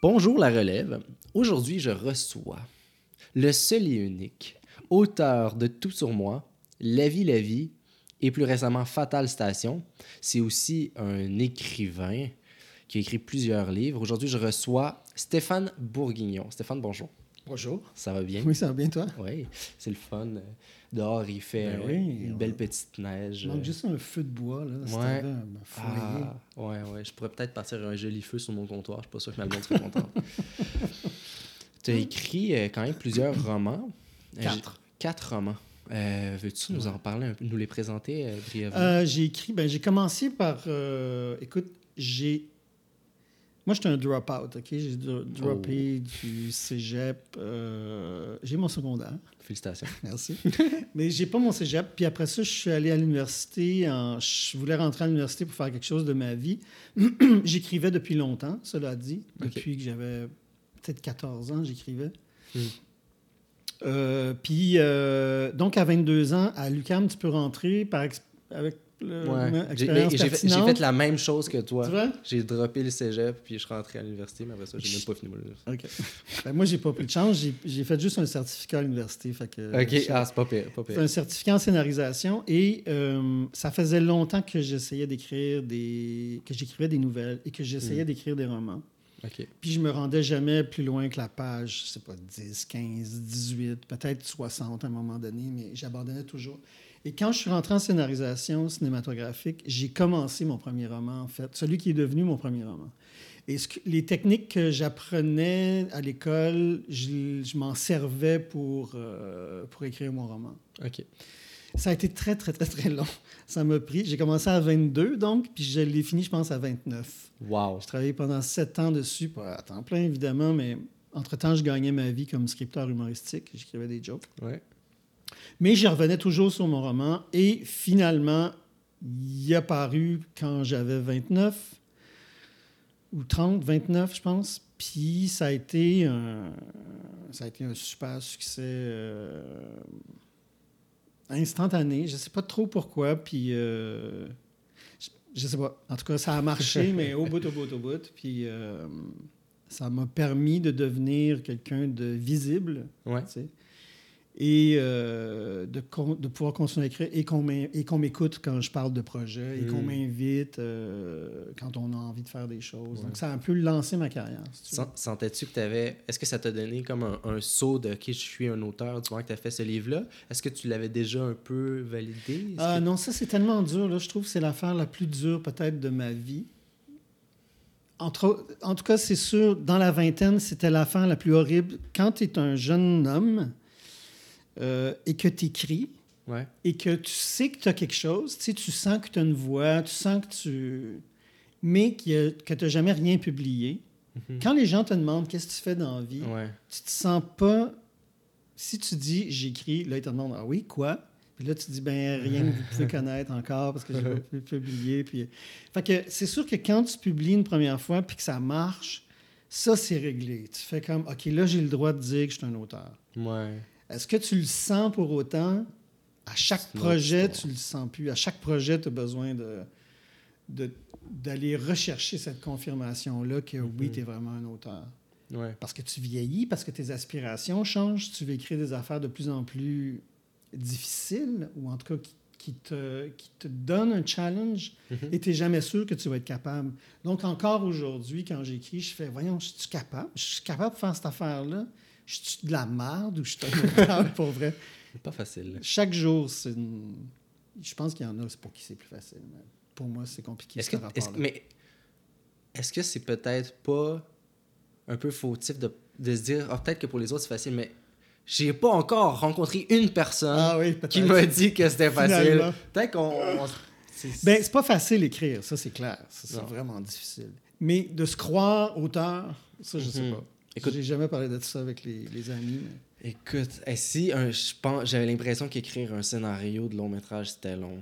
Bonjour la relève. Aujourd'hui, je reçois le seul et unique auteur de Tout sur moi, La vie, la vie et plus récemment Fatal Station. C'est aussi un écrivain qui a écrit plusieurs livres. Aujourd'hui, je reçois Stéphane Bourguignon. Stéphane, bonjour. Bonjour. Ça va bien? Oui, ça va bien, toi? Oui, c'est le fun. Dehors, il fait Ben oui, une belle petite neige. Il manque juste un feu de bois, là. Ouais. Ah, ouais, ouais. Je pourrais peut-être partir un joli feu sur mon comptoir. Je suis pas sûr que ma blonde serait contente. tu as écrit euh, quand même plusieurs romans. Euh, Quatre. Quatre romans. Euh, Veux-tu nous en parler un peu, nous les présenter euh, brièvement? J'ai écrit, ben, j'ai commencé par. écoute, j'ai. Moi, j'étais un drop-out, OK? J'ai dro- droppé Oh. du cégep. euh, j'ai mon secondaire, Félicitations. merci. Mais j'ai pas mon cégep. Puis après ça, je suis allé à l'université. en- Je voulais rentrer à l'université pour faire quelque chose de ma vie. j'écrivais depuis longtemps, cela dit. Depuis que j'avais peut-être 14 ans, j'écrivais. Mm. Euh, puis, euh, donc, à 22 ans, à l'UQAM, tu peux rentrer par avec Ouais. J'ai fait, la même chose que toi. J'ai droppé le cégep, puis je suis rentré à l'université, mais après ça, j'ai même pas fini mon université. OK. Ben, moi, j'ai pas pris de chance. J'ai- fait juste un certificat à l'université. Que, Ok, ah, c'est pas pire, pas pire. un certificat en scénarisation et euh, ça faisait longtemps que j'essayais d'écrire des... que j'écrivais des nouvelles et que j'essayais Mm. d'écrire des romans. Puis je me rendais jamais plus loin que la page, je sais pas, 10, 15, 18, peut-être 60 à un moment donné, mais j'abandonnais toujours. Et quand je suis rentré en scénarisation cinématographique, j'ai commencé mon premier roman, en fait, celui qui est devenu mon premier roman. Et ce que- les techniques que j'apprenais à l'école, je, je m'en servais pour, euh, pour écrire mon roman. Ok. Ça a été très, très, très, très long. Ça m'a pris. J'ai commencé à 22, donc, puis je l'ai fini, je pense, à 29. Wow. Je travaillé pendant sept ans dessus, pas à temps plein évidemment, mais entre-temps, je gagnais ma vie comme scripteur humoristique. J'écrivais des jokes. Ouais. Mais j'y revenais toujours sur mon roman et finalement, il a paru quand j'avais 29 ou 30, 29, je pense. Puis ça a été un, ça a été un super succès euh, instantané. Je sais pas trop pourquoi. Puis euh, je, je sais pas. En tout cas, ça a marché, mais au bout, au bout, au bout. Puis euh, ça m'a permis de devenir quelqu'un de visible Ouais. tu sais. Et euh, de, pouvoir continuer à écrire et qu'on m'écoute quand je parle de projet et qu'on Mm. m'invite euh, quand on a envie de faire des choses. Ouais. Donc, ça a un peu lancé ma carrière. si Sentais-tu que tu avais. Est-ce que ça t'a donné comme un, un saut de OK, je suis un auteur du moment que tu as fait ce livre-là? Est-ce que tu l'avais déjà un peu validé? Ah que- non, ça, c'est tellement dur. Là. Je trouve que c'est l'affaire la plus dure peut-être de ma vie. Entre, en tout cas, c'est sûr, dans la vingtaine, c'était l'affaire la plus horrible. Quand tu es un jeune homme euh, et que tu écris, Ouais. et que tu sais que tu as quelque chose, tu sais, tu sens que tu as une voix, tu sens que tu... mais a- que tu n'as jamais rien publié. Mhm. Quand les gens te demandent qu'est-ce que tu fais dans la vie, Ouais. tu te sens pas... Si tu dis « j'écris », là, ils te demandent « ah oui, quoi? » Puis là, tu dis « ben rien que vous pouvez connaître encore parce que pas pu publier. » Puis... Fait que c'est sûr que quand tu publies une première fois puis que ça marche, ça, c'est réglé. Tu fais comme « OK, là, j'ai le droit de dire que je suis un auteur. » Ouais. Est-ce que tu le sens pour autant? À chaque projet, tu le sens plus. À chaque projet, tu as besoin de, d'aller rechercher cette confirmation-là que oui, Mhm. tu es vraiment un auteur. Ouais. Parce que tu vieillis, parce que tes aspirations changent, tu veux écrire des affaires de plus en plus difficiles, ou en tout cas qui, qui te, qui te donnent un challenge, Mhm. et tu n'es jamais sûr que tu vas être capable. Donc, encore aujourd'hui, quand j'écris, je fais Voyons, je suis capable? Je suis capable de faire cette affaire-là? Je suis de la merde ou je suis un pour vrai? C'est pas facile. Chaque jour, c'est une... Je pense qu'il y en a, c'est pour qui c'est plus facile. mais pour moi, c'est compliqué Est-ce ce que, est-ce- mais est-ce que c'est peut-être pas un peu fautif de, de se dire, ah, peut-être que pour les autres c'est facile, mais j'ai pas encore rencontré une personne Ah oui, qui m'a dit que c'était facile. Peut-être qu'on. on- c'est- Ben, c'est pas facile d'écrire, ça c'est clair. Ça, c'est Non. vraiment difficile. Mais de se croire auteur, ça je sais Mhm. pas. Écoute- J'ai jamais parlé de ça avec les, les amis. mais- Écoute, eh, si je pense, j'avais l'impression qu'écrire un scénario de long métrage c'était long.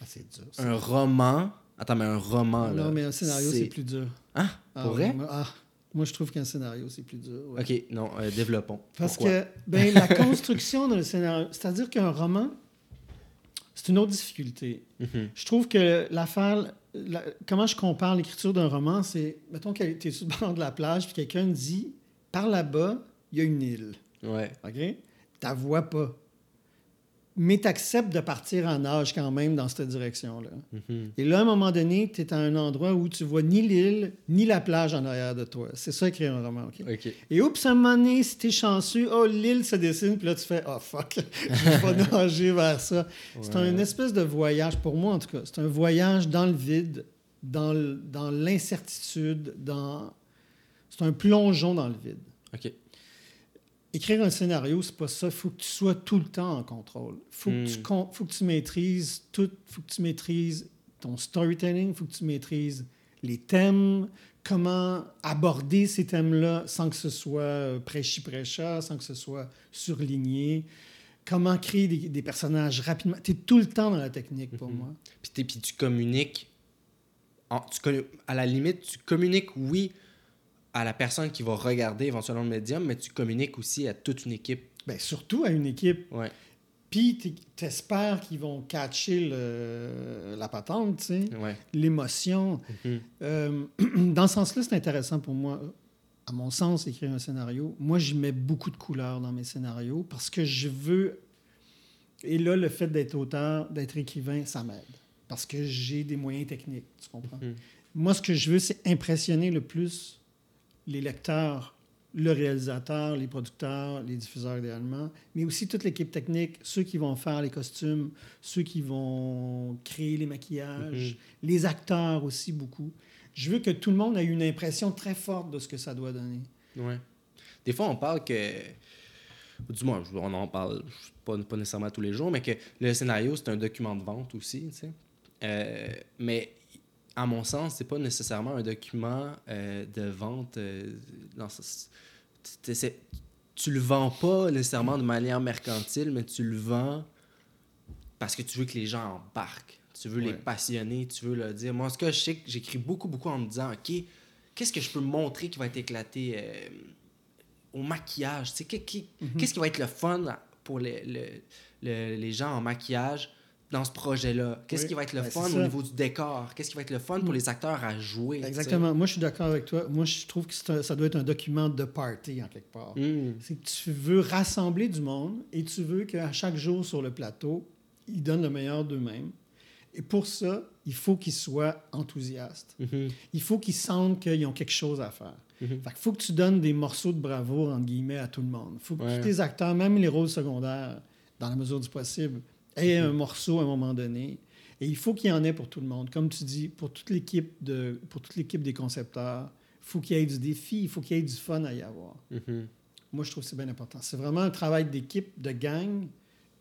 Ah, c'est dur. ça. Un roman? Attends, mais un roman là. non, mais un scénario, c'est plus dur. Ah, Ah, pour vrai? moi, ah, moi, je trouve qu'un scénario, c'est plus dur. ouais. Ok, non, euh, développons. Parce Pourquoi? que ben, la construction d'un scénario, c'est-à-dire qu'un roman, c'est une autre difficulté. Mhm. Je trouve que l'affaire la- comment je compare l'écriture d'un roman, c'est, mettons que tu es sur le bord de la plage, puis quelqu'un dit, par là-bas, il y a une île. Ouais. OK? Tu vois pas. Mais tu acceptes de partir en nage quand même dans cette direction-là. Mhm. Et là, à un moment donné, tu es à un endroit où tu vois ni l'île, ni la plage en arrière de toi. C'est ça, écrire un roman. OK? OK. Et oups, à un moment donné, si t'es chanceux, oh, l'île se dessine, puis là, tu fais, oh, fuck, je vais nager vers ça. C'est un espèce de voyage, pour moi en tout cas, c'est un voyage dans le vide, dans l'incertitude, dans... c'est un plongeon dans le vide. OK. Écrire un scénario, c'est pas ça. Il faut que tu sois tout le temps en contrôle. Il faut, que tu Hmm. faut que tu maîtrises tout. Il faut que tu maîtrises ton storytelling. Il faut que tu maîtrises les thèmes, comment aborder ces thèmes-là sans que ce soit euh, prêchi-prêcha, sans que ce soit surligné. Comment créer des, des personnages rapidement. Tu es tout le temps dans la technique pour Mhm. moi. Puis, tu communiques. en- tu con- à la limite, tu communiques, oui, à la personne qui va regarder éventuellement le médium, mais tu communiques aussi à toute une équipe. Ben, surtout à une équipe Ouais. Puis t'es- t'espères qu'ils vont catcher le- la patente, tu sais, Ouais. l'émotion. Mhm. Euh, dans ce sens-là, c'est intéressant pour moi, à mon sens, écrire un scénario. Moi, j'y mets beaucoup de couleurs dans mes scénarios parce que je veux. Et là, le fait d'être auteur, d'être écrivain, ça m'aide. Parce que j'ai des moyens techniques, tu comprends? Mhm. Moi, ce que je veux, c'est impressionner le plus les lecteurs, le réalisateur, les producteurs, les diffuseurs idéalement, mais aussi toute l'équipe technique, ceux qui vont faire les costumes, ceux qui vont créer les maquillages, Mhm. les acteurs aussi beaucoup. Je veux que tout le monde ait une impression très forte de ce que ça doit donner. Ouais. Des fois, on parle que. Du moins, on en parle pas, pas nécessairement tous les jours, mais que le scénario, c'est un document de vente aussi. tu sais. Euh, mais à mon sens, c'est pas nécessairement un document euh, de vente. euh, ce- tu- le vends pas nécessairement de manière mercantile, mais tu le vends parce que tu veux que les gens embarquent. Tu veux les passionner, tu veux leur dire. Moi, en tout cas, je sais que j'écris beaucoup, beaucoup en me disant, OK, qu'est-ce que je peux montrer qui va être éclaté euh, au maquillage? Qu'est- Qu'est-ce qui va être le fun pour les, le- le- les gens en maquillage? Dans ce projet-là? Qu'est-ce Oui, qui va être le ben, fun au niveau du décor? Qu'est-ce qui va être le fun pour Mm. les acteurs à jouer? Exactement. Moi, je suis d'accord avec toi. Moi, je trouve que un- ça doit être un document de party, en quelque part. Mm. C'est que tu veux rassembler du monde et tu veux qu'à chaque jour sur le plateau, ils donnent le meilleur d'eux-mêmes. Et pour ça, il faut qu'ils soient enthousiastes. Mhm. Il faut qu'ils sentent qu'ils ont quelque chose à faire. Mhm. Fait qu'il faut que tu donnes des morceaux de bravoure, entre guillemets, à tout le monde. Il faut que Ouais. tous les acteurs, même les rôles secondaires, dans la mesure du possible, Mhm. un morceau à un moment donné. Et il faut qu'il y en ait pour tout le monde. Comme tu dis, pour toute l'équipe de, pour toute l'équipe des concepteurs, il faut qu'il y ait du défi, il faut qu'il y ait du fun à y avoir. Mhm. Moi, je trouve que c'est bien important. C'est vraiment un travail d'équipe, de gang.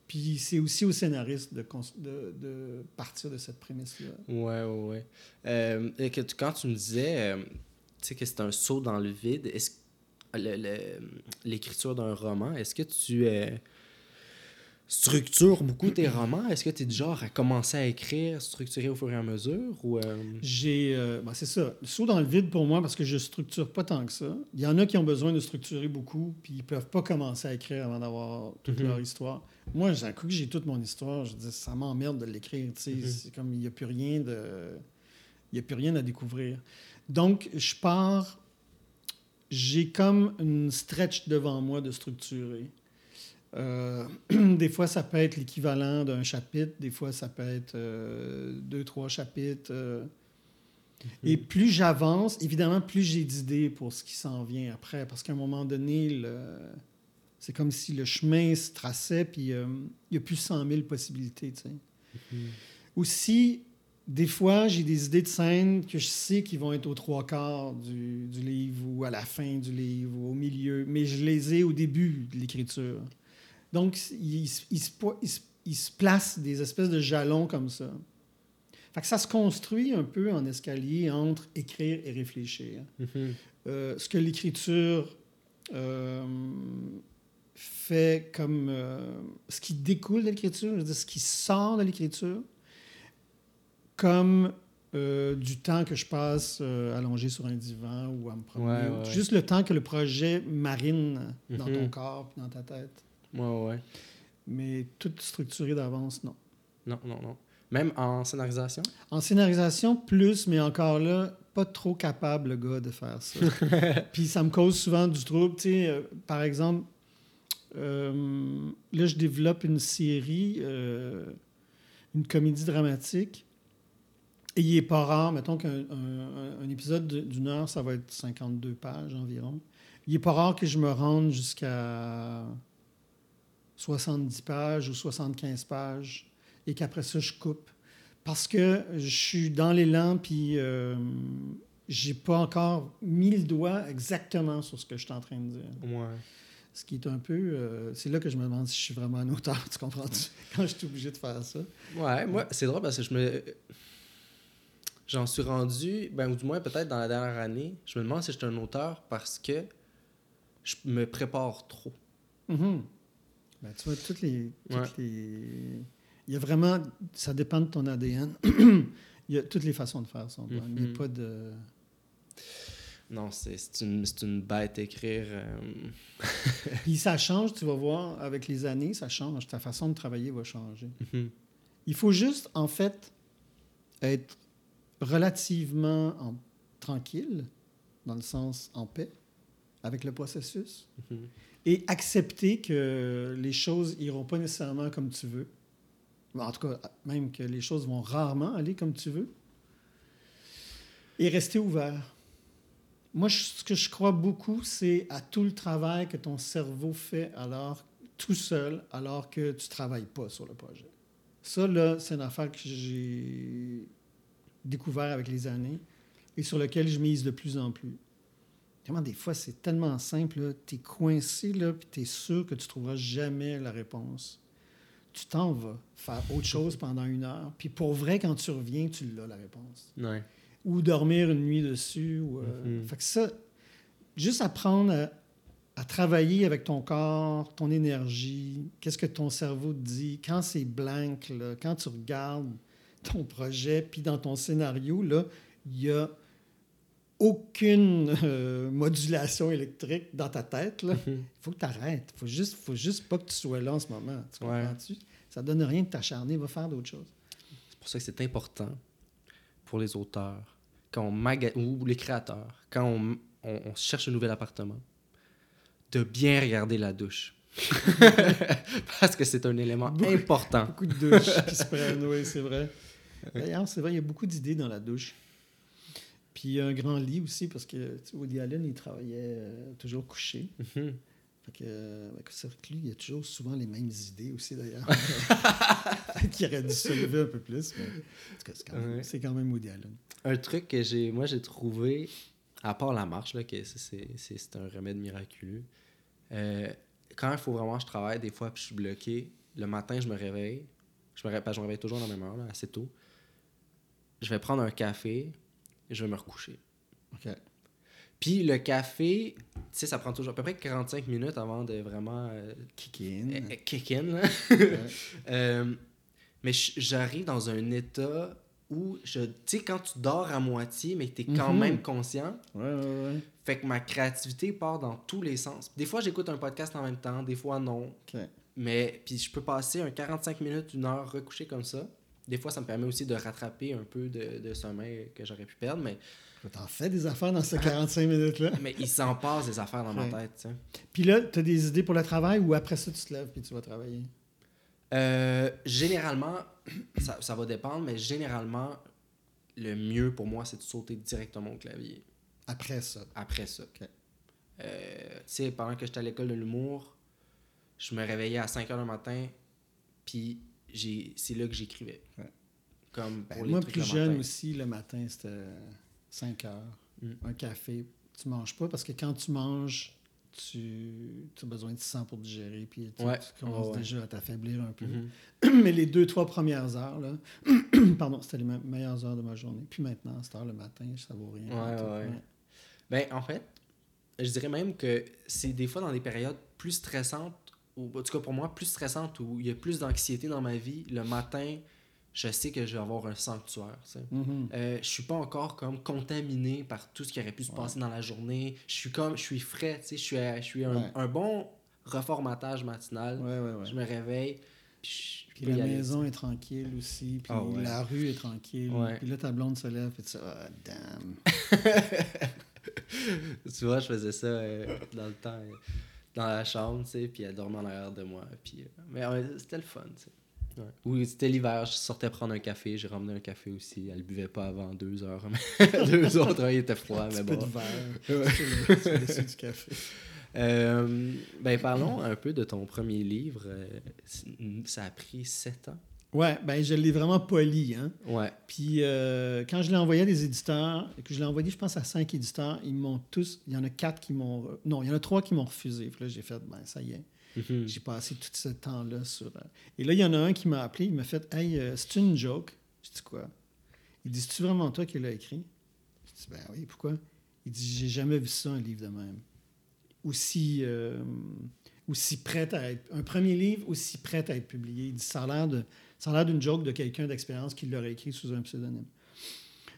Puis c'est aussi au scénariste de, cons- de, de partir de cette prémisse-là. Ouais, ouais, ouais. Euh, et que tu- quand tu me disais euh, tu sais, que c'est un saut dans le vide, est-ce l'écriture d'un roman, est-ce que tu euh, structures beaucoup tes romans? Est-ce que tu es du genre à commencer à écrire, structurer au fur et à mesure? Ou, euh, J'ai. euh, ben, c'est ça. Le saut dans le vide pour moi, parce que je structure pas tant que ça. Il y en a qui ont besoin de structurer beaucoup, puis ils peuvent pas commencer à écrire avant d'avoir toute Mhm. leur histoire. Moi, j'ai un coup que j'ai toute mon histoire, je dis ça m'emmerde de l'écrire. Mhm. C'est comme il n'y a plus rien de. Il n'y a plus rien à découvrir. Donc, je pars. J'ai comme une stretch devant moi de structurer. Euh, des fois, ça peut être l'équivalent d'un chapitre, des fois, ça peut être euh, deux, trois chapitres. euh. Et plus j'avance, évidemment, plus j'ai d'idées pour ce qui s'en vient après, parce qu'à un moment donné, le- c'est comme si le chemin se traçait, puis il y a plus 100 000 possibilités. tu sais. Aussi, des fois, j'ai des idées de scènes que je sais qu'ils vont être aux trois quarts du, du livre ou à la fin du livre ou au milieu, mais je les ai au début de l'écriture. Donc, il, il se- il il place des espèces de jalons comme ça. Fait que ça se construit un peu en escalier entre écrire et réfléchir. Mhm. Euh, ce que l'écriture euh, fait comme euh, ce qui découle de l'écriture, ce qui sort de l'écriture, comme euh, du temps que je passe euh, allongé sur un divan ou à me promener. Ouais, ou ouais, Juste le temps que le projet marine dans Mhm. ton corps et dans ta tête. Ouais, ouais. Mais tout structuré d'avance, non. Non, non, non. Même en scénarisation? En scénarisation, plus, mais encore là, pas trop capable, le gars, de faire ça. Puis ça me cause souvent du trouble. Tu sais, euh, par exemple, euh, là, je développe une série, euh, une comédie dramatique. Et il n'est pas rare, mettons qu'un un, un épisode de- d'une heure, ça va être 52 pages environ. Il n'est pas rare que je me rende jusqu'à 70 pages ou 75 pages et qu'après ça, je coupe. Parce que je suis dans l'élan, puis euh, j'ai pas encore mis le doigt exactement sur ce que je suis en train de dire. Ouais. Ce qui est un peu. euh, c'est là que je me demande si je suis vraiment un auteur, tu comprends-tu? Quand je suis obligé de faire ça. Ouais, moi, c'est drôle parce que je me. J'en suis rendu, ben, ou du moins peut-être dans la dernière année, je me demande si je suis un auteur parce que je me prépare trop. Mhm. Ben, tu vois, toutes les, toutes Ouais. les- Il y a vraiment. Ça dépend de ton ADN. Il y a toutes les façons de faire ça. Antoine. Il n'y a Mhm. pas de. Non, c'est c'est une, c'est une bête écrire. euh, Puis ça change, tu vas voir, avec les années, ça change. Ta façon de travailler va changer. mhm. Il faut juste, en fait, être relativement en- tranquille, dans le sens en paix, avec le processus, Mhm. Et accepter que les choses iront pas nécessairement comme tu veux. En tout cas, même que les choses vont rarement aller comme tu veux. Et rester ouvert. Moi, ce que je crois beaucoup, c'est à tout le travail que ton cerveau fait alors tout seul, alors que tu travailles pas sur le projet. Ça, là, c'est une affaire que j'ai découvert avec les années et sur lequel je mise de plus en plus. Vraiment, des fois, c'est tellement simple. Tu es coincé, là, puis tu es sûr que tu trouveras jamais la réponse. Tu t'en vas faire autre chose pendant une heure, puis pour vrai, quand tu reviens, tu l'as, la réponse. Ouais. Ou dormir une nuit dessus. Ou, euh, Mhm. Fait que ça, juste apprendre à, à travailler avec ton corps, ton énergie, qu'est-ce que ton cerveau te dit, quand c'est blank, là, quand tu regardes ton projet, puis dans ton scénario, là, il y a aucune euh, modulation électrique dans ta tête. Il Mhm. faut que tu arrêtes. Il juste, faut juste pas que tu sois là en ce moment. Tu Ouais. comprends-tu? Ça donne rien de t'acharner. Va faire d'autres choses. C'est pour ça que c'est important pour les auteurs quand on maga- ou les créateurs, quand on, on- on cherche un nouvel appartement, de bien regarder la douche. Parce que c'est un élément Beaucoup- important. Beaucoup de douches qui se prennent, oui, c'est vrai. D'ailleurs, c'est vrai, il y a beaucoup d'idées dans la douche. Puis il y a un grand lit aussi, parce que Woody Allen, il travaillait euh, toujours couché. Mhm. Fait que, euh, c'est vrai que lui, il a toujours souvent les mêmes idées aussi, d'ailleurs. qui aurait dû se lever un peu plus. Mais, c'est quand, même- Ouais. quand même Woody Allen. Un truc que j'ai, moi j'ai trouvé, à part la marche, là, que c'est- un remède miraculeux, euh, quand il faut vraiment que je travaille, des fois, puis je suis bloqué, le matin, je me réveille, je me, ré- parce que je me réveille toujours à la même heure, là, assez tôt, je vais prendre un café et je vais me recoucher. OK. Puis le café, tu sais, ça prend toujours à peu près 45 minutes avant de vraiment euh, Kick in. euh, kick in. Euh, mais j'arrive dans un état où, je, tu sais, quand tu dors à moitié, mais que tu es quand Mhm. même conscient, Ouais, ouais, ouais. fait que ma créativité part dans tous les sens. Des fois, j'écoute un podcast en même temps, des fois, non. OK. Mais puis je peux passer un 45 minutes, une heure recouché comme ça. Des fois, ça me permet aussi de rattraper un peu de, de sommeil que j'aurais pu perdre, mais, T'en fais des affaires dans ces 45 minutes-là. mais il s'en passe des affaires dans ma Ouais. tête. Puis là, tu as des idées pour le travail ou après ça, tu te lèves puis tu vas travailler? Euh, généralement, ça, ça va dépendre, mais généralement, le mieux pour moi, c'est de sauter directement au clavier Après ça. après ça. Euh, tu sais, pendant que j'étais à l'école de l'humour, je me réveillais à 5 h le matin, puis c'est là que j'écrivais. Ouais. Comme Ben, les moi, trucs plus jeune matin. aussi, le matin, c'était 5 heures. Mm. Un café. Tu manges pas parce que quand tu manges, tu, tu as besoin de sang pour digérer. Puis tu, Ouais. tu commences ouais. déjà à t'affaiblir un peu. Mhm. Mais les deux, trois premières heures, là, pardon, c'était les me- meilleures heures de ma journée. Puis maintenant, à cette heure le matin, ça vaut rien. Ouais. Ben, en fait, je dirais même que c'est des fois dans des périodes plus stressantes, ou en tout cas pour moi, plus stressantes, où il y a plus d'anxiété dans ma vie, le matin, je sais que je vais avoir un sanctuaire. tu sais. Mhm. Euh, je suis pas encore comme contaminé par tout ce qui aurait pu se Ouais. passer dans la journée. Je suis comme, je suis frais, tu sais, je suis, à- je suis un, Ouais. un bon reformatage matinal. Ouais. Je me réveille, puis je, la aller, maison est tranquille aussi. Puis Ah la rue est tranquille. Puis là, ta blonde se lève et tu dis, ah, damn. tu vois, je faisais ça euh, dans le temps, euh, dans la chambre, tu sais, puis elle dormait en arrière de moi. Puis, euh, mais c'était le fun, tu sais. Ouais. Ou c'était l'hiver, je sortais prendre un café, j'ai ramené un café aussi. Elle buvait pas avant deux heures. deux autres, hein, il était froid, Un mais petit peu bon. de verre Ouais. du café. Euh, ben, parlons un peu de ton premier livre. Euh, Ça a pris sept ans? Ouais, ben je l'ai vraiment poli, hein. Ouais. Puis euh, quand je l'ai envoyé à des éditeurs, et que je l'ai envoyé, je pense, à cinq éditeurs, ils m'ont tous. Il y en a quatre qui m'ont. re- Non, il y en a trois qui m'ont refusé. Puis là, j'ai fait, ben ça y est. Mhm. J'ai passé tout ce temps-là sur. euh, Et là, il y en a un qui m'a appelé, il m'a fait, hey, euh, c'est une joke. Je dis quoi? Il dit, c'est-tu vraiment toi qui l'as écrit? Je dis, ben oui, pourquoi? Il dit, j'ai jamais vu ça, un livre de même. Aussi. euh, aussi prêt à être. Un premier livre aussi prêt à être publié. Il dit, ça a l'air de. Ça a l'air d'une joke de quelqu'un d'expérience qui l'aurait écrit sous un pseudonyme.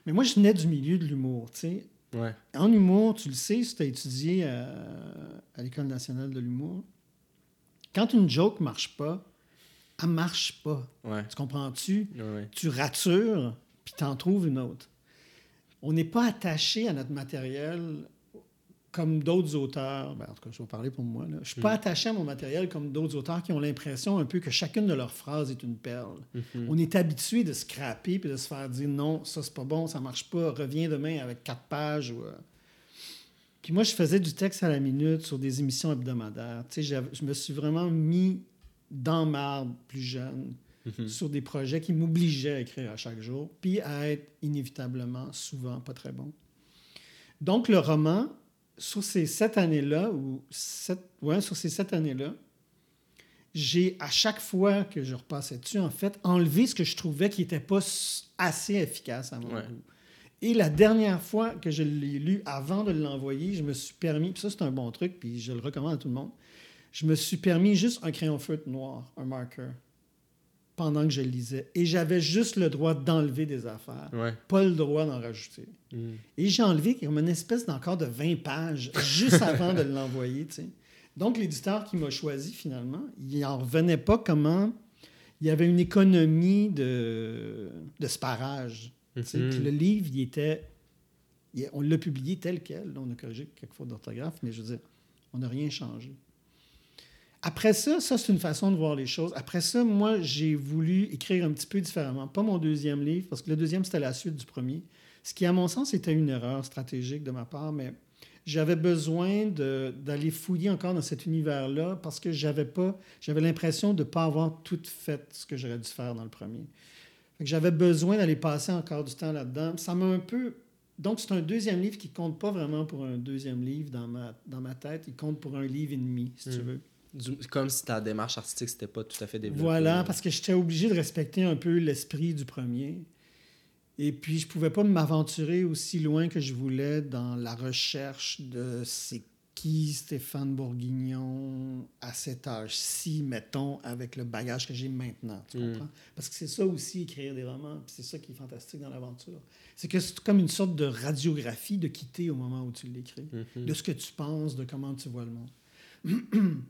Mais moi, je venais du milieu de l'humour, tu sais. Ouais. En humour, tu le sais, si tu as étudié à, à l'École nationale de l'humour, quand une joke marche pas, elle marche pas. Ouais. Tu comprends-tu? Ouais. Tu ratures, puis tu en trouves une autre. On n'est pas attaché à notre matériel comme d'autres auteurs. Ben, en tout cas, je vais parler pour moi. Là. Je suis pas attaché à mon matériel comme d'autres auteurs qui ont l'impression un peu que chacune de leurs phrases est une perle. Mhm. On est habitué de scraper puis de se faire dire non, ça c'est pas bon, ça marche pas, reviens demain avec quatre pages. Ou, euh. Puis moi, je faisais du texte à la minute sur des émissions hebdomadaires. Tu sais, je me suis vraiment mis dans marbre plus jeune Mhm. sur des projets qui m'obligeaient à écrire à chaque jour, puis à être inévitablement, souvent, pas très bon. Donc, le roman, sur ces sept années-là, ou sept, ouais, sur ces sept années-là, j'ai, à chaque fois que je repassais dessus, en fait, enlevé ce que je trouvais qui n'était pas assez efficace à mon Ouais. goût. Et la dernière fois que je l'ai lu, avant de l'envoyer, je me suis permis, puis ça c'est un bon truc, puis je le recommande à tout le monde, je me suis permis juste un crayon feutre noir, un marker, pendant que je le lisais. Et j'avais juste le droit d'enlever des affaires, Ouais. pas le droit d'en rajouter. Mhm. Et j'ai enlevé comme une espèce d'encore de 20 pages juste avant de l'envoyer. Donc, l'éditeur qui m'a choisi finalement, il n'en revenait pas comment il y avait une économie de, de sais. Mhm. Puis le livre, il était. il- on l'a publié tel quel. Là, on a corrigé quelques fautes d'orthographe, mais je veux dire, on n'a rien changé. Après ça, ça, c'est une façon de voir les choses. Après ça, moi, j'ai voulu écrire un petit peu différemment. Pas mon deuxième livre, parce que le deuxième, c'était la suite du premier. Ce qui, à mon sens, était une erreur stratégique de ma part, mais j'avais besoin d'aller fouiller encore dans cet univers-là parce que j'avais pas, j'avais l'impression de ne pas avoir tout fait ce que j'aurais dû faire dans le premier. J'avais besoin d'aller passer encore du temps là-dedans. Ça m'a un peu. Donc, c'est un deuxième livre qui compte pas vraiment pour un deuxième livre dans ma, dans ma tête. Il compte pour un livre et demi, si tu Mm. veux. Du- Comme si ta démarche artistique, c'était pas tout à fait développée. Voilà, parce que j'étais obligé de respecter un peu l'esprit du premier. Et puis, je pouvais pas m'aventurer aussi loin que je voulais dans la recherche de c'est qui Stéphane Bourguignon à cet âge-ci, mettons, avec le bagage que j'ai maintenant. Tu Mm. comprends? Parce que c'est ça aussi, écrire des romans. puis C'est ça qui est fantastique dans l'aventure. C'est que c'est comme une sorte de radiographie de quitter au moment où tu l'écris Mhm. de ce que tu penses, de comment tu vois le monde.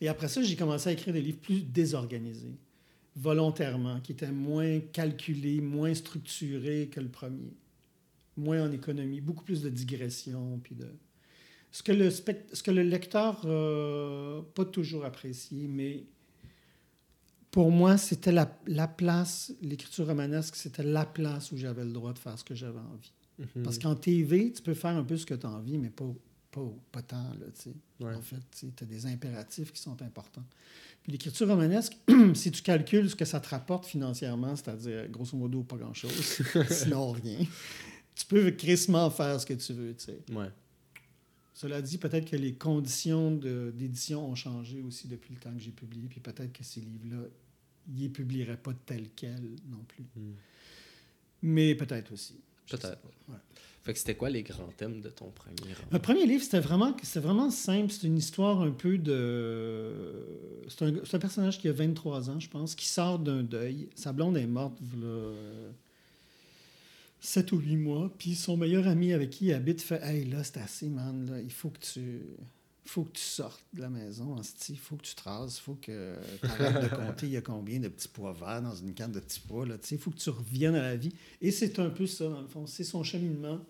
Et après ça, j'ai commencé à écrire des livres plus désorganisés, volontairement, qui étaient moins calculés, moins structurés que le premier, moins en économie, beaucoup plus de digression, puis de ce que le, spect- ce que le lecteur euh, pas toujours apprécié, mais pour moi, c'était la, la place, l'écriture romanesque, c'était la place où j'avais le droit de faire ce que j'avais envie. Mhm. Parce qu'en TV, tu peux faire un peu ce que tu as envie, mais pas, pas, pas tant, là, tu sais. Ouais. En fait, tu as des impératifs qui sont importants. Puis l'écriture romanesque, si tu calcules ce que ça te rapporte financièrement, c'est-à-dire, grosso modo, pas grand-chose, sinon rien, tu peux crissement faire ce que tu veux, tu sais. Ouais. Cela dit, peut-être que les conditions d'édition ont changé aussi depuis le temps que j'ai publié, puis peut-être que ces livres-là, ils ne les publieraient pas tels quels non plus. Mm. Mais peut-être aussi. Peut-être. Ouais. Fait que c'était quoi les grands thèmes de ton premier roman? Le premier livre, c'était vraiment, vraiment simple. C'est une histoire un peu de. C'est un, un personnage qui a 23 ans, je pense, qui sort d'un deuil. Sa blonde est morte, voilà, 7 ou 8 mois. Puis son meilleur ami avec qui il habite fait Hey, là, c'est assez, man. Là. Il faut que tu. Faut que tu sortes de la maison, il faut que tu traces, il faut que tu arrêtes de compter il y a combien de petits pois verts dans une canne de petits pois. Il faut que tu reviennes à la vie. Et c'est un peu ça, dans le fond. C'est son cheminement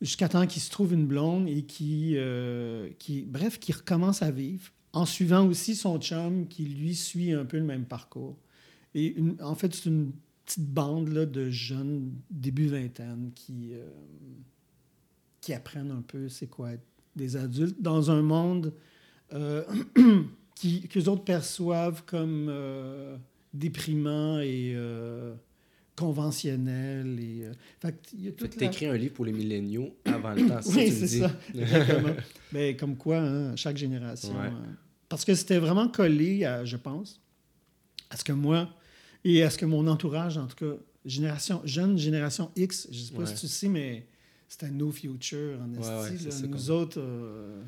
jusqu'à temps qu'il se trouve une blonde et qui, euh, qui, bref, qui recommence à vivre en suivant aussi son chum qui, lui, suit un peu le même parcours. Et en fait, c'est une petite bande là, de jeunes, début vingtaine, qui, euh, qui apprennent un peu c'est quoi être des adultes dans un monde euh, qui, que les autres perçoivent comme euh, déprimant et euh, conventionnel. Et, fait t'écris un livre pour les milléniaux avant le temps, oui, c'est ça. Mais ben, comme quoi, hein, chaque génération. parce que c'était vraiment collé, à, je pense, à ce que moi et à ce que mon entourage, en tout cas, génération, jeune génération X, je ne sais pas si tu sais, mais c'était no future en esti. nous autres, euh,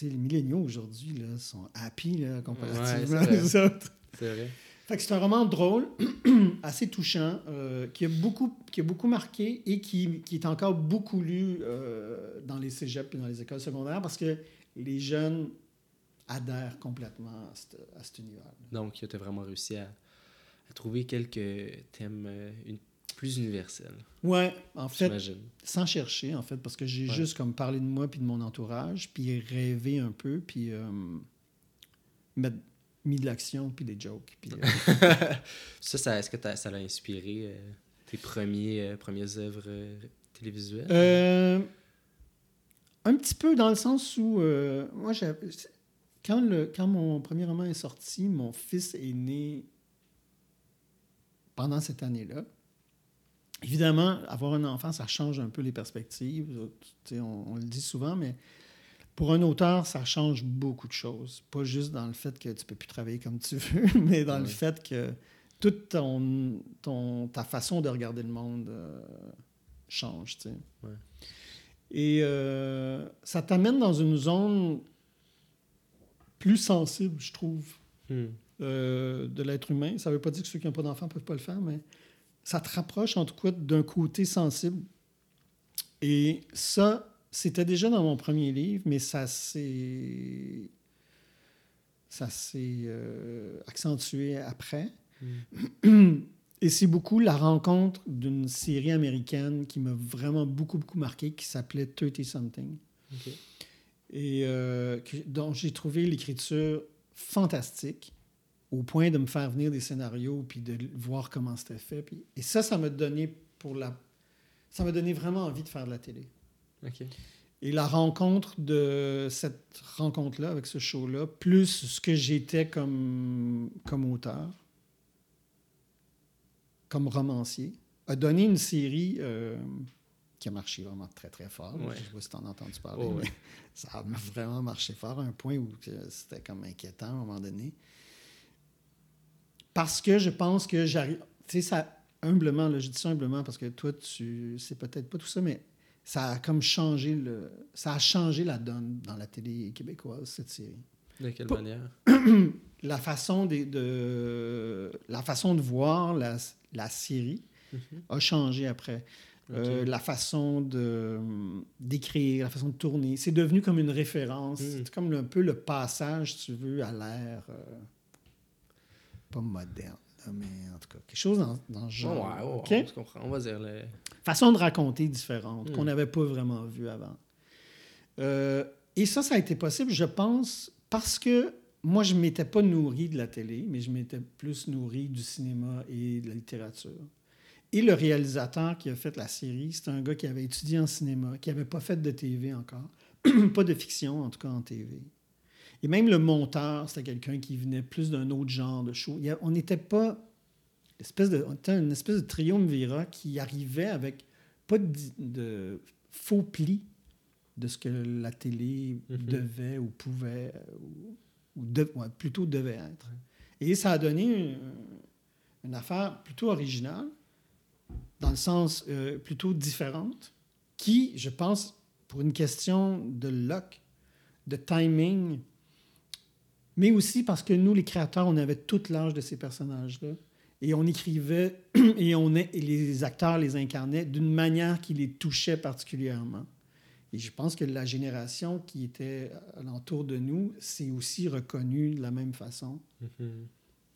les milléniaux aujourd'hui sont happy là, comparativement aux autres. C'est vrai. Fait que c'est un roman drôle, assez touchant, euh, qui, a beaucoup, qui a beaucoup marqué et qui, qui est encore beaucoup lu euh, dans les cégeps et dans les écoles secondaires parce que les jeunes adhèrent complètement à, à cet univers. Donc, tu as vraiment réussi à, à trouver quelques thèmes, une plus universel. Ouais, en fait, sans chercher, en fait, parce que j'ai juste comme parlé de moi puis de mon entourage, puis rêvé un peu, puis euh, mettre, mis de l'action, puis des jokes. Puis, euh, ça, ça est-ce que ça l'a inspiré euh, tes premiers, premières œuvres télévisuelles? un petit peu dans le sens où, moi, quand, le, quand mon premier roman est sorti, mon fils est né pendant cette année-là. Évidemment, avoir un enfant, ça change un peu les perspectives. On, le dit souvent, mais pour un auteur, ça change beaucoup de choses. Pas juste dans le fait que tu peux plus travailler comme tu veux, mais dans le fait que toute ton, ton, ta façon de regarder le monde euh, change. Et euh, ça t'amène dans une zone plus sensible, je trouve, hmm. euh, de l'être humain. Ça ne veut pas dire que ceux qui n'ont pas d'enfants ne peuvent pas le faire, mais ça te rapproche en tout cas d'un côté sensible. Et ça, c'était déjà dans mon premier livre, mais ça s'est ça s'est euh, accentué après. Mm. Et c'est beaucoup la rencontre d'une série américaine qui m'a vraiment beaucoup, beaucoup marqué, qui s'appelait 30 Something. Et euh, dont j'ai trouvé l'écriture fantastique au point de me faire venir des scénarios puis de voir comment c'était fait. Puis... Et ça, ça m'a donné pour la... Ça m'a donné vraiment envie de faire de la télé. Et la rencontre de cette rencontre-là, avec ce show-là, plus ce que j'étais comme, comme auteur, comme romancier, a donné une série euh, qui a marché vraiment très, très fort. Je ne sais pas si tu en as entendu parler, oh, mais ça a vraiment marché fort à un point où c'était comme inquiétant à un moment donné parce que je pense que j'arrive. Tu sais, ça, humblement, là, je dis ça humblement parce que toi, tu sais peut-être pas tout ça, mais ça a comme changé le. Ça a changé la donne dans la télé québécoise, cette série. De quelle manière? la façon de, de, la façon de voir la, la série mm-hmm. a changé après. Euh, la façon de d'écrire, la façon de tourner, c'est devenu comme une référence. Mm. C'est comme un peu le passage, si tu veux, à l'ère. Euh, pas moderne, mais en tout cas, quelque chose dans, dans ce genre. Ouais, on comprend. On va dire les... Façon de raconter différente, hmm. qu'on n'avait pas vraiment vu avant. Euh, et ça, ça a été possible, je pense, parce que moi, je ne m'étais pas nourri de la télé, mais je m'étais plus nourri du cinéma et de la littérature. Et le réalisateur qui a fait la série, c'est un gars qui avait étudié en cinéma, qui n'avait pas fait de TV encore, pas de fiction en tout cas en TV. Et même le monteur, c'était quelqu'un qui venait plus d'un autre genre de show. on n'était pas. Espèce de, on était une espèce de triumvirat qui arrivait avec pas de, faux plis de ce que la télé mhm. devait ou pouvait, ou, plutôt devait être. Et ça a donné une, affaire plutôt originale, dans le sens euh, plutôt différente, qui, je pense, pour une question de luck, de timing, mais aussi parce que nous, les créateurs, on avait tout l'âge de ces personnages-là. Et on écrivait et, on est, et les acteurs les incarnaient d'une manière qui les touchait particulièrement. Et je pense que la génération qui était alentour de nous s'est aussi reconnue de la même façon. Mhm.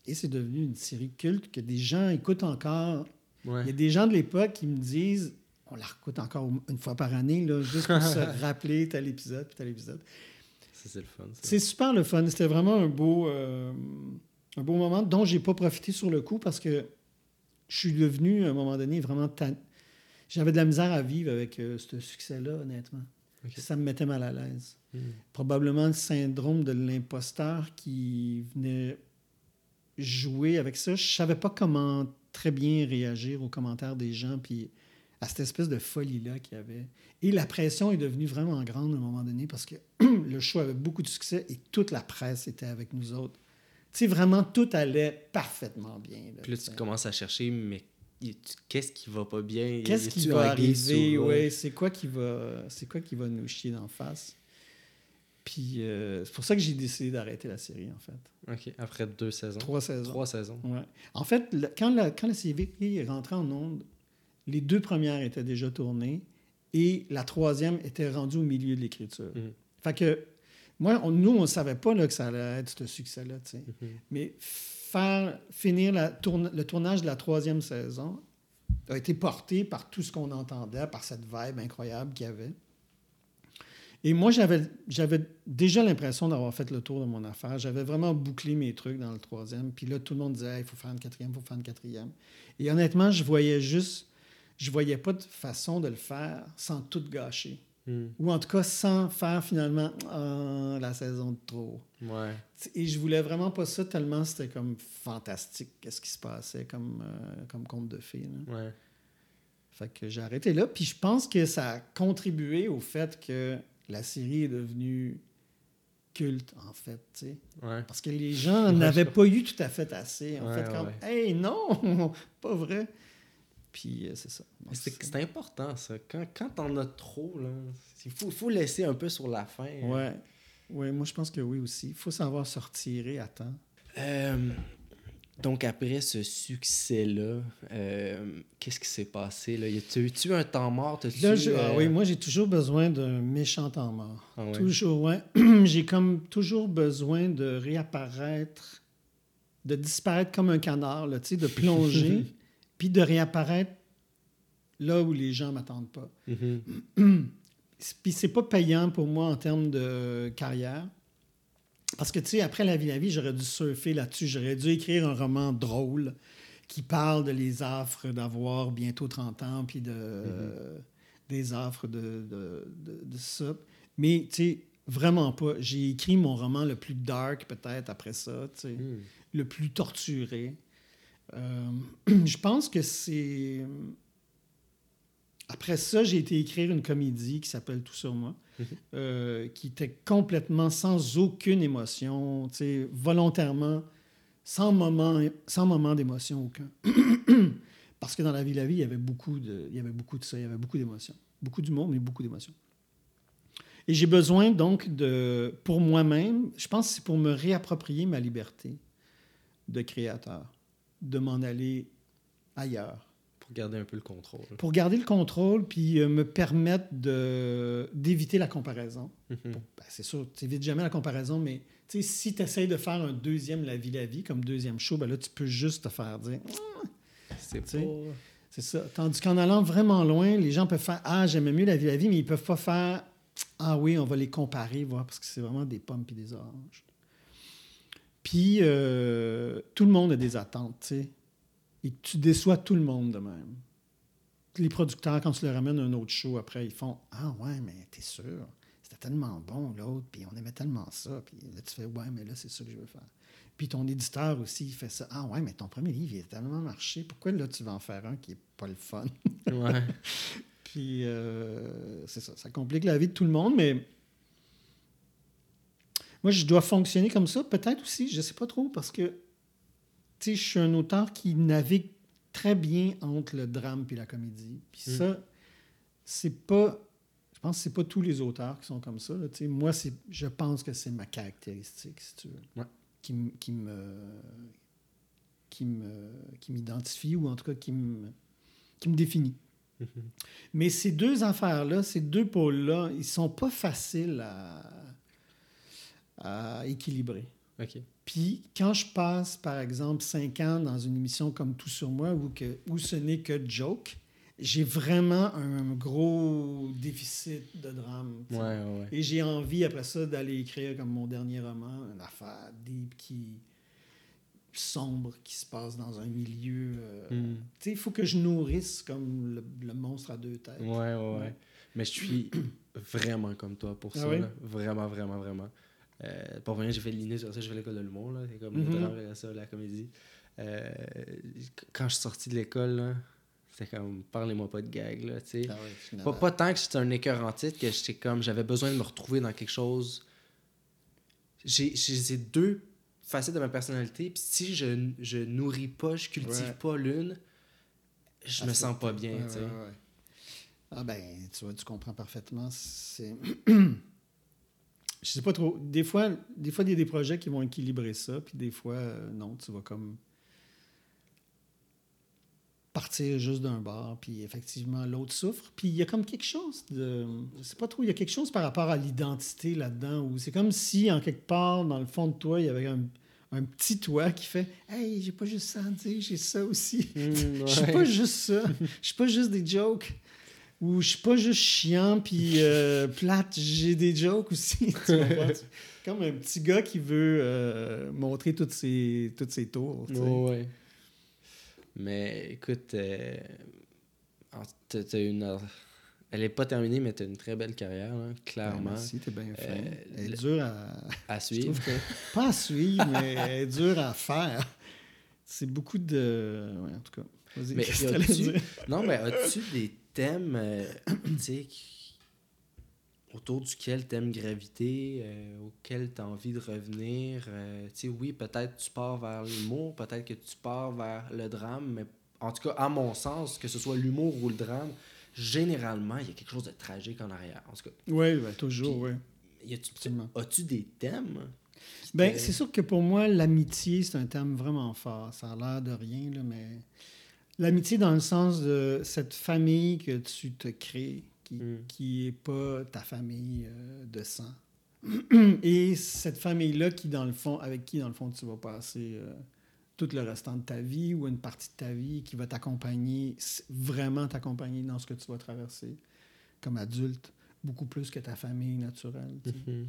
Et c'est devenu une série culte que des gens écoutent encore. Ouais. Il y a des gens de l'époque qui me disent on la réécoute encore une fois par année, là, juste pour se rappeler tel épisode puis tel épisode. C'est le fun. ça. C'est super le fun. C'était vraiment un beau, euh, un beau moment dont j'ai pas profité sur le coup parce que je suis devenu, à un moment donné, vraiment tan- J'avais de la misère à vivre avec euh, ce succès-là, honnêtement. Ça me mettait mal à l'aise. Mhm. Probablement le syndrome de l'imposteur qui venait jouer avec ça. Je savais pas comment très bien réagir aux commentaires des gens, puis à cette espèce de folie-là qu'il y avait. Et la pression est devenue vraiment grande à un moment donné parce que le show avait beaucoup de succès et toute la presse était avec nous autres. Tu sais, vraiment, tout allait parfaitement bien. là, Puis là, tu commences à chercher, mais qu'est-ce qui va pas bien? Qu'est-ce qui va arriver? roche? Ouais, c'est quoi qui va, c'est quoi qui va nous chier d'en face? Puis euh, c'est pour ça que j'ai décidé d'arrêter la série, en fait. OK, après deux saisons. Trois saisons. Trois saisons. Ouais. En fait, le- quand, la, quand la série est rentrée en onde, les deux premières étaient déjà tournées et la troisième était rendue au milieu de l'écriture. Mhm. Fait que, moi, on- nous, on ne savait pas là, que ça allait être ce succès-là. Mhm. Mais faire finir la tourne- le tournage de la troisième saison a été porté par tout ce qu'on entendait, par cette vibe incroyable qu'il y avait. Et moi, j'avais, déjà l'impression d'avoir fait le tour de mon affaire. J'avais vraiment bouclé mes trucs dans le troisième. Puis là, tout le monde disait, Hey, il faut faire une quatrième, il faut faire une quatrième. Et honnêtement, je voyais juste, je voyais pas de façon de le faire sans tout gâcher. Mhm. Ou en tout cas, sans faire finalement Ah, la saison de trop. Ouais. Et je voulais vraiment pas ça tellement c'était comme fantastique, qu'est-ce qui se passait comme, euh, comme conte de fées. là. Ouais. Fait que j'ai arrêté là. Puis je pense que ça a contribué au fait que la série est devenue culte, en fait. Ouais. Parce que les gens n'avaient pas eu tout à fait assez. En fait, comme. Hey, non, pas vrai. Puis euh, c'est ça. C'est important, ça. Quand, quand t'en as trop, là, il faut, faut laisser un peu sur la fin. Ouais. Ouais, moi je pense que oui aussi. Il faut savoir se retirer à temps. Euh, donc, après ce succès-là, euh, qu'est-ce qui s'est passé? Là? Y a-tu tu un temps mort? Là, je- euh, ah oui, moi, j'ai toujours besoin d'un méchant temps mort. ah ouais? Toujours, ouais. j'ai comme toujours besoin de réapparaître, de disparaître comme un canard, là, tu de plonger, puis de réapparaître là où les gens m'attendent pas. Mhm. Puis c'est pas payant pour moi en termes de carrière. Parce que, tu sais, après La vie, la vie, j'aurais dû surfer là-dessus. J'aurais dû écrire un roman drôle qui parle de les affres d'avoir bientôt 30 ans, puis de, des affres de, de, de- de ça. Mais, tu sais, vraiment pas. J'ai écrit mon roman le plus dark, peut-être, après ça, tu sais, Mhm. le plus torturé. Euh, je pense que c'est... Après ça, j'ai été écrire une comédie qui s'appelle Tout sur moi, Mhm. euh, qui était complètement sans aucune émotion, volontairement, sans moment, sans moment d'émotion aucun. Parce que dans la vie, la vie, il y avait beaucoup de, il y avait beaucoup de ça, il y avait beaucoup d'émotions, beaucoup d'humour, mais beaucoup d'émotions. Et j'ai besoin donc de, pour moi-même, je pense que c'est pour me réapproprier ma liberté de créateur, de m'en aller ailleurs Pour garder un peu le contrôle. pour garder le contrôle puis euh, me permettre de, d'éviter la comparaison. Mhm. Bon, ben, c'est sûr, tu n'évites jamais la comparaison, mais si tu essaies de faire un deuxième La vie, la vie comme deuxième show, ben là, tu peux juste te faire dire. C'est tu sais, pas... C'est ça. Tandis qu'en allant vraiment loin, les gens peuvent faire Ah, j'aimais mieux La vie, la vie, mais ils peuvent pas faire Ah oui, on va les comparer, voir, parce que c'est vraiment des pommes puis des oranges. Puis, euh, tout le monde a des attentes, tu sais. Et tu déçois tout le monde de même. Les producteurs, quand tu leur amènes un autre show, après, ils font Ah ouais, mais t'es sûr, c'était tellement bon l'autre, puis on aimait tellement ça. Puis là, tu fais Ouais, mais là, c'est ça que je veux faire. Puis ton éditeur aussi, il fait ça. Ah ouais, mais ton premier livre, il a tellement marché. Pourquoi là, tu vas en faire un qui est pas le fun? Ouais. Puis euh, c'est ça, ça complique la vie de tout le monde, mais moi, je dois fonctionner comme ça, peut-être aussi, je sais pas trop, parce que tu sais, je suis un auteur qui navigue très bien entre le drame et la comédie. Puis Mm. ça, c'est pas. Je pense que c'est pas tous les auteurs qui sont comme ça. là. Moi, c'est, je pense que c'est ma caractéristique, si tu veux, Ouais. qui, me qui me qui m'identifie ou en tout cas qui me qui me définit. Mais ces deux affaires-là, ces deux pôles-là, ils sont pas faciles à, équilibrer. OK. Puis quand je passe, par exemple, cinq ans dans une émission comme Tout sur moi, où, que, où ce n'est que joke, j'ai vraiment un gros déficit de drame. Ouais, ouais. Et j'ai envie, après ça, d'aller écrire comme mon dernier roman, une affaire deep qui sombre, qui se passe dans un milieu... euh. Tu sais, il faut que je nourrisse comme le, le monstre à deux têtes. Ouais, ouais. Mais je suis vraiment comme toi pour Ah ça. là. Vraiment, vraiment, vraiment. Euh, pour rien, j'ai fait l'INE sur ça, j'ai fait l'école de l'humour. là. C'est comme drame, après ça, la comédie. Euh, quand je suis sorti de l'école, c'était comme parlez-moi pas de gag, là, tu sais. Ah. Pas, pas tant que c'était un écœur en titre, que j'étais comme j'avais besoin de me retrouver dans quelque chose. J'ai deux facettes de ma personnalité, puis si je, je nourris pas, je cultive Ouais. pas l'une, je Ah, me c'est- sens pas bien, Ouais, tu sais. ouais, ouais. Ah ben, tu vois, tu comprends parfaitement. C'est... Je sais pas trop. Des fois, des fois, il y a des projets qui vont équilibrer ça, puis des fois, euh, non, tu vas comme partir juste d'un bar, puis effectivement, l'autre souffre. Puis il y a comme quelque chose de... Je sais pas trop, il y a quelque chose par rapport à l'identité là-dedans, où c'est comme si, en quelque part, dans le fond de toi, il y avait un, un petit toi qui fait « Hey, j'ai pas juste ça à dire, j'ai ça aussi. Mm, Je suis ouais. pas juste ça. Je suis pas juste des jokes. Ou je suis pas juste chiant puis euh, plate. J'ai des jokes aussi. tu? Comme un petit gars qui veut euh, montrer toutes ses, toutes ses tours. tu. Ouais. Mais écoute, euh, t'as- une. Elle est pas terminée, mais tu as une très belle carrière, là, Ben, clairement, merci, t'es bien. Euh, Elle est dure à. à suivre. que. Pas à suivre, mais elle est dure à faire. C'est beaucoup de. Ouais, en tout cas. Vas-y, Mais a-tu- dire? Non, mais as-tu des thèmes, euh, tu sais, autour duquel t'aimes graviter, euh, auquel t'as envie de revenir? euh, tu sais, oui, peut-être tu pars vers l'humour, peut-être que tu pars vers le drame, mais en tout cas, à mon sens, que ce soit l'humour ou le drame, généralement, il y a quelque chose de tragique en arrière. En tout cas, Oui, ben, toujours, oui. as-tu des thèmes? Ben, c'est sûr que pour moi, l'amitié, c'est un thème vraiment fort. Ça a l'air de rien, là, mais l'amitié dans le sens de cette famille que tu te crées, qui Mm. qui est pas ta famille euh, de sang. Et cette famille-là qui, dans le fond, avec qui, dans le fond, tu vas passer euh, tout le restant de ta vie ou une partie de ta vie qui va t'accompagner, vraiment t'accompagner dans ce que tu vas traverser comme adulte, beaucoup plus que ta famille naturelle. Mhm.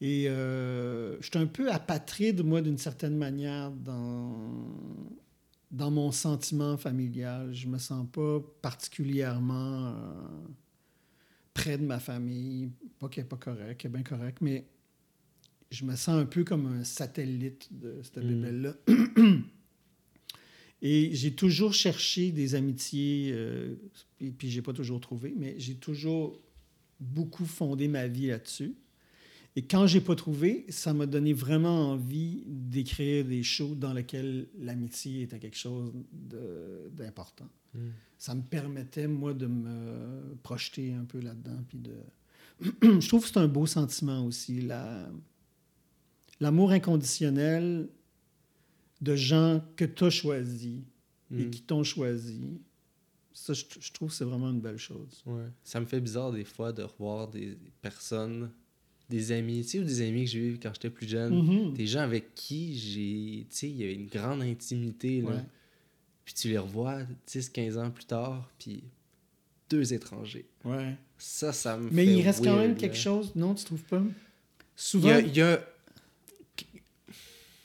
Et euh, je suis un peu apatride, moi, d'une certaine manière, dans, dans mon sentiment familial. Je me sens pas particulièrement euh, près de ma famille. Pas qu'elle n'est pas correcte, qu'elle est bien correcte, mais je me sens un peu comme un satellite de cette Mm. bébelle-là. Et j'ai toujours cherché des amitiés, euh, et puis j'ai pas toujours trouvé, mais j'ai toujours beaucoup fondé ma vie là-dessus. Et quand j'ai pas trouvé, ça m'a donné vraiment envie d'écrire des shows dans lesquels l'amitié était quelque chose d'important. Mm. Ça me permettait, moi, de me projeter un peu là-dedans. Puis de... Je trouve que c'est un beau sentiment aussi. la- L'amour inconditionnel de gens que tu as choisis et Mm. qui t'ont choisi. Ça, je, je trouve que c'est vraiment une belle chose. Ouais. Ça me fait bizarre des fois de revoir des personnes, des amis, tu sais, ou des amis que j'ai eu quand j'étais plus jeune, Mhm. des gens avec qui j'ai, tu sais, il y a une grande intimité, là. Ouais. Puis tu les revois 10, 15 ans plus tard, puis deux étrangers. Ouais. Ça, ça me Mais fait il reste quand même quelque là. chose, non, tu trouves pas? Il y Souvent, a, il y a-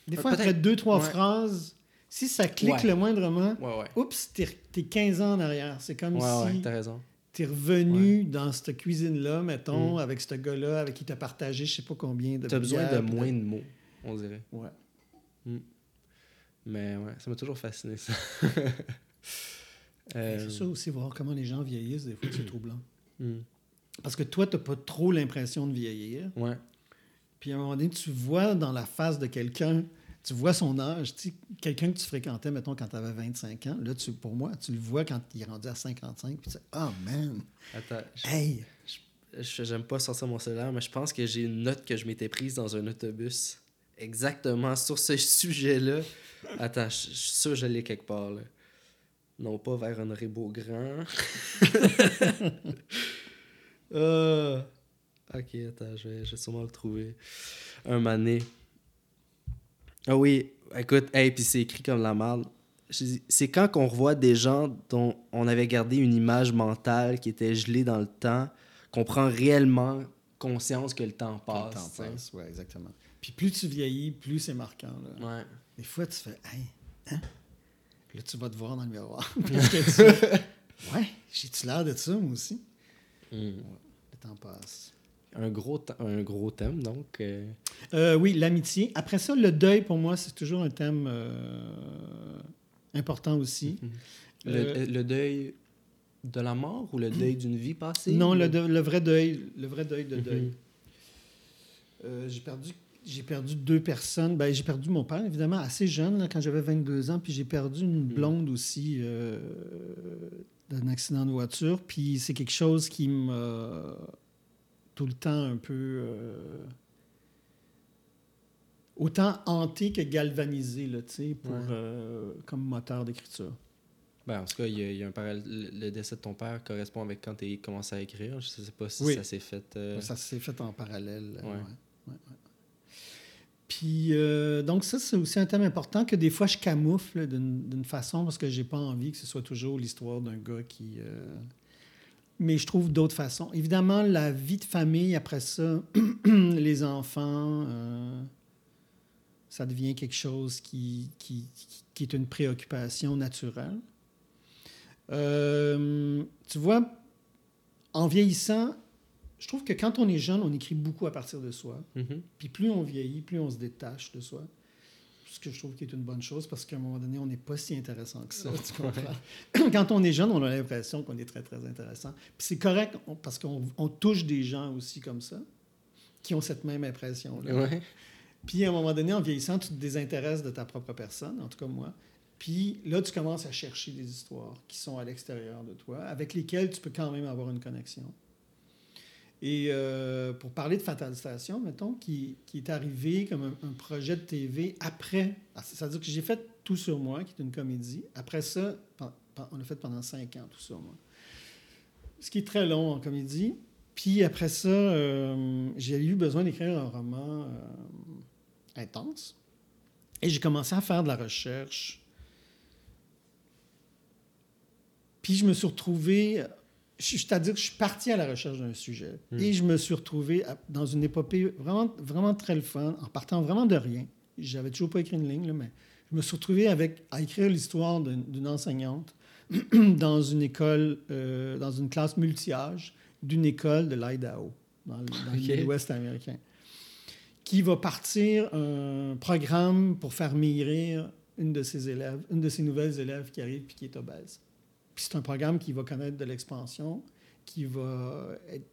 des fois, peut-être- après deux, trois ouais. phrases, si ça clique Ouais. le moindrement, Ouais, oups, t'es t'es 15 ans en arrière. C'est comme Ouais, ouais, si t'as raison. T'es revenu dans cette cuisine-là, mettons, Mm. avec ce gars-là, avec qui t'as partagé je sais pas combien de T'as besoin de moins de mots, on dirait. Ouais. Mais ouais, ça m'a toujours fasciné, ça. Euh, C'est ça aussi, voir comment les gens vieillissent, des fois, c'est troublant. hmm. Parce que toi, t'as pas trop l'impression de vieillir. Ouais. Puis à un moment donné, tu vois dans la face de quelqu'un, tu vois son âge. Tu sais, quelqu'un que tu fréquentais, mettons, quand tu avais 25 ans, là, tu, pour moi, tu le vois quand il est rendu à 55, puis tu sais, oh man, Attends, je- hey! j'aime pas sortir mon cellulaire, mais je pense que j'ai une note que je m'étais prise dans un autobus. Exactement sur ce sujet-là. Attends, je je suis sûr que je l'ai quelque part, là. non pas vers Honoré Beaugrand. Euh, Ok, attends, je vais, je vais sûrement le trouver. Un mané. Ah oui, écoute, hey, puis c'est écrit comme la merde. C'est quand qu'on revoit des gens dont on avait gardé une image mentale qui était gelée dans le temps, qu'on prend réellement conscience que le temps Quand le passe. temps passe, ouais, exactement. Puis plus tu vieillis, plus c'est marquant. Là. Ouais. Des fois, tu fais Hey, hein? Puis là, tu vas te voir dans le miroir. Tu Ouais, j'ai-tu l'air de ça, moi aussi? Mm. Le temps passe. Un, gros th- un gros thème, donc. euh, Euh, oui, l'amitié. Après ça, le deuil, pour moi, c'est toujours un thème euh, important aussi. le, Euh, le deuil de la mort ou le deuil d'une vie passée? Non, ou- le, de- le vrai deuil, le vrai deuil de Mhm. deuil. Euh, j'ai perdu j'ai perdu deux personnes. Ben, j'ai perdu mon père, évidemment, assez jeune, là, quand j'avais 22 ans. Puis j'ai perdu une blonde aussi euh, d'un accident de voiture. Puis c'est quelque chose qui m'a tout le temps un peu... euh, autant hanté que galvanisé, là, pour, Ouais. euh, comme moteur d'écriture. Ben, en tout cas, il y, a- il y a un parallèle. Le décès de ton père correspond avec quand tu commencé à écrire. Je sais pas si Oui. ça s'est fait. euh, Ça s'est fait en parallèle. euh, Ouais. Puis, donc, ça, c'est aussi un thème important que des fois, je camoufle d'une d'une façon parce que j'ai pas envie que ce soit toujours l'histoire d'un gars qui. Mais je trouve d'autres façons. Évidemment, la vie de famille, après ça, les enfants, euh, ça devient quelque chose qui, qui, qui est une préoccupation naturelle. Euh, tu vois, en vieillissant, je trouve que quand on est jeune, on écrit beaucoup à partir de soi. mhm. Puis plus on vieillit, plus on se détache de soi. Ce que je trouve qui est une bonne chose parce qu'à un moment donné, on n'est pas si intéressant que ça. Tu comprends? Quand on est jeune, on a l'impression qu'on est très, très intéressant. Puis c'est correct on- parce qu'on on touche des gens aussi comme ça qui ont cette même impression-là. Ouais. Puis à un moment donné, en vieillissant, tu te désintéresses de ta propre personne, en tout cas moi. Puis là, tu commences à chercher des histoires qui sont à l'extérieur de toi, avec lesquelles tu peux quand même avoir une connexion. Et euh, pour parler de Fatal Station, mettons, qui, est arrivé comme un, projet de TV après, ah, c'est-à-dire que j'ai fait Tout sur moi, qui est une comédie. Après ça, on l'a fait pendant cinq ans, Tout sur moi. Ce qui est très long en comédie. Puis après ça, euh, j'ai eu besoin d'écrire un roman euh, intense. Et j'ai commencé à faire de la recherche. Puis je me suis retrouvé, c'est-à-dire que je suis parti à la recherche d'un sujet. Hmm. Et je me suis retrouvé à- dans une épopée vraiment, vraiment très le fun, en partant vraiment de rien. J'avais toujours pas écrit une ligne, là, mais je me suis retrouvé avec, à écrire l'histoire d'une enseignante dans une école, euh, dans une classe multi-âge d'une école de l'Idaho, dans, le- dans Ok. le Midwest américain, qui va partir un programme pour faire maigrir une de ses élèves, une de ses nouvelles élèves qui arrive puis qui est obèse. Puis c'est un programme qui va connaître de l'expansion, qui va être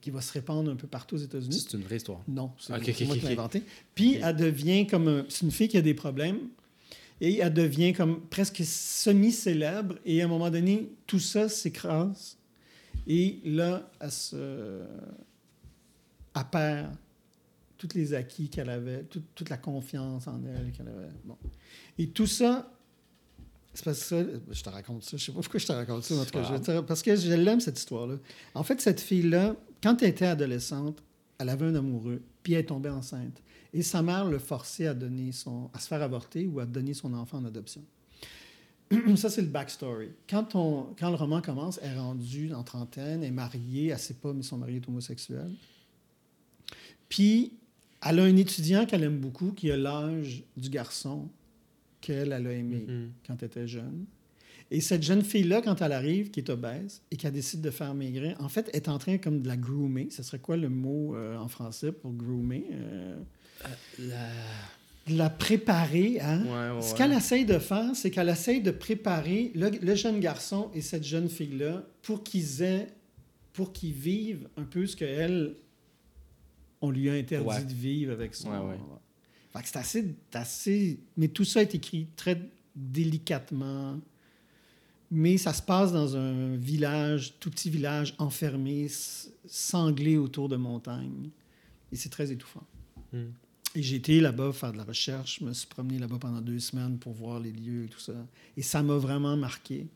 qui va se répandre un peu partout aux États-Unis. C'est une vraie histoire. Non, c'est Ok, c'est ok, moi qui l'ai inventé. Puis elle devient comme un- c'est une fille qui a des problèmes et elle devient comme presque semi-célèbre et à un moment donné tout ça s'écrase et là elle se elle perd tous les acquis qu'elle avait, toute, toute la confiance en elle qu'elle avait. Bon. Et tout ça, c'est parce que je te raconte ça, je sais pas pourquoi je te raconte ça, en tout cas, je te- parce que je l'aime cette histoire-là. En fait, cette fille-là, quand elle était adolescente, elle avait un amoureux, puis elle est tombée enceinte. Et sa mère le forçait à, donner son, à se faire avorter ou à donner son enfant en adoption. Ça, c'est le backstory. Quand, on, quand le roman commence, elle est rendue en trentaine, elle est mariée, elle ne sait pas, mais son mari est homosexuel. Puis, elle a un étudiant qu'elle aime beaucoup, qui a l'âge du garçon qu'elle elle a aimé Mhm. quand elle était jeune. Et cette jeune fille-là, quand elle arrive, qui est obèse et qui décide de faire maigrir, en fait, est en train comme de la groomer. Ce serait quoi le mot euh, en français pour groomer? Euh, La... de la préparer. Ouais, ouais, Ce ouais. qu'elle essaye de faire, c'est qu'elle essaye de préparer le, le jeune garçon et cette jeune fille-là pour qu'ils aient, pour qu'ils vivent un peu ce qu'elle, on lui a interdit de vivre avec son. Fait que c'est assez, assez. Mais tout ça est écrit très délicatement. Mais ça se passe dans un village, tout petit village enfermé, sanglé autour de montagnes. Et c'est très étouffant. Hmm. Et j'ai été là-bas faire de la recherche. Je me suis promené là-bas pendant deux semaines pour voir les lieux et tout ça. Et ça m'a vraiment marqué.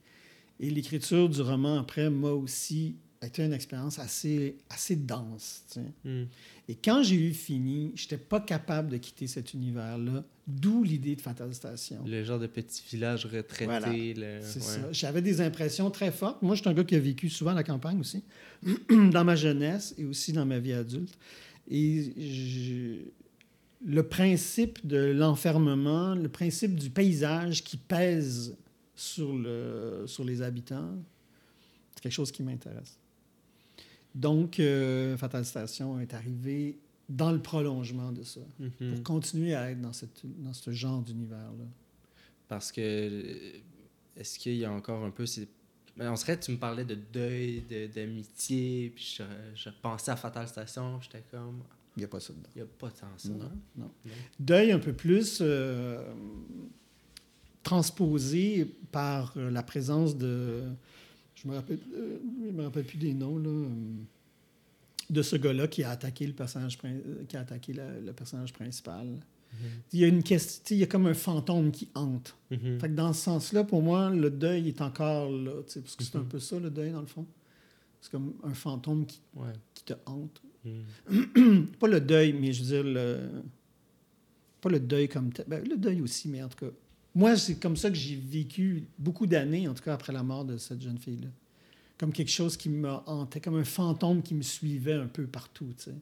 Et l'écriture du roman, après, m'a aussi été une expérience assez, assez dense. Hmm. Et quand j'ai eu fini, je n'étais pas capable de quitter cet univers-là, d'où l'idée de Fatal Station. Le genre de petit village retraité. Voilà. le- C'est ouais. ça. J'avais des impressions très fortes. Moi, je suis un gars qui a vécu souvent à la campagne aussi, dans ma jeunesse et aussi dans ma vie adulte. Et je- le principe de l'enfermement, le principe du paysage qui pèse sur, le, sur les habitants, c'est quelque chose qui m'intéresse. Donc, euh, Fatal Station est arrivé dans le prolongement de ça, Mhm. pour continuer à être dans, cette, dans ce genre d'univers-là. Parce que est-ce qu'il y a encore un peu ces... Ben, on serait, tu me parlais de deuil, de- d'amitié, puis je, je pensais à Fatal Station, j'étais comme, Il n'y a pas ça dedans. il n'y a pas tant ça. Non, non. Non. Deuil un peu plus euh, transposé par la présence de. Je me rappelle, euh, je me rappelle plus des noms, là. euh, De ce gars-là qui a attaqué le personnage, euh, qui a attaqué la- le personnage principal. Il y a une question, il y a comme un fantôme qui hante. Mhm. Fait que dans ce sens-là, pour moi, le deuil est encore là, parce que c'est un Mhm. peu ça, le deuil, dans le fond. C'est comme un fantôme qui, Ouais. qui te hante. Mhm. pas le deuil, mais je veux dire, le... pas le deuil comme tel. Ben, le deuil aussi, mais en tout cas, moi, c'est comme ça que j'ai vécu beaucoup d'années, en tout cas après la mort de cette jeune fille-là. Comme quelque chose qui me hantait, comme un fantôme qui me suivait un peu partout, tu sais.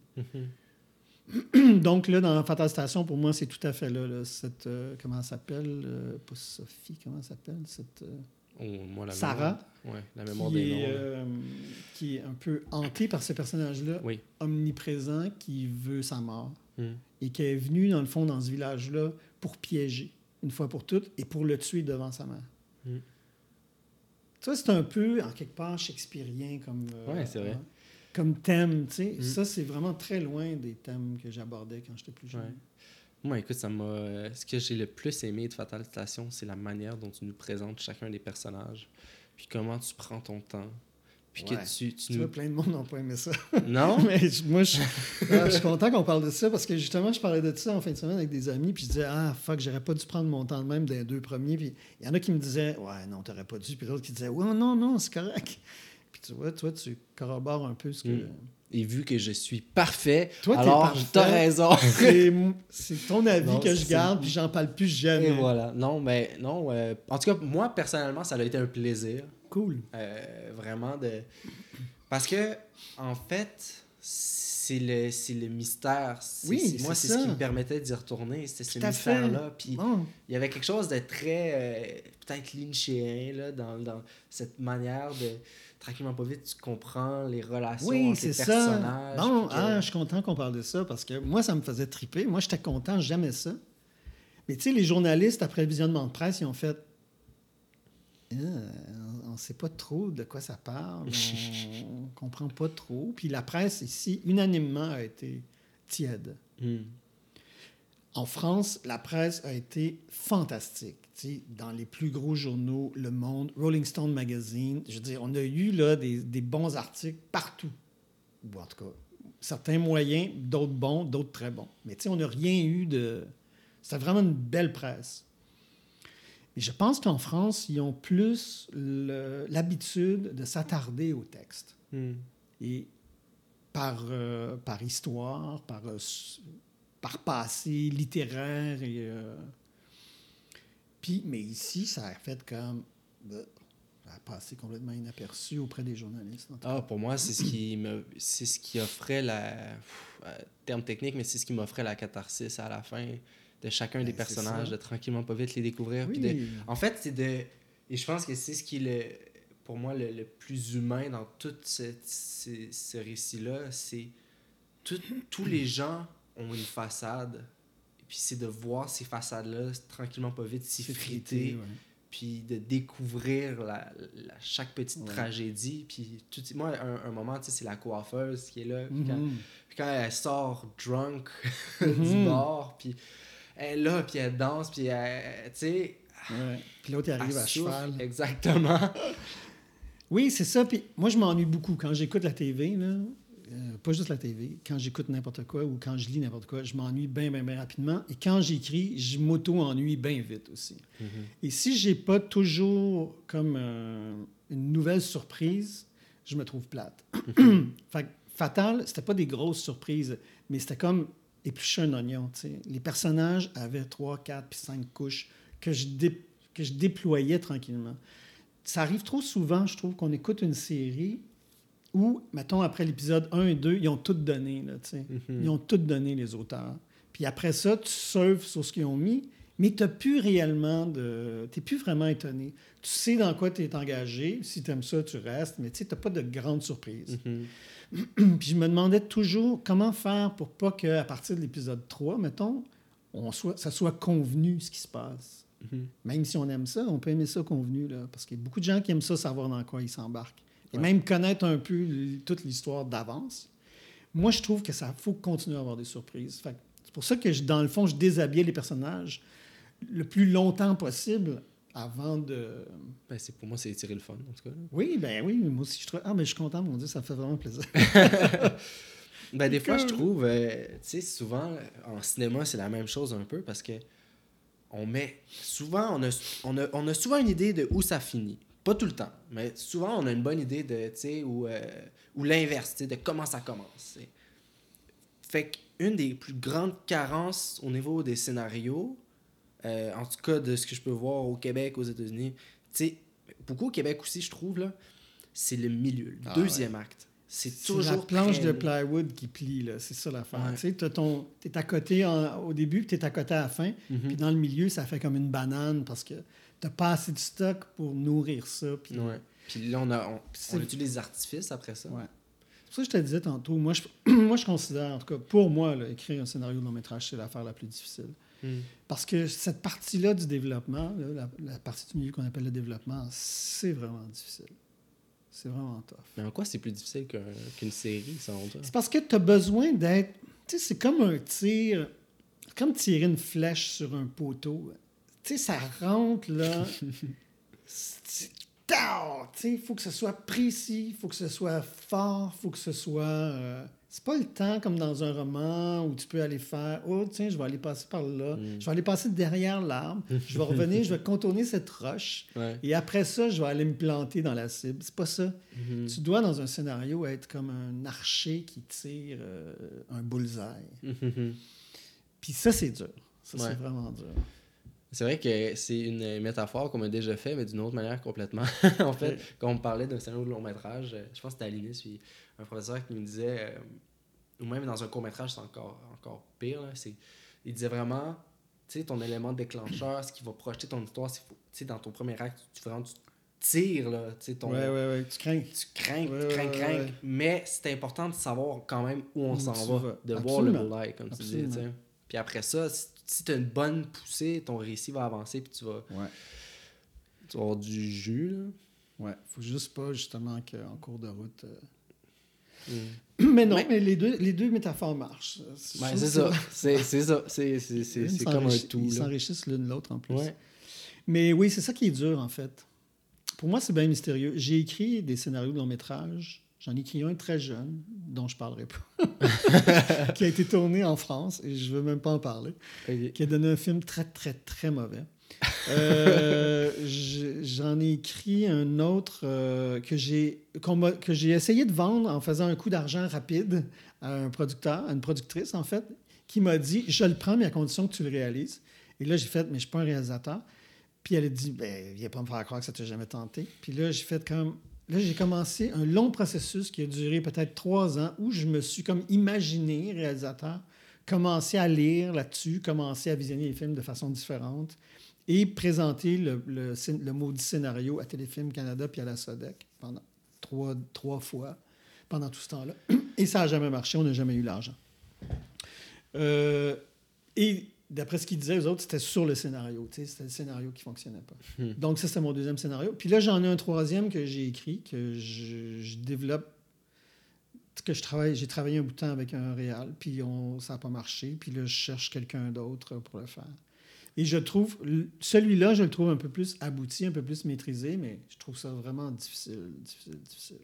Mhm. Donc là, dans Fatal Station, pour moi, c'est tout à fait là, là, cette... euh, comment elle s'appelle? euh, pas Sophie, comment elle s'appelle? Cette... euh, Oh, moi, la Sarah, mémoire- Ouais, la mémoire qui, des noms. est, euh, qui est un peu hantée par ce personnage-là, Oui. omniprésent, qui veut sa mort. Mhm. et qui est venu, dans le fond, dans ce village-là pour piéger, une fois pour toutes, et pour le tuer devant sa mère. Mm. Vois, c'est un peu, en quelque part, shakespearien comme, euh, Ouais, c'est vrai. hein, comme thème. Mm. Ça, c'est vraiment très loin des thèmes que j'abordais quand j'étais plus jeune. Ouais. Moi, écoute, ça m'a. Ce que j'ai le plus aimé de Fatal Station, c'est la manière dont tu nous présentes chacun des personnages. Puis comment tu prends ton temps. Puis Ouais. que tu, tu Tu nous. vois, plein de monde n'ont pas aimé ça. Non? Mais moi, je, je suis content qu'on parle de ça parce que justement, je parlais de ça en fin de semaine avec des amis, puis je disais, ah, fuck, j'aurais pas dû prendre mon temps de même des deux premiers. Puis il y en a qui me disaient, ouais, non, t'aurais pas dû. Puis d'autres qui disaient, ouais, non, non, c'est correct. Puis tu vois, toi, tu corrobores un peu ce que. Mm. Et vu que je suis parfait, Toi, alors t'as raison. C'est c'est ton avis Non, que je garde, puis j'en parle plus jamais. Et voilà. Non, mais non. euh, en tout cas, moi, personnellement, ça a été un plaisir. Cool. Euh, vraiment de. Parce que, en fait, c'est le, c'est le mystère. C'est- Oui, c'est- moi, c'est c'est ce qui me permettait d'y retourner. C'était ce mystère-là. Puis il y avait quelque chose de très, euh, peut-être lynchéen, là, dans, dans cette manière de. Tranquillement, pas vite, tu comprends les relations Oui, entre les c'est ça. personnages. Bon, que- ah, je suis content qu'on parle de ça parce que moi, ça me faisait triper. Moi, j'étais content, j'aimais ça. Mais tu sais, les journalistes, après le visionnement de presse, ils ont fait ne sait pas trop de quoi ça parle, on ne comprend pas trop. Puis la presse ici, unanimement, a été tiède. Hmm. En France, la presse a été fantastique. Tu sais, dans les plus gros journaux, Le Monde, Rolling Stone Magazine, je veux dire, on a eu là, des, des bons articles partout. Ou en tout cas, certains moyens, d'autres bons, d'autres très bons. Mais tu sais, on n'a rien eu de... C'était vraiment une belle presse. Et je pense qu'en France, ils ont plus l'habitude de s'attarder au texte. Hmm. Et par, euh, par histoire, par, euh, par passé littéraire. Et, euh, Puis, mais ici, ça a fait comme. euh, Ça a passé complètement inaperçu auprès des journalistes. Ah, pour moi, c'est ce qui me, c'est ce qui offrait la, pff, terme technique, mais c'est ce qui m'offrait la catharsis à la fin de chacun des Ben, personnages, de tranquillement pas vite les découvrir. de-. En fait, c'est de, et je pense que c'est ce qui est le, pour moi le, le plus humain dans tout ce, ce, ce récit-là, c'est tout- tous les gens ont une façade. Et puis c'est de voir ces façades-là tranquillement pas vite s'effriter ouais. puis de découvrir la, la- chaque petite Ouais. tragédie. Puis tout, moi, un, un moment, tu sais, c'est la coiffeuse qui est là. Puis quand, Mhm. puis quand elle sort drunk du bar, puis elle est là, puis elle danse, puis elle, tu sais, Ouais. Puis l'autre, il arrive à cheval. Exactement. Oui, c'est ça. Puis moi, je m'ennuie beaucoup quand j'écoute la TV. Là. euh, pas juste la TV, quand j'écoute n'importe quoi ou quand je lis n'importe quoi, je m'ennuie bien, bien, bien rapidement. Et quand j'écris, je m'auto-ennuie bien vite aussi. Mhm. Et si j'ai pas toujours comme euh, une nouvelle surprise, je me trouve plate. fait que Fatal, c'était pas des grosses surprises, mais c'était comme éplucher un oignon. tu sais. Les personnages avaient trois, quatre puis cinq couches que je, dé- que je déployais tranquillement. Ça arrive trop souvent, je trouve, qu'on écoute une série où, mettons, après l'épisode 1 et 2, ils ont tout donné. Là, tu sais. Mhm. Ils ont tout donné, les auteurs. Puis après ça, tu surfes sur ce qu'ils ont mis, mais tu n'as plus réellement de. Tu n'es plus vraiment étonné. Tu sais dans quoi tu es engagé. Si tu aimes ça, tu restes, mais tu n'as pas de grandes surprises. Mhm. Puis je me demandais toujours comment faire pour pas qu'à partir de l'épisode 3, mettons, on soit, ça soit convenu ce qui se passe. Mhm. Même si on aime ça, on peut aimer ça convenu, là, parce qu'il y a beaucoup de gens qui aiment ça, savoir dans quoi ils s'embarquent. Et Ouais. même connaître un peu toute l'histoire d'avance. Moi, je trouve que ça faut continuer à avoir des surprises. C'est pour ça que, je- dans le fond, je déshabillais les personnages le plus longtemps possible avant de... Ben, c'est, pour moi, c'est tirer le fun, en tout cas. là. Oui, ben oui, moi aussi, je trouve... Ah, mais je suis content, mon Dieu, ça me fait vraiment plaisir. Ben, des fois, je trouve, euh, tu sais, souvent, en cinéma, c'est la même chose un peu parce que on met. Souvent, on a, on a, on a souvent une idée de où ça finit. Pas tout le temps, mais souvent, on a une bonne idée de, tu sais, ou, euh, ou l'inverse, tu sais, de comment ça commence. tu sais. Fait qu'une des plus grandes carences au niveau des scénarios, euh, en tout cas de ce que je peux voir au Québec, aux États-Unis, tu sais, beaucoup au Québec aussi, je trouve, là, c'est le milieu, le Ah deuxième acte. C'est C'est toujours la planche de plywood qui plie, là. C'est ça l'affaire. Ouais. Tu sais, t'as ton... t'es à côté en- au début, puis t'es à côté à la fin. Mhm. Puis dans le milieu, ça fait comme une banane parce que t'as pas assez de stock pour nourrir ça. Puis Ouais. Puis là, on, a, on, C'est- on utilise des artifices après ça. Ouais. C'est pour ça que je te disais tantôt, moi je, moi, je considère, en tout cas pour moi, là, écrire un scénario de long métrage, c'est l'affaire la plus difficile. Hmm. Parce que cette partie-là du développement, là, la, la partie du milieu qu'on appelle le développement, c'est vraiment difficile. C'est vraiment tough. Mais en quoi c'est plus difficile qu'un- qu'une série, selon toi? C'est parce que tu as besoin d'être. Tu sais, c'est comme un tir. Comme tirer une flèche sur un poteau. Tu sais, ça rentre, là. Il faut que ce soit précis, il faut que ce soit fort, il faut que ce soit. euh, C'est pas le temps comme dans un roman où tu peux aller faire Oh, tiens, je vais aller passer par là, Mm. je vais aller passer derrière l'arbre, je vais revenir, je vais contourner cette roche, Ouais. et après ça, je vais aller me planter dans la cible. C'est pas ça. Mhm. Tu dois, dans un scénario, être comme un archer qui tire euh, un bullseye. Puis ça, c'est dur. Ça, Ouais. c'est vraiment dur. C'est vrai que c'est une métaphore qu'on m'a déjà fait, mais d'une autre manière complètement. en fait, Ouais. quand on me parlait d'un scénario de long métrage, je pense que c'était à l'INIS, puis un professeur qui me disait, euh, ou même dans un court métrage, c'est encore, encore pire, là, c'est, il disait vraiment, tu sais, ton élément déclencheur, ce qui va projeter ton histoire, c'est, faut- tu sais, dans ton premier acte, tu, vraiment, tu tires, là, tu sais, ton... Ouais, ouais, ouais. Tu crains. tu crains, Ouais, tu crains, ouais, crains. ouais. Mais c'est important de savoir quand même où on s'en va, vas. de voir le comme tu dis. Puis après ça, si, si tu as une bonne poussée, ton récit va avancer, puis tu vas, Ouais. tu vas avoir du jus. Là. Ouais. Faut juste pas, justement, qu'en cours de route. euh, Mm. Mais non, mais les deux, les deux métaphores marchent. Ouais, c'est ça. C'est ça. C'est comme un tout. Ils s'enrichissent l'une l'autre en plus. Ouais. Mais oui, c'est ça qui est dur, en fait. Pour moi, c'est bien mystérieux. J'ai écrit des scénarios de long métrage. J'en ai écrit un très jeune, dont je parlerai pas, qui a été tourné en France, et je veux même pas en parler, qui a donné un film très, très, très mauvais. Euh, je- J'en ai écrit un autre euh, que j'ai essayé de vendre en faisant un coup d'argent rapide à un producteur, à une productrice, en fait, qui m'a dit Je le prends, mais à condition que tu le réalises. Et là, j'ai fait Mais je suis pas un réalisateur. Puis elle a dit ben, Viens pas me faire croire que ça t'a jamais tenté. Puis là, j'ai fait comme. Là, j'ai commencé un long processus qui a duré peut-être trois ans où je me suis comme imaginé réalisateur, commencé à lire là-dessus, commencé à visionner les films de façon différente et présenter le, le, le maudit scénario à Téléfilm Canada puis à la SODEC pendant trois, trois fois pendant tout ce temps-là. Et ça n'a jamais marché, on n'a jamais eu l'argent. Euh, et d'après ce qu'ils disaient, eux autres, c'était sur le scénario. C'était le scénario qui ne fonctionnait pas. Hmm. Donc, ça, c'était mon deuxième scénario. Puis là, j'en ai un troisième que j'ai écrit, que je, je développe, que je travaille. J'ai travaillé un bout de temps avec un réal, puis on, ça n'a pas marché. Puis là, je cherche quelqu'un d'autre pour le faire. Et je trouve, celui-là, je le trouve un peu plus abouti, un peu plus maîtrisé, mais je trouve ça vraiment difficile, difficile, difficile.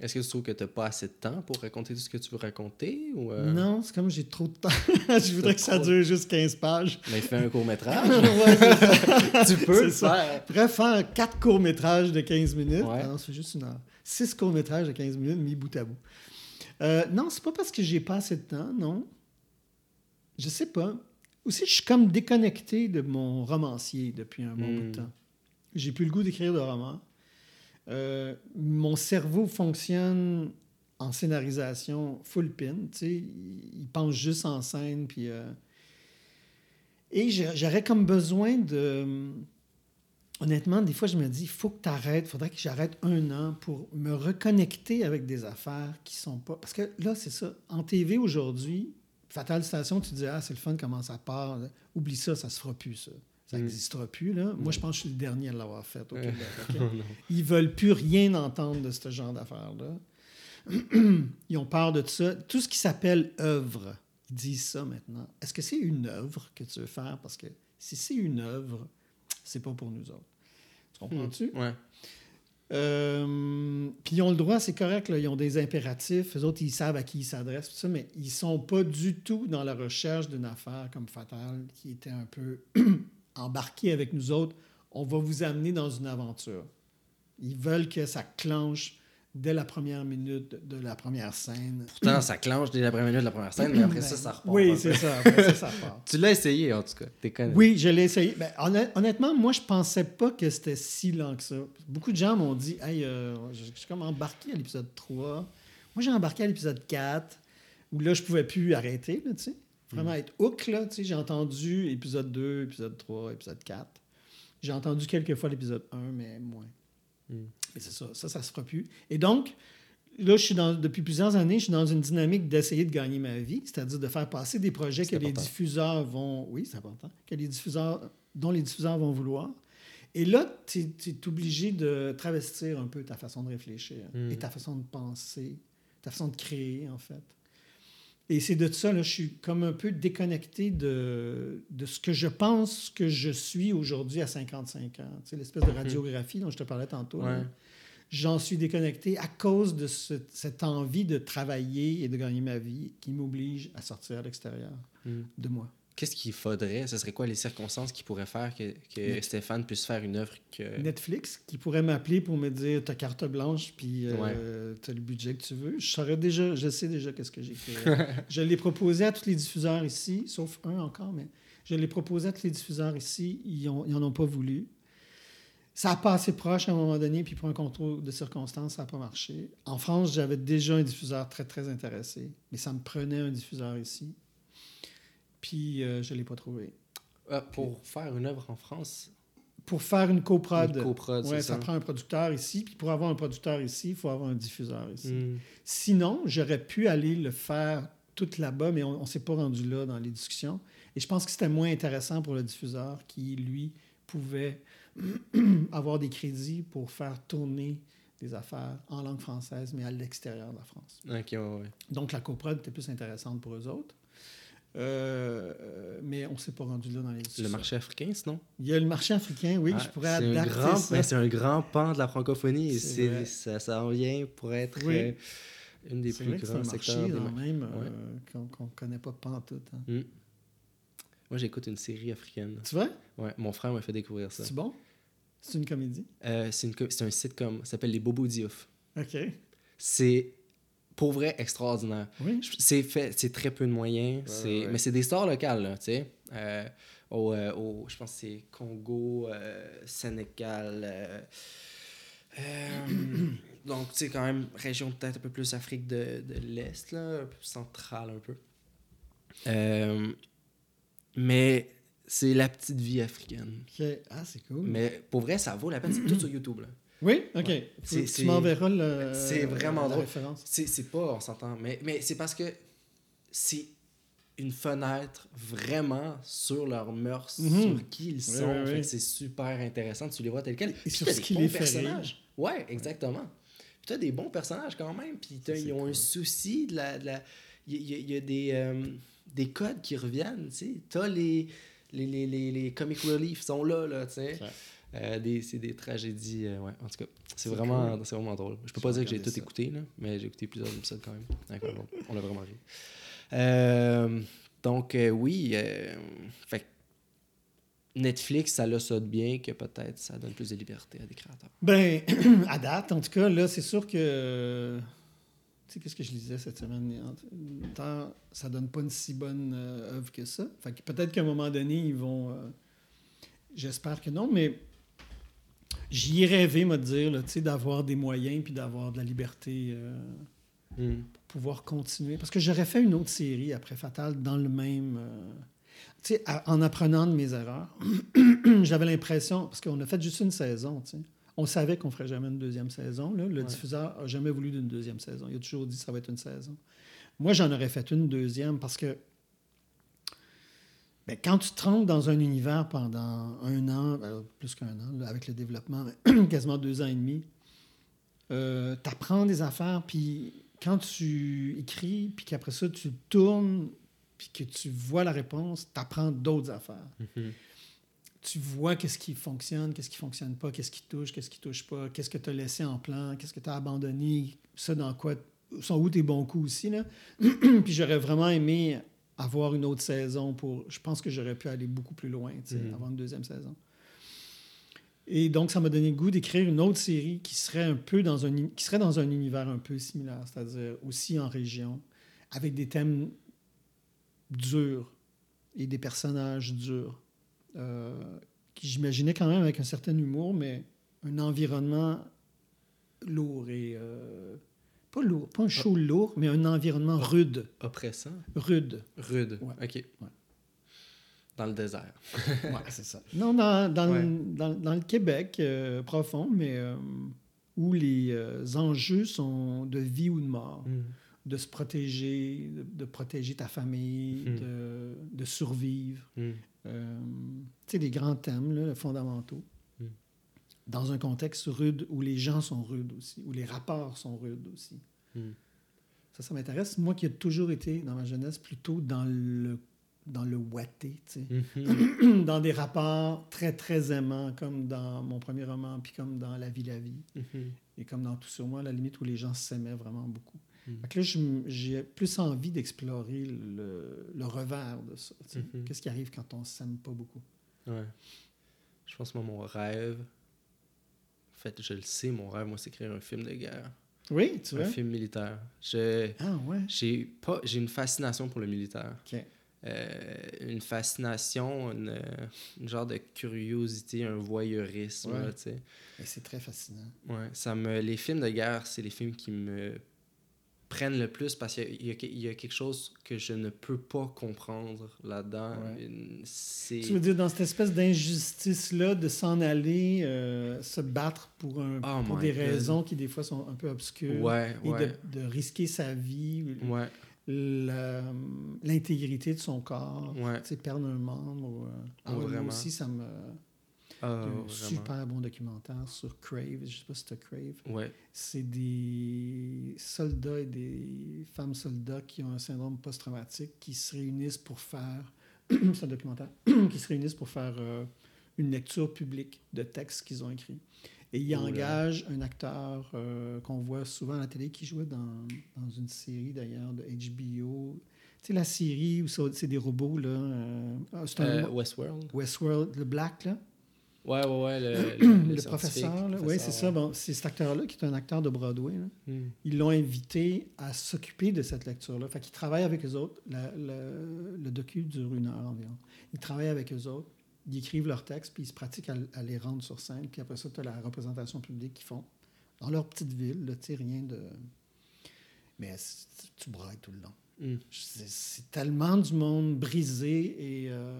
Est-ce que tu trouves que tu n'as pas assez de temps pour raconter tout ce que tu veux raconter? Ou euh, Non, c'est comme j'ai trop de temps. je voudrais que ça dure juste 15 pages. Mais fais un court-métrage. Ouais, tu peux C'est le ça. faire. Je pourrais faire quatre courts-métrages de 15 minutes. Ouais. Non, c'est juste une heure. Six courts-métrages de 15 minutes mis bout à bout. Euh, non, c'est pas parce que j'ai pas assez de temps, non. Je sais pas. Aussi, je suis comme déconnecté de mon romancier depuis un bon bout de Hmm. temps. J'ai plus le goût d'écrire de romans. Euh, mon cerveau fonctionne en scénarisation full pin. Il pense juste en scène. Puis, euh, Et j'aurais comme besoin de. Honnêtement, des fois, je me dis, il faut que tu arrêtes. Il faudrait que j'arrête un an pour me reconnecter avec des affaires qui sont pas. Parce que là, c'est ça. En TV aujourd'hui, Fatal Station, tu dis, ah, c'est le fun, comment ça part. Oublie ça, ça se fera plus, ça. Ça Mm. n'existera plus. Là. Moi, je pense que je suis le dernier à l'avoir fait au Ouais. Québec. ok? Oh. Ils veulent plus rien entendre de ce genre d'affaires-là. Ils ont peur de ça. Tout ce qui s'appelle œuvre, ils disent ça maintenant. Est-ce que c'est une œuvre que tu veux faire? Parce que si c'est une œuvre, c'est pas pour nous autres. Tu comprends-tu? Ouais. Euh, puis ils ont le droit, c'est correct, ils ont des impératifs, les autres, ils savent à qui ils s'adressent, mais ils sont pas du tout dans la recherche d'une affaire comme Fatal, qui était un peu embarqué avec nous autres. On va vous amener dans une aventure. Ils veulent que ça clenche dès la première minute de la première scène. Pourtant, ça clenche dès la première minute de la première scène, mais après ça, ça repart. Oui, c'est ça. Après ça, ça repart. Tu l'as essayé, en tout cas. T'es. Oui, je l'ai essayé. Ben, honn- honnêtement, moi, je pensais pas que c'était si lent que ça. Beaucoup de gens m'ont dit Hey, euh, je je suis comme embarqué à l'épisode 3. Moi, j'ai embarqué à l'épisode 4, où là, je pouvais plus arrêter, tu sais. Vraiment être hook, là, tu sais. J'ai entendu épisode 2, épisode 3, épisode 4. J'ai entendu quelques fois l'épisode 1, mais moins. Mm. Mais c'est ça. Ça, ça se fera plus. Et donc, là, je suis dans, depuis plusieurs années, je suis dans une dynamique d'essayer de gagner ma vie, c'est-à-dire de faire passer des projets que les diffuseurs vont. Oui, c'est important. Que les diffuseurs, dont les diffuseurs vont vouloir. Et là, tu es, obligé de travestir un peu ta façon de réfléchir Mm. et ta façon de penser, ta façon de créer, en fait. Et c'est de ça, là, je suis comme un peu déconnecté de, de ce que je pense que je suis aujourd'hui à 55 ans. Tu sais, l'espèce de radiographie dont je te parlais tantôt. Ouais. J'en suis déconnecté à cause de ce- cette envie de travailler et de gagner ma vie qui m'oblige à sortir à l'extérieur Mm. de moi. Qu'est-ce qu'il faudrait? Ce serait quoi les circonstances qui pourraient faire que, que Stéphane puisse faire une œuvre que. Netflix qui pourrait m'appeler pour me dire t'as carte blanche puis euh, t'as le budget que tu veux. Je saurais déjà, je sais déjà qu'est-ce que j'ai fait. je l'ai proposé à tous les diffuseurs ici, sauf un encore, mais je l'ai proposé à tous les diffuseurs ici. Ils n'en ont pas voulu. Ça a passé proche à un moment donné, puis pour un contrôle de circonstances, ça n'a pas marché. En France, j'avais déjà un diffuseur très, très intéressé, mais ça me prenait un diffuseur ici. Puis euh, je ne l'ai pas trouvé. Ah, pour faire une œuvre en France, Pour faire une coprod, une coprod, ouais, c'est ça ça? prend un producteur ici, puis pour avoir un producteur ici, il faut avoir un diffuseur ici. Mm. Sinon, j'aurais pu aller le faire tout là-bas, mais on ne s'est pas rendu là dans les discussions. Et je pense que c'était moins intéressant pour le diffuseur qui, lui, pouvait avoir des crédits pour faire tourner des affaires en langue française, mais à l'extérieur de la France. Ok, ouais, ouais. Donc, la coprod était plus intéressante pour eux autres. Euh, euh, mais on ne s'est pas rendu là dans les. Le marché africain, sinon? Il y a le marché africain, oui, Ah, je pourrais adapter grand- ça. mais C'est un grand pan de la francophonie et ça, ça en vient pour être Oui. euh, une des plus grands secteurs. mar- le même euh, qu'on ne connaît pas pantoute. Hein. Mm. Moi, j'écoute une série africaine. Tu vois? Ouais, mon frère m'a fait découvrir ça. C'est bon? C'est une comédie? C'est un sitcom, ça s'appelle Les Bobos Diouf. OK. C'est pour vrai extraordinaire. Oui. C'est fait, c'est très peu de moyens, c'est, ouais. mais c'est des stars locales, là, tu sais. Euh, au, euh, au- je pense que c'est Congo, euh, Sénégal. euh, euh, donc, tu sais, quand même, région peut-être un peu plus Afrique de, de l'Est, là, un peu plus centrale un peu. Euh, mais c'est la petite vie africaine. Ah, c'est cool. Mais pour vrai, ça vaut la peine. C'est tout sur YouTube. Là. Oui? OK. Ouais. Tu m'enverras le, c'est vraiment la drôle. C'est, pas, on s'entend, mais, mais c'est parce que c'est une fenêtre vraiment sur leurs mœurs, Mhm. sur qui ils sont. ouais. que c'est super intéressant. Tu les vois tels quels. Et Puis sur ce des qui bons les fait personnages. Ouais, exactement. Puis t'as des bons personnages quand même. Puis c'est ils ont un souci de la. Il y, y a- il y a des, euh, des codes qui reviennent. Tu. T'as les, les, les, les, les comic relief sont là, là tu sais. Euh, c'est des tragédies. euh, ouais, en tout cas, c'est vraiment, c'est vraiment drôle. Je peux pas dire que j'ai tout ça. écouté, là, mais j'ai écouté plusieurs épisodes quand même. Bon, on a vraiment ri. Euh, donc, oui. fait Netflix, ça l'a ça de bien que peut-être ça donne plus de liberté à des créateurs. Ben, à date, en tout cas, là, c'est sûr que. Tu sais, qu'est-ce que je lisais cette semaine? Temps, ça donne pas une si bonne œuvre que ça. Fait que peut-être qu'à un moment donné, ils vont. J'espère que non, mais j'y ai rêvé, me dire, là, tu sais, d'avoir des moyens puis d'avoir de la liberté euh, Hmm. pour pouvoir continuer. Parce que j'aurais fait une autre série après Fatal dans le même. euh, tu sais, à- en apprenant de mes erreurs, j'avais l'impression, parce qu'on a fait juste une saison, tu sais. On savait qu'on ferait jamais une deuxième saison. là. Le Ouais. diffuseur n'a jamais voulu d'une deuxième saison. Il a toujours dit que ça va être une saison. Moi, j'en aurais fait une deuxième parce que quand tu te trompes dans un univers pendant un an, ben, plus qu'un an, avec le développement, quasiment deux ans et demi, tu apprends des affaires, puis quand tu écris, puis qu'après ça, tu tournes, puis que tu vois la réponse, tu apprends d'autres affaires. Mhm. Tu vois qu'est-ce qui fonctionne, qu'est-ce qui fonctionne pas, qu'est-ce qui touche, qu'est-ce qui touche pas, qu'est-ce que tu as laissé en plan, qu'est-ce que tu as abandonné, ça dans quoi, sont où tes bons coups aussi. Là. puis j'aurais vraiment aimé avoir une autre saison pour. Je pense que j'aurais pu aller beaucoup plus loin, tu sais, Mhm. avoir une deuxième saison. Et donc, ça m'a donné le goût d'écrire une autre série qui serait un peu dans un, qui serait dans un univers un peu similaire, c'est-à-dire aussi en région, avec des thèmes durs et des personnages durs, euh, qui j'imaginais quand même avec un certain humour, mais un environnement lourd et euh, pas lourd, pas un show lourd, mais un environnement rude, Oppressant. rude. Rude. Ouais. OK. Dans le désert. Ouais, c'est ça. Non, dans, dans, Ouais. le, dans, dans le Québec euh, profond, mais euh, où les euh, enjeux sont de vie ou de mort, Hmm. de se protéger, de, de protéger ta famille, Mhm. de, de survivre. Hmm. Euh, tu sais, les grands thèmes là, fondamentaux. Dans un contexte rude où les gens sont rudes aussi, où les rapports sont rudes aussi. Hmm. Ça, ça m'intéresse. Moi qui ai toujours été, dans ma jeunesse, plutôt dans le, dans le ouaté, tu sais. Mhm. dans des rapports très, très aimants, comme dans mon premier roman, puis comme dans La vie, la vie, Mhm. et comme dans Tout sur moi, à la limite où les gens s'aimaient vraiment beaucoup. Fait que là, j'ai plus envie d'explorer le, le revers de ça. tu sais. Qu'est-ce qui arrive quand on s'aime pas beaucoup? Ouais. Je pense que moi, mon rêve. En fait, je le sais, mon rêve, moi, c'est écrire un film de guerre. Oui, tu Un vois? film militaire. Je- Ah ouais? J'ai pas, j'ai une fascination pour le militaire. OK. Euh, une fascination, une, une genre de curiosité, un voyeurisme, Ouais. là, tu sais. Et c'est très fascinant. Ouais, ça me, les films de guerre, c'est les films qui me prennent le plus parce qu'il y a- y, quelque chose que je ne peux pas comprendre là-dedans. Ouais. Une- C'est... Tu veux dire, dans cette espèce d'injustice-là, de s'en aller, euh, se battre pour, un, Oh pour des God. raisons qui, des fois, sont un peu obscures. Ouais, Et ouais. de, de risquer sa vie, l'intégrité de son corps, perdre un membre. euh, ah ouais, moi aussi, ça me. Ah, un super bon documentaire sur Crave. Je sais pas si tu Crave. Ouais. C'est des soldats et des femmes soldats qui ont un syndrome post-traumatique qui se réunissent pour faire. c'est un documentaire. qui se réunissent pour faire euh, une lecture publique de textes qu'ils ont écrits. Et ils Oh là. engagent un acteur euh, qu'on voit souvent à la télé qui jouait dans, dans une série d'ailleurs de HBO. Tu sais, la série où c'est des robots, là. euh, ah, un Westworld. Westworld, le Black, là. Ouais, ouais, ouais. Le, le, professeur, là. Oui, c'est ça. Bon, c'est cet acteur-là qui est un acteur de Broadway. là. Hmm. Ils l'ont invité à s'occuper de cette lecture-là. Fait qu'il travaille avec eux autres. La- le, le docu dure une heure environ. Ils travaillent avec eux autres. Ils écrivent leurs textes, puis ils se pratiquent à, à les rendre sur scène. Puis après ça, tu as la représentation publique qu'ils font dans leur petite ville. Tu sais, rien de... Mais tu brailles tout le long. Hmm. C'est c'est tellement du monde brisé et... euh,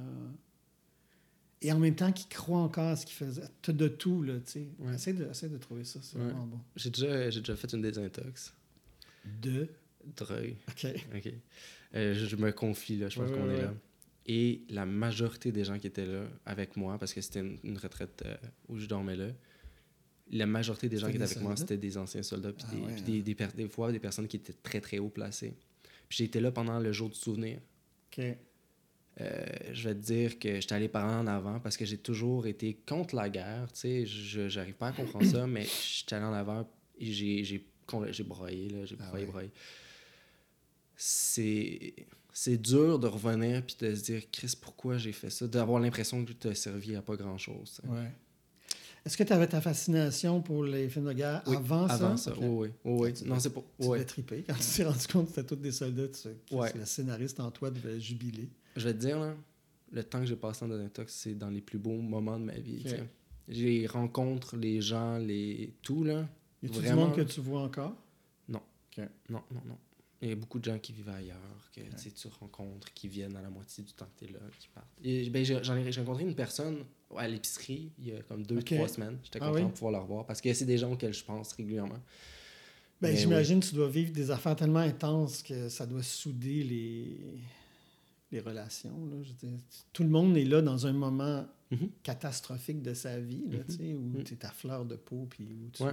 Et en même temps, qui croit encore à ce qu'il faisait. De tout, là, tu sais. Ouais. Essaie, de, essaie de trouver ça, c'est Ouais. vraiment bon. J'ai déjà, j'ai déjà fait une désintox. De... Drogue. OK. OK. Euh, je, je me confie, là. Je pense Ouais, qu'on est là. Et la majorité des gens qui étaient là avec moi, parce que c'était une, une retraite euh, où je dormais là, la majorité des gens qui étaient avec moi, c'était des anciens soldats, puis Ah des, puis hein. des, des, per- des fois des personnes qui étaient très très haut placées. Puis été là pendant le jour du souvenir. OK. Euh, je vais te dire que j'étais allé par en avant parce que j'ai toujours été contre la guerre. Tu sais, je j'arrive pas à comprendre ça, mais j'étais allé en avant et j'ai j'ai j'ai broyé là, j'ai Ah broyé, ouais. broyé. C'est c'est dur de revenir puis de se dire Chris pourquoi j'ai fait ça, d'avoir l'impression que tu as servi à pas grand chose. Ouais. Est-ce que tu avais ta fascination pour les films de guerre Oui, avant ça? Avant ça, oui, oui. Tu- Non, c'est pas. Tu ouais. triper. Quand tu t'es rendu compte que c'était tous des soldats, tu, Ouais. le scénariste en toi devait jubiler. Je vais te dire, là, le temps que j'ai passé en détox, c'est dans les plus beaux moments de ma vie. J'ai rencontre les gens, les tout, là. Y du Vraiment? monde que tu vois encore? Non. Non, non, non. Il y a beaucoup de gens qui vivent ailleurs, que tu rencontres, qui viennent à la moitié du temps que tu es là, qui partent. Et, ben, j'ai, j'en ai, j'ai rencontré une personne à l'épicerie il y a comme deux, trois semaines. J'étais Ah content oui? de pouvoir la revoir parce que c'est des gens auxquels je pense régulièrement. Ben, j'imagine que tu dois vivre des affaires tellement intenses que ça doit souder les, les relations. Là. Je veux dire, tout le monde est là dans un moment Mhm. catastrophique de sa vie, là, tu sais, où tu es à fleur de peau, puis où tu... Ouais.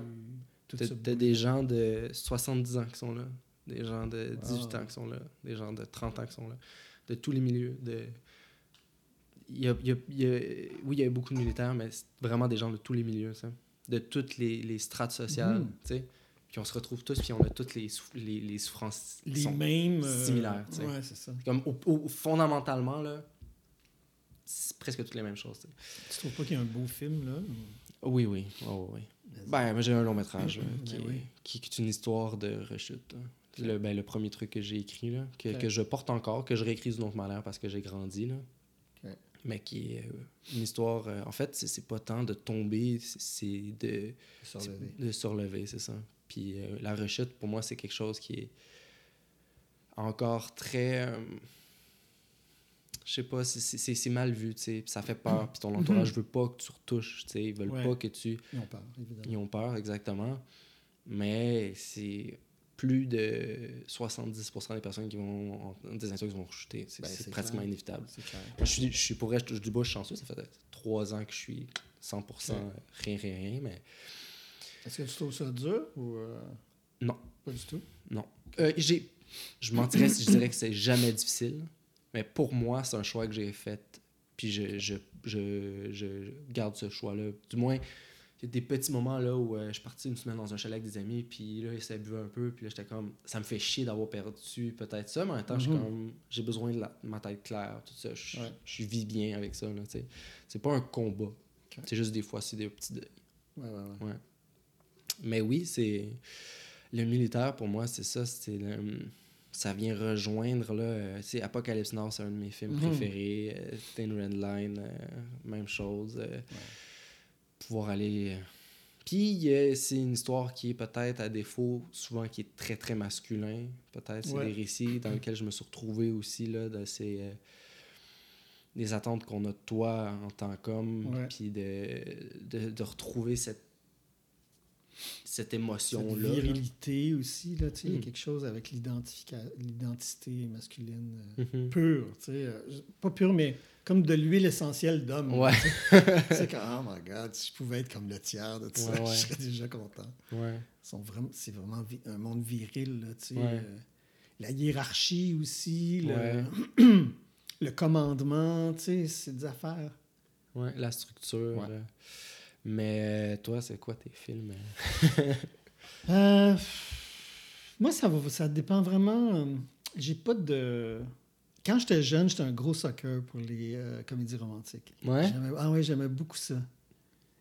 T'as, des gens de 70 ans qui sont là, des gens de 18 Ah. ans qui sont là, des gens de 30 ans qui sont là, de tous les milieux. De... Il y a, il y a- il y a- oui, il y a beaucoup de militaires, mais c'est vraiment des gens de tous les milieux, ça. de toutes les, les strates sociales. Tu sais. Puis on se retrouve tous, puis on a toutes les, souff- les, les souffrances qui Les sont mêmes... euh, similaires. Ouais, c'est ça. Comme au- au- fondamentalement, là, c'est presque toutes les mêmes choses. tu sais. Tu trouves pas qu'il y a un beau film, là? Oui, oui. Oh, oui. Ben, moi, j'ai un long métrage Ben qui, oui. est, qui est une histoire de rechute. hein. Le, ben, le premier truc que j'ai écrit, là, que, que je porte encore, que je réécris d'une autre manière parce que j'ai grandi. Là. Mais qui est euh, une histoire. euh, en fait, c'est- pas tant de tomber, c'est- de, de se relever, c'est ça. Puis euh, la rechute, pour moi, c'est quelque chose qui est encore très. euh, je sais pas, c'est- mal vu, tu sais. Puis ça fait peur. Puis ton entourage veut pas que tu retouches, tu sais. Ils veulent Ouais. pas que tu. Ils ont peur, évidemment. Ils ont peur, exactement. Mais c'est plus de 70% des personnes qui vont en désintox vont rechuter. C'est Ben, pratiquement clair. inévitable. C'est clair. Moi, je suis, je suis pour vrai, je touche du bois, je suis chanceux. Ça fait trois ans que je suis 100% Ouais. rien, rien, rien. Mais Est-ce que tu trouves ça dur ou... euh, Non. Pas du tout? non. Euh, j'ai, je mentirais si je dirais que c'est jamais difficile. Mais pour moi, c'est un choix que j'ai fait. Puis je, je, je, je garde ce choix-là. Du moins, il y a des petits moments là où euh, je suis parti une semaine dans un chalet avec des amis, puis là, ça buvait un peu, puis là, j'étais comme, ça me fait chier d'avoir perdu peut-être ça, mais en même temps, je suis Mhm. comme, j'ai besoin de, la- de ma tête claire, tout ça. Je, Ouais. je vis bien avec ça, là. C'est pas un combat. C'est juste des fois, c'est des petits deuils. Ouais, ouais, ouais. Ouais. Mais oui, c'est. Le militaire, pour moi, c'est ça. C'est le- Ça vient rejoindre. là euh, C'est Apocalypse Now, c'est un de mes films Mhm. préférés. euh, Thin Red Line, euh, même chose. euh, Pouvoir aller. Puis, c'est une histoire qui est peut-être, à défaut, souvent qui est très, très masculin. Peut-être. C'est Ouais. des récits dans lesquels je me suis retrouvé aussi, là, de ces. des attentes qu'on a de toi en tant qu'homme, puis de, de, de retrouver cette, cette Cette émotion-là. là. virilité aussi, là, tu sais, il y a Mm. quelque chose avec l'identité masculine euh, Mhm. pure, tu sais, euh, pas pure, mais comme de l'huile essentielle d'homme. Ouais. c'est comme, oh my God, si je pouvais être comme le tiers de tout ça, Ouais, je serais déjà content. Ouais. C'est vraiment un monde viril, là, tu sais. Ouais. euh, la hiérarchie aussi, le, le commandement, tu sais, c'est des affaires. Ouais, la structure. Ouais. Euh. Mais toi, c'est quoi tes films? euh? Euh, moi, ça, va, ça dépend vraiment. euh, J'ai pas de. Quand j'étais jeune, j'étais un gros sucker pour les euh, comédies romantiques. Ouais? Ah oui, j'aimais beaucoup ça.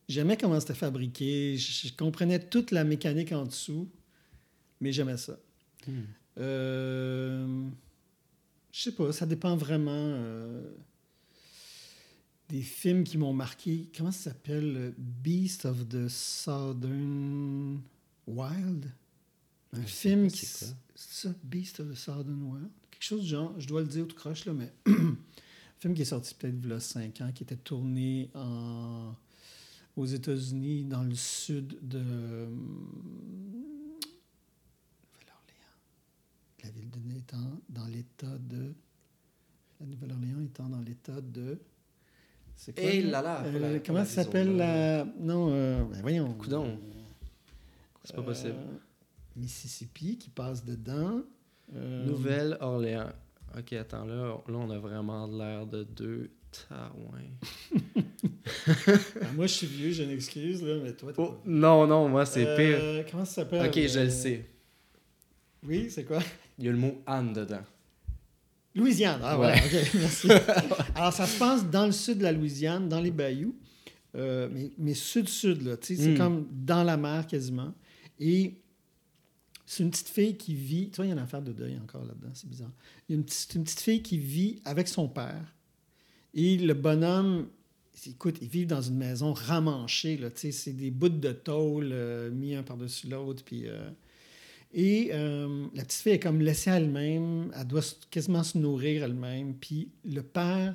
J'aimais comment c'était fabriqué. Je, je comprenais toute la mécanique en dessous, mais j'aimais ça. Hmm. Euh, je sais pas, ça dépend vraiment euh, des films qui m'ont marqué. Comment ça s'appelle? Beast of the Southern Wild? Un Je film qui. c'est ça, Beast of the Southern Wild? Quelque chose du genre, je dois le dire tout croche, là, mais. un film qui est sorti peut-être il y a 5 ans, qui était tourné en, aux États-Unis, dans le sud de. Nouvelle-Orléans. La ville de Nez étant dans l'état de. La Nouvelle-Orléans étant dans l'état de. C'est Eh là là, euh, la- comment ça s'appelle la. Non, euh, ben voyons. Coudon. C'est pas possible. Euh, Mississippi qui passe dedans. Euh, Nouvelle-Orléans. Ok, attends, là, là, on a vraiment l'air de deux. Ah, moi, je suis vieux, j'ai une excuse, là, mais toi, t'as Oh, pas- non, non, moi, c'est pire. Euh, Comment ça s'appelle? Ok, je euh, le sais. Oui, c'est quoi? Il y a le mot Anne dedans. Louisiane. Ah ouais, Ouais. ok, merci. Alors, ça se passe dans le sud de la Louisiane, dans les bayous, euh, mais, sud-sud, là. Tu sais, c'est Mm. comme dans la mer quasiment. Et c'est une petite fille qui vit. Tu vois, il y a une affaire de deuil encore là-dedans, c'est bizarre. Il y a une petite, une petite fille qui vit avec son père. Et le bonhomme, écoute, ils vivent dans une maison ramanchée, là. Tu sais, c'est des bouts de tôle euh, mis un par-dessus l'autre. Puis. euh, et euh, la petite fille est comme laissée à elle-même. Elle doit quasiment se nourrir elle-même. Puis le père,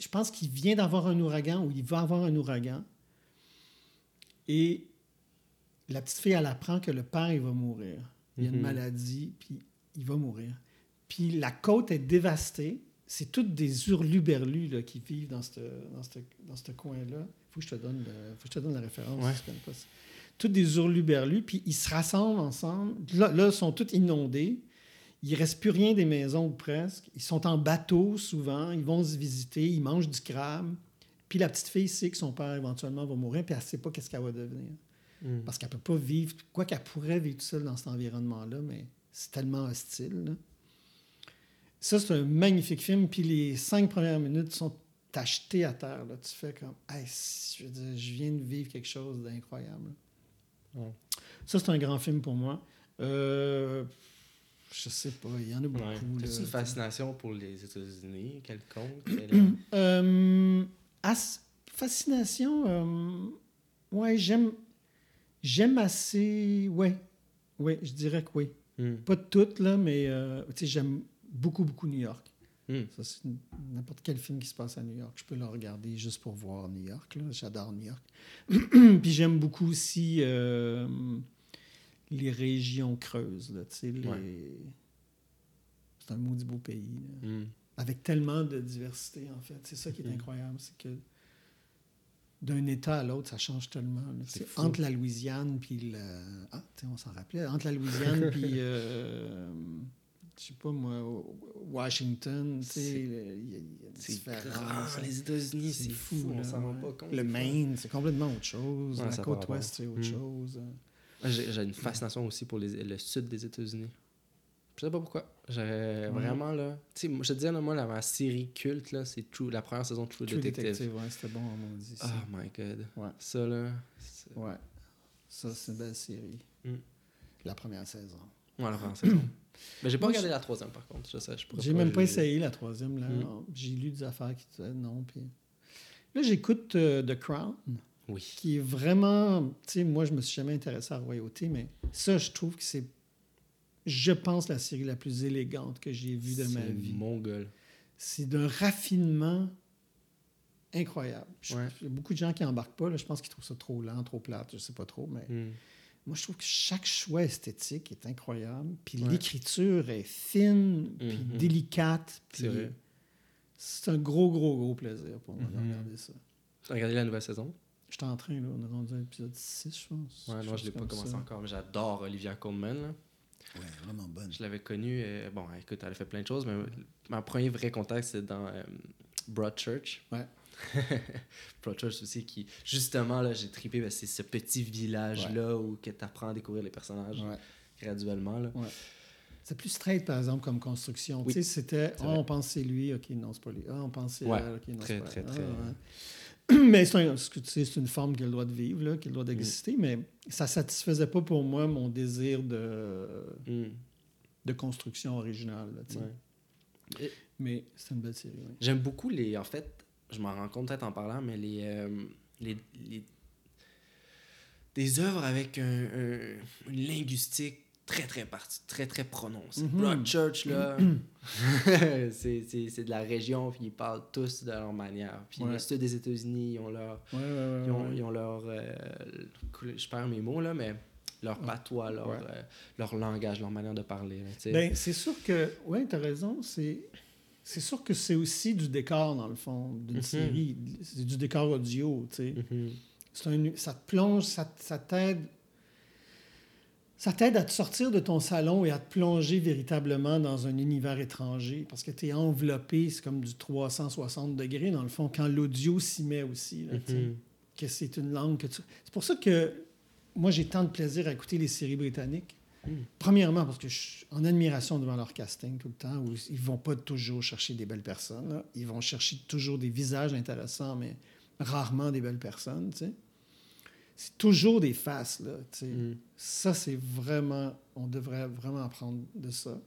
je pense qu'il vient d'avoir un ouragan ou il va avoir un ouragan. Et la petite fille, elle apprend que le père, il va mourir. Il y a une Mhm. maladie, puis il va mourir. Puis la côte est dévastée. C'est toutes des hurluberlus là, qui vivent dans ce dans coin-là. faut que je te donne le- faut que je te donne la référence. Ouais. si Toutes des hurluberlus, puis ils se rassemblent ensemble. Là, là, ils sont tous inondés. Il reste plus rien des maisons, ou presque. Ils sont en bateau souvent. Ils vont se visiter. Ils mangent du crabe. Puis la petite fille sait que son père éventuellement va mourir, puis elle ne sait pas qu'est-ce qu'elle va devenir. Mm. Parce qu'elle peut pas vivre, quoi qu'elle pourrait vivre toute seule dans cet environnement-là, mais c'est tellement hostile. là. Ça, c'est un magnifique film. Puis les cinq premières minutes sont achetées à terre. Là. Tu fais comme, Hey, je, veux dire, je viens de vivre quelque chose d'incroyable. Ouais. Ça, c'est un grand film pour moi. Euh, je sais pas, il y en a beaucoup. Ouais. une fascination pour les États-Unis quelconque? Euh, as- fascination, euh, ouais, j'aime, j'aime assez, ouais, ouais, je dirais que oui. Mm. Pas toutes, là, mais euh, tu sais, j'aime beaucoup, beaucoup New York. Mm. Ça, n'importe quel film qui se passe à New York. Je peux le regarder juste pour voir New York. là. J'adore New York. Puis j'aime beaucoup aussi euh, les régions creuses. Là, tu sais, les... Ouais. C'est un maudit beau pays. là. Mm. Avec tellement de diversité, en fait. C'est ça qui est Mm. incroyable. C'est que d'un État à l'autre, ça change tellement. C'est C'est entre la Louisiane puis le... Ah, on s'en rappelait. Entre la Louisiane puis... euh, je sais pas moi, Washington, tu sais, il y a- une différence. les États-unis, c'est fou, on là, s'en rend pas compte. Le. Maine, c'est complètement autre chose. Ouais, la ça côte ouest, c'est autre Mm. chose. J'ai j'ai une fascination aussi pour les- le sud des États-Unis. Je sais pas pourquoi. J'aurais Ouais. vraiment là. Tu sais, je te disais, là, moi, la, ma série culte, là, c'est True, la première saison de True, True Detective. Detective, ouais, c'était bon, on dit. Oh my god. Ouais. Ça, là. Ouais. Ça, c'est une belle série. Mm. La première saison. Ouais, la première saison. Mais j'ai pas Moi, regardé la troisième, par contre. Je sais, je J'ai même pas essayé la troisième. là. Mm. J'ai lu des affaires qui disaient non. Puis... Là, j'écoute euh, The Crown, Oui. qui est vraiment. Tu sais, moi, je me suis jamais intéressé à la royauté, mais ça, je trouve que c'est. Je pense la série la plus élégante que j'ai vue de ma vie. Mongol. C'est d'un raffinement incroyable. Ouais. Il y a beaucoup de gens qui embarquent pas. là. Je pense qu'ils trouvent ça trop lent, trop plate. Je sais pas trop, mais Mm. Moi, je trouve que chaque choix esthétique est incroyable. Puis Ouais. l'écriture est fine, puis Mhm. délicate. C'est puis vrai. C'est un gros, gros, gros plaisir pour moi de Mhm. regarder ça. T'as regardé la nouvelle saison? J'étais en train, là, on est rendu à l'épisode 6, je pense. Ouais, non, je l'ai chose pas comme commencé ça. encore, mais j'adore Olivia Colman. là. Ouais, vraiment bonne. Je l'avais connue. euh, bon, écoute, elle a fait plein de choses, mais mon premier vrai contact, c'est dans euh, Broadchurch. Ouais. Broadchurch aussi, qui, justement, là, j'ai trippé, que c'est ce petit village-là où tu apprends à découvrir les personnages Ouais. graduellement. Là. C'est plus straight, par exemple, comme construction. Oui, Tu sais, c'était, vrai. on pense c'est lui, ok, non, c'est pas lui. Ah, on pense c'est Ouais, elle, ok, non, très, c'est pas très, très- Ah. Mais c'est, un- une forme qui a le droit de vivre, là, qui a le droit d'exister, mais ça satisfaisait pas pour moi mon désir de, Mm, de construction originale. là, tu sais. ouais. Et Mais c'est une belle série. J'aime beaucoup les. En fait, je m'en rends compte peut-être en parlant, mais les. euh, les, les- des œuvres avec un, un- une linguistique très, très partie, très, très prononcée. Mhm. Broadchurch, là, c'est de la région, puis ils parlent tous de leur manière. Puis Ouais. le sud des États-Unis, ils ont leur. Ouais, ouais, ouais, Ils ont, ils ont leur. euh, je perds mes mots, là, mais leur patois, leur, euh, leur langage, leur manière de parler. là. Ben, c'est sûr que, oui, tu as raison, c'est, c'est sûr que c'est aussi du décor, dans le fond, d'une Mhm. série. C'est du décor audio, tu sais. Mhm. Un- ça te plonge, ça, t'aide. ça t'aide à te sortir de ton salon et à te plonger véritablement dans un univers étranger parce que tu es enveloppé, c'est comme du 360 degrés dans le fond, quand l'audio s'y met aussi. là, Mhm. Que c'est une langue que tu. C'est pour ça que moi, j'ai tant de plaisir à écouter les séries britanniques. Premièrement, parce que je suis en admiration devant leur casting tout le temps, où ils vont pas toujours chercher des belles personnes. là. Ils vont chercher toujours des visages intéressants, mais rarement des belles personnes. C'est toujours des faces. Là. Mm. Ça, c'est vraiment. On devrait vraiment apprendre de ça.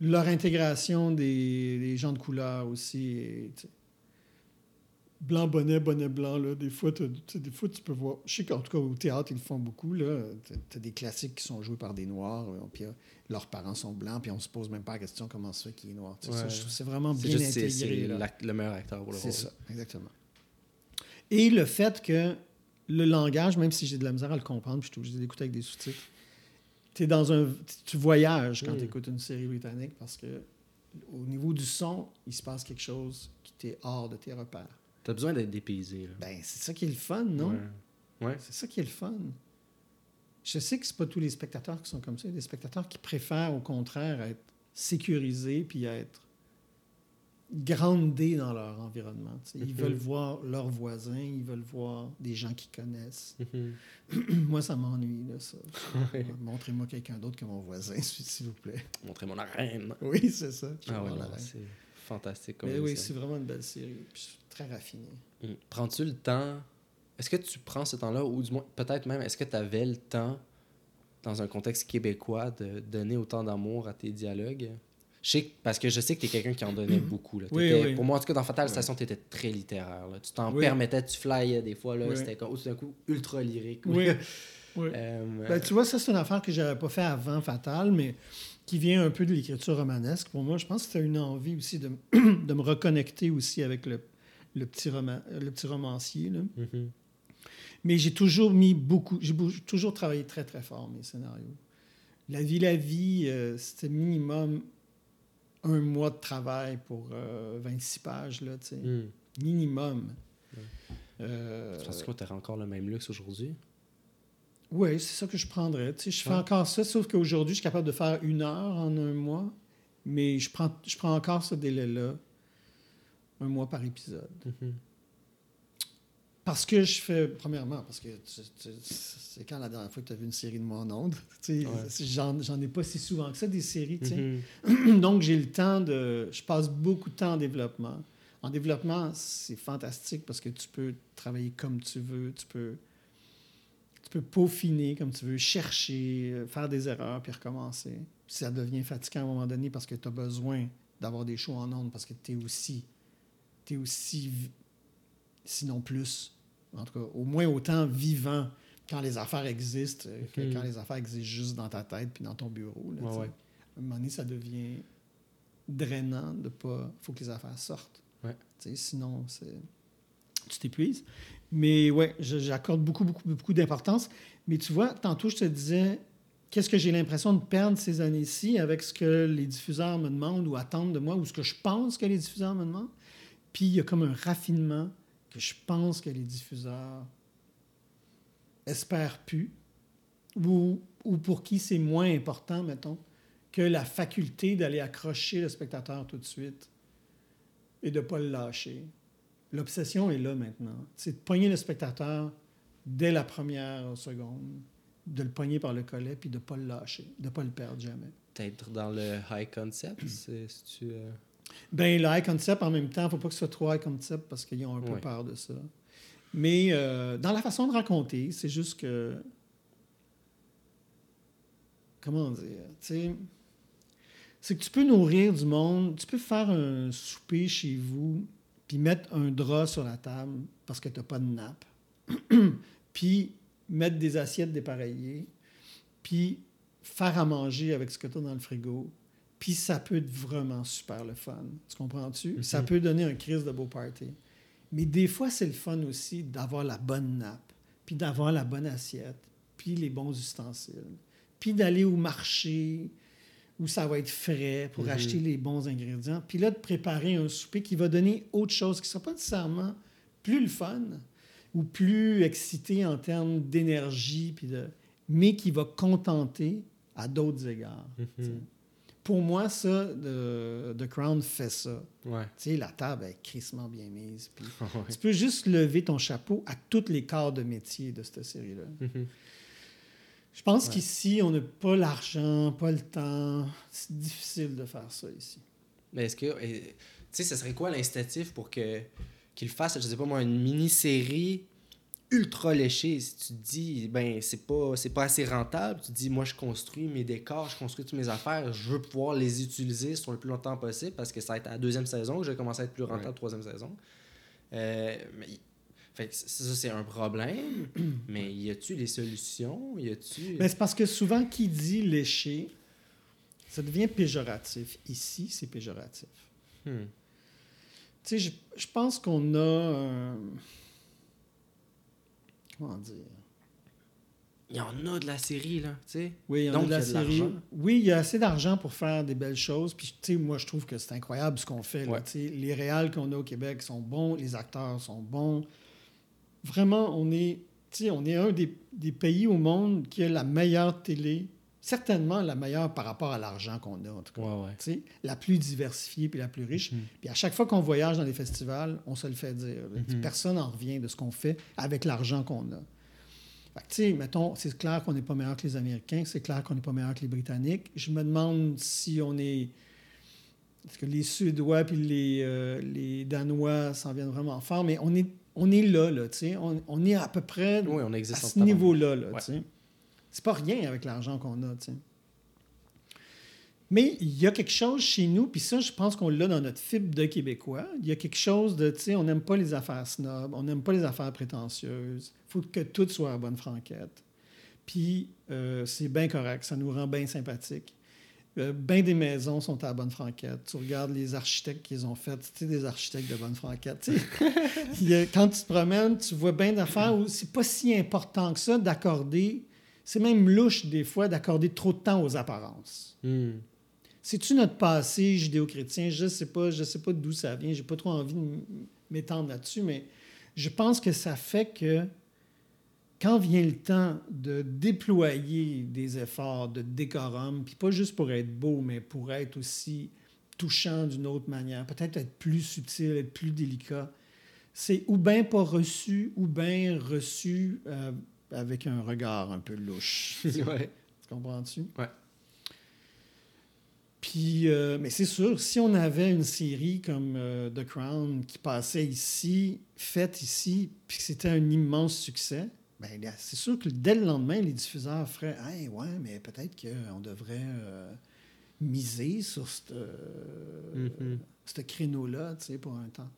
Leur intégration des, des gens de couleur aussi. Blanc, bonnet, bonnet blanc, là, des, fois, des fois, tu peux voir. Je sais qu'en tout cas, au théâtre, ils le font beaucoup. Tu as des classiques qui sont joués par des Noirs, euh, puis euh, leurs parents sont blancs, puis on se pose même pas la question comment ça fait qu'il est noir. Ça, je trouve c'est vraiment C'est bien juste c'est- intégré. c'est le meilleur acteur pour le C'est rôle. ça, exactement. Et le fait que le langage, même si j'ai de la misère à le comprendre, puis je suis obligé d'écouter avec des sous-titres, es dans un, tu voyages quand Mm. tu écoutes une série britannique parce que au niveau du son, il se passe quelque chose qui t'est hors de tes repères. T'as besoin d'être dépaysé. là. Ben, c'est ça qui est le fun, non? Ouais. Ouais. C'est ça qui est le fun. Je sais que c'est pas tous les spectateurs qui sont comme ça. Il y a des spectateurs qui préfèrent, au contraire, être sécurisés puis être grandés dans leur environnement. Ils Mhm. veulent voir leurs voisins, ils veulent voir des gens qu'ils connaissent. Mhm. Moi, ça m'ennuie, là, ça. Ouais. Montrez-moi quelqu'un d'autre que mon voisin, s'il vous plaît. Montrer mon arène. Oui, c'est ça. Ah ouais, la reine. c'est fantastique. Comme Mais oui, c'est vraiment une belle série. Puis très raffinée. Mm. Prends-tu le temps? Est-ce que tu prends ce temps-là, ou du moins, peut-être même, est-ce que tu avais le temps, dans un contexte québécois, de donner autant d'amour à tes dialogues? Je sais, que- Parce que je sais que tu es quelqu'un qui en donnait beaucoup. Là. Oui, T'étais- oui. Pour moi, en tout cas, dans Fatal. Station, tu étais très littéraire. là. Tu t'en Oui. permettais, tu flyais des fois. C'était tout d'un coup ultra lyrique. Oui. Euh, Ben, tu vois, ça, c'est une affaire que j'avais pas fait avant Fatal, mais qui vient un peu de l'écriture romanesque. Pour moi, je pense que c'était une envie aussi de, de me reconnecter aussi avec le, le, petit, roman, le petit romancier. là. mhm. Mais j'ai toujours mis beaucoup, j'ai toujours travaillé très, très fort mes scénarios. La vie, la vie, euh, c'était minimum un mois de travail pour euh, 26 pages, là, tu sais. Mm. Minimum. Ouais. Euh, Tu penses que tu aurais encore le même luxe aujourd'hui? Oui, c'est ça que je prendrais. Tu sais, je fais Ouais. encore ça, sauf qu'aujourd'hui, je suis capable de faire une heure en un mois, mais je prends, je prends encore ce délai-là, un mois par épisode. Mhm. Parce que je fais, premièrement, parce que c'est quand la dernière fois que tu as vu une série de moi en ondes? Ouais. J'en ai pas si souvent que ça, des séries. Mhm. Donc, j'ai le temps de. Je passe beaucoup de temps en développement. En développement, c'est fantastique parce que tu peux travailler comme tu veux, tu peux, tu peux peaufiner comme tu veux, chercher, euh, faire des erreurs puis recommencer. Ça devient fatigant à un moment donné parce que tu as besoin d'avoir des shows en ondes parce que tu es aussi, es aussi, sinon plus, en tout cas, au moins autant vivant quand les affaires existent euh, que Mhm. quand les affaires existent juste dans ta tête puis dans ton bureau. là, Ouais, tu ouais. À un moment donné, ça devient drainant de pas. Il faut que les affaires sortent. Ouais. Tu sinon, c'est... tu t'épuises. Mais ouais, j'accorde beaucoup, beaucoup, beaucoup d'importance. Mais tu vois, tantôt, je te disais, qu'est-ce que j'ai l'impression de perdre ces années-ci avec ce que les diffuseurs me demandent ou attendent de moi, ou ce que je pense que les diffuseurs me demandent? Puis il y a comme un raffinement que je pense que les diffuseurs espèrent plus, ou, ou pour qui c'est moins important, mettons, que la faculté d'aller accrocher le spectateur tout de suite et de ne pas le lâcher. L'obsession est là maintenant. C'est de pogner le spectateur dès la première seconde, de le pogner par le collet puis de ne pas le lâcher, de ne pas le perdre jamais. Peut-être dans le high concept, c'est- si tu. euh, Ben, le high concept, en même temps, il ne faut pas que ce soit trop high concept parce qu'ils ont un peu Ouais. peur de ça. Mais euh, dans la façon de raconter, c'est juste que. Comment dire? Tu sais, c'est que tu peux nourrir du monde, tu peux faire un souper chez vous, puis mettre un drap sur la table parce que tu n'as pas de nappe, puis mettre des assiettes dépareillées, puis faire à manger avec ce que tu as dans le frigo, puis ça peut être vraiment super le fun. Tu comprends-tu? Mhm. Ça peut donner un crise de beau party. Mais des fois, c'est le fun aussi d'avoir la bonne nappe, puis d'avoir la bonne assiette, puis les bons ustensiles, puis d'aller au marché où ça va être frais pour Mhm. acheter les bons ingrédients, puis là, de préparer un souper qui va donner autre chose, qui ne sera pas nécessairement plus le fun ou plus excité en termes d'énergie, puis de... mais qui va contenter à d'autres égards. Mhm. Pour moi, ça, The, The Crown fait ça. Ouais. Tu sais, la table est crissement bien mise. puis Ouais. Tu peux juste lever ton chapeau à tous les corps de métier de cette série-là. Mhm. Je pense Ouais. qu'ici, on n'a pas l'argent, pas le temps. C'est difficile de faire ça ici. Mais est-ce que. Tu sais, ce serait quoi l'incitatif pour que qu'il fasse, je sais pas moi, une mini-série ultra léchée? Si tu te dis, ben, c'est pas, c'est pas assez rentable, tu te dis, moi, je construis mes décors, je construis toutes mes affaires, je veux pouvoir les utiliser sur le plus longtemps possible parce que ça va être à la deuxième saison que je vais commencer à être plus rentable Ouais. troisième saison. Euh, mais. Fait que ça, c'est un problème, mais y a-tu des solutions? Y a-tu. Mais c'est parce que souvent, qui dit lécher, ça devient péjoratif. Ici, c'est péjoratif. Hmm. Tu sais, je, je pense qu'on a. Comment dire Il y en a de la série, là, tu sais. Oui, il y en Donc, a de la a de série. oui, il y a assez d'argent pour faire des belles choses. Puis, tu sais, moi, je trouve que c'est incroyable ce qu'on fait. là. Ouais. Les réals qu'on a au Québec sont bons, les acteurs sont bons. Vraiment, on est, tu sais, on est un des, des pays au monde qui a la meilleure télé, certainement la meilleure par rapport à l'argent qu'on a, en tout cas. Ouais, ouais. La plus diversifiée puis la plus riche. Mhm. Puis à chaque fois qu'on voyage dans les festivals, on se le fait dire. Mhm. Personne n'en revient de ce qu'on fait avec l'argent qu'on a. Fait que, tu sais, mettons, c'est clair qu'on n'est pas meilleur que les Américains, c'est clair qu'on n'est pas meilleur que les Britanniques. Je me demande si on est. Est-ce que les Suédois puis les, euh, les Danois s'en viennent vraiment fort, mais on est, on est là, là, tu sais. On, on est à peu près Oui, on à existe ce niveau-là, là, Ouais. tu sais. C'est pas rien avec l'argent qu'on a, tu sais. Mais il y a quelque chose chez nous, puis ça, je pense qu'on l'a dans notre fibre de Québécois. Il y a quelque chose de, tu sais, on n'aime pas les affaires snobs, on n'aime pas les affaires prétentieuses. Il faut que tout soit à bonne franquette. Puis euh, c'est bien correct, ça nous rend bien sympathiques. Euh, ben des maisons sont à bonne franquette. Tu regardes les architectes qu'ils ont fait, tu sais, des architectes de bonne franquette. quand tu te promènes, tu vois bien d'affaires où c'est pas si important que ça d'accorder, c'est même louche des fois d'accorder trop de temps aux apparences. Hmm. C'est-tu notre passé judéo-chrétien? Je sais pas, je sais pas d'où ça vient. J'ai pas trop envie de m'étendre là-dessus, mais je pense que ça fait que quand vient le temps de déployer des efforts de décorum, puis pas juste pour être beau, mais pour être aussi touchant d'une autre manière, peut-être être plus subtil, être plus délicat, c'est ou bien pas reçu, ou bien reçu euh, avec un regard un peu louche. ouais. Tu comprends-tu? Ouais. Puis, euh, mais c'est sûr, si on avait une série comme euh, The Crown qui passait ici, faite ici, puis que c'était un immense succès, ben c'est sûr que dès le lendemain, les diffuseurs feraient Hey, ouais, mais peut-être qu'on devrait euh, miser sur ce Mhm. créneau-là, tu sais, pour un temps.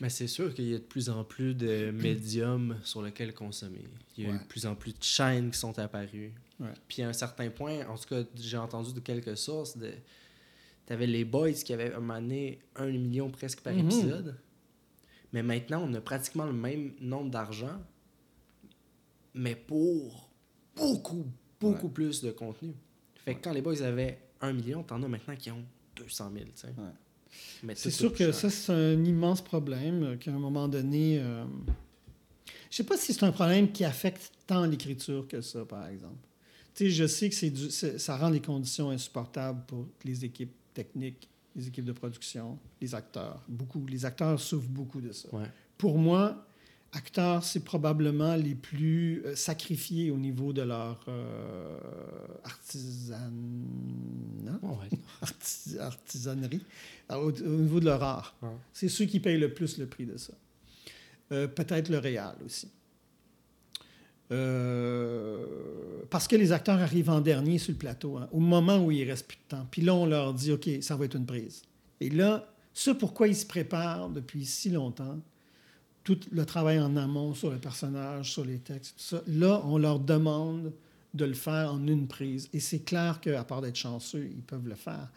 Mais c'est sûr qu'il y a de plus en plus de médiums sur lesquels consommer. Il y a Ouais. de plus en plus de chaînes qui sont apparues. Ouais. Puis à un certain point, en tout cas, j'ai entendu de quelques sources, de... tu avais les Boys qui avaient amené un million presque par Mhm. épisode. Mais maintenant, on a pratiquement le même nombre d'argent, mais pour beaucoup, beaucoup plus de contenu. Fait que quand les Boys avaient un million, t'en as maintenant qui ont 200 000. tu sais. C'est sûr que cher. ça, c'est un immense problème euh, qu'à un moment donné. euh, Je sais pas si c'est un problème qui affecte tant l'écriture que ça, par exemple. Tu sais, je sais que c'est du- c'est- ça rend les conditions insupportables pour les équipes techniques, les équipes de production, les acteurs. Beaucoup. Les acteurs souffrent beaucoup de ça. Ouais. Pour moi, acteurs, c'est probablement les plus euh, sacrifiés au niveau de leur euh, ouais. artis- artisanerie, alors, au, au niveau de leur art. Ouais. C'est ceux qui payent le plus le prix de ça. Euh, Peut-être le réal aussi. Euh, parce que les acteurs arrivent en dernier sur le plateau, hein, au moment où il reste plus de temps. Puis là, on leur dit, OK, ça va être une prise. Et là, ce pourquoi ils se préparent depuis si longtemps, tout le travail en amont sur le personnage, sur les textes, tout ça, là, on leur demande de le faire en une prise. Et c'est clair qu'à part d'être chanceux, ils peuvent le faire.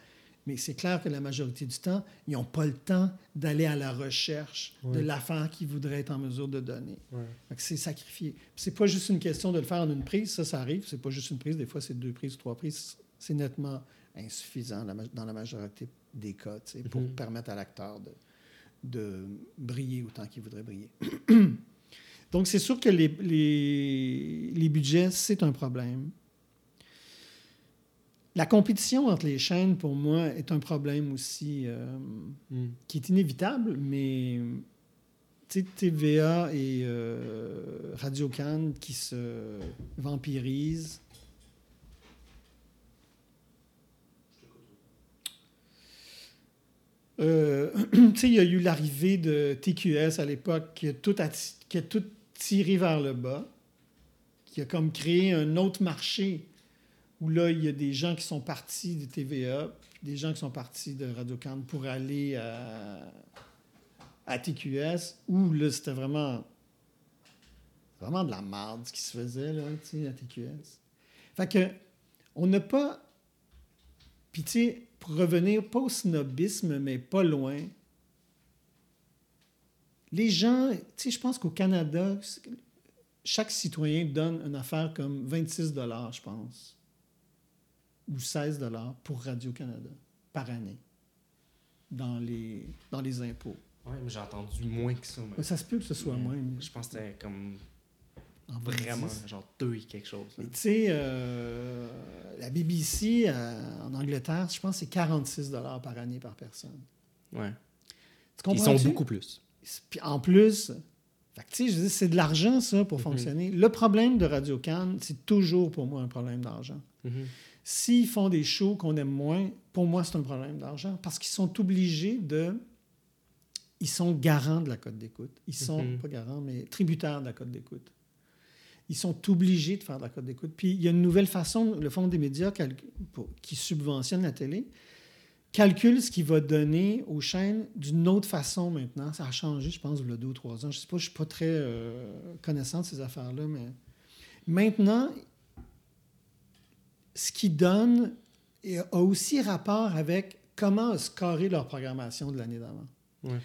Mais c'est clair que la majorité du temps, ils n'ont pas le temps d'aller à la recherche de l'affaire qu'ils voudraient être en mesure de donner. Ouais. C'est sacrifié. C'est pas juste une question de le faire en une prise, ça, ça arrive. C'est pas juste une prise, des fois, c'est deux prises trois prises. C'est nettement insuffisant dans la majorité des cas, pour Mhm. permettre à l'acteur de, de briller autant qu'il voudrait briller. Donc, c'est sûr que les, les, les budgets, c'est un problème. la compétition entre les chaînes, pour moi, est un problème aussi euh, Mm. qui est inévitable, mais TVA et euh, Radio Cannes qui se vampirisent. Euh, il y a eu l'arrivée de TQS à l'époque qui qui a tout tiré vers le bas, qui a comme créé un autre marché où là, il y a des gens qui sont partis de TVA, des gens qui sont partis de Radio Cannes pour aller à, à TQS, où là, c'était vraiment, vraiment de la merde qui se faisait là, à TQS. Fait que, on n'a pas. Puis, tu sais, pour revenir, pas au snobisme, mais pas loin. Les gens, tu sais, je pense qu'au Canada, chaque citoyen donne une affaire comme 26 je pense, ou 16 pour Radio-Canada par année dans les, dans les impôts. Ouais, mais j'ai entendu moins que ça. Mais ça se peut que ce soit Mais moins. Je pense que c'était comme en vraiment 26. genre deux et quelque chose. Mais tu sais, euh, la BBC euh, en Angleterre, je pense que c'est 46 par année par personne. Ouais. Tu Ils sont beaucoup plus. Puis en plus, c'est de l'argent, ça, pour Mhm. fonctionner. Le problème de Radio Cannes, c'est toujours pour moi un problème d'argent. Mhm. S'ils font des shows qu'on aime moins, pour moi, c'est un problème d'argent. Parce qu'ils sont obligés de. Ils sont garants de la cote d'écoute. Ils sont, Mhm. pas garants, mais tributaires de la cote d'écoute. Ils sont obligés de faire de la cote d'écoute. Puis il y a une nouvelle façon, le Fonds des médias qui subventionne la télé, calcule ce qu'il va donner aux chaînes d'une autre façon maintenant. Ça a changé, je pense, il y a deux ou trois ans. Je ne sais pas, je ne suis pas très euh, connaissant de ces affaires-là, mais maintenant, ce qu'ils donnent a aussi rapport avec comment scorer leur programmation de l'année d'avant. Ouais.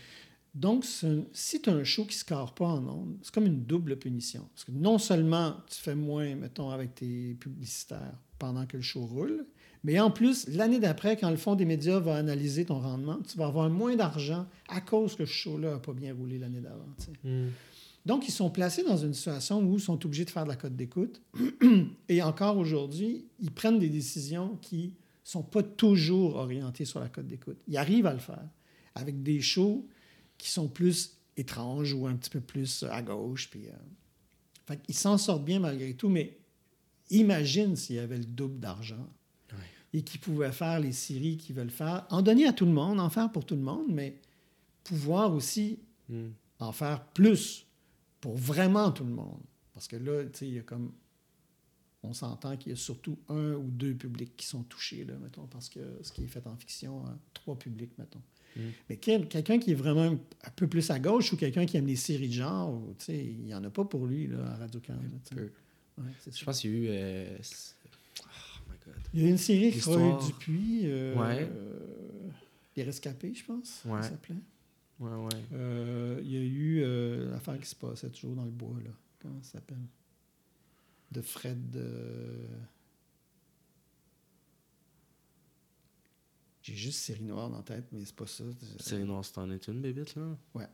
Donc, si tu as un show qui ne score pas en ondes, c'est comme une double punition. Parce que non seulement tu fais moins, mettons, avec tes publicitaires pendant que le show roule, mais en plus, l'année d'après, quand le Fonds des médias va analyser ton rendement, tu vas avoir moins d'argent à cause que ce show-là n'a pas bien roulé l'année d'avant. Mhm. Donc, ils sont placés dans une situation où ils sont obligés de faire de la cote d'écoute. Et encore aujourd'hui, ils prennent des décisions qui ne sont pas toujours orientées sur la cote d'écoute. Ils arrivent à le faire avec des shows qui sont plus étranges ou un petit peu plus à gauche. Puis, euh, fait ils s'en sortent bien malgré tout, mais imagine s'il y avait le double d'argent et qu'ils pouvaient faire les séries qu'ils veulent faire, en donner à tout le monde, en faire pour tout le monde, mais pouvoir aussi Mhm. en faire plus pour vraiment tout le monde. Parce que là, tu sais, il y a comme. On s'entend qu'il y a surtout un ou deux publics qui sont touchés, là, mettons, parce que ce qui est fait en fiction, a trois publics, mettons. Mm. Mais quel- quelqu'un qui est vraiment un, un peu plus à gauche ou quelqu'un qui aime les séries de genre, ou, tu sais, il n'y en a pas pour lui là, à Radio-Can. Peu. Ouais, c'est Je ça. pense qu'il y a eu. euh, Oh my god. Il y a une série. Roy Dupuis, euh, Ouais. euh, Les Rescapés, je pense, Ouais. ça s'appelait. Ouais, ouais. Euh, il y a eu euh, l'affaire qui se passait toujours dans le bois, là. Comment ça s'appelle? De Fred. J'ai juste série noire dans la tête, mais c'est pas ça. Série Noire, c'est en est une, bébite, là? Ouais.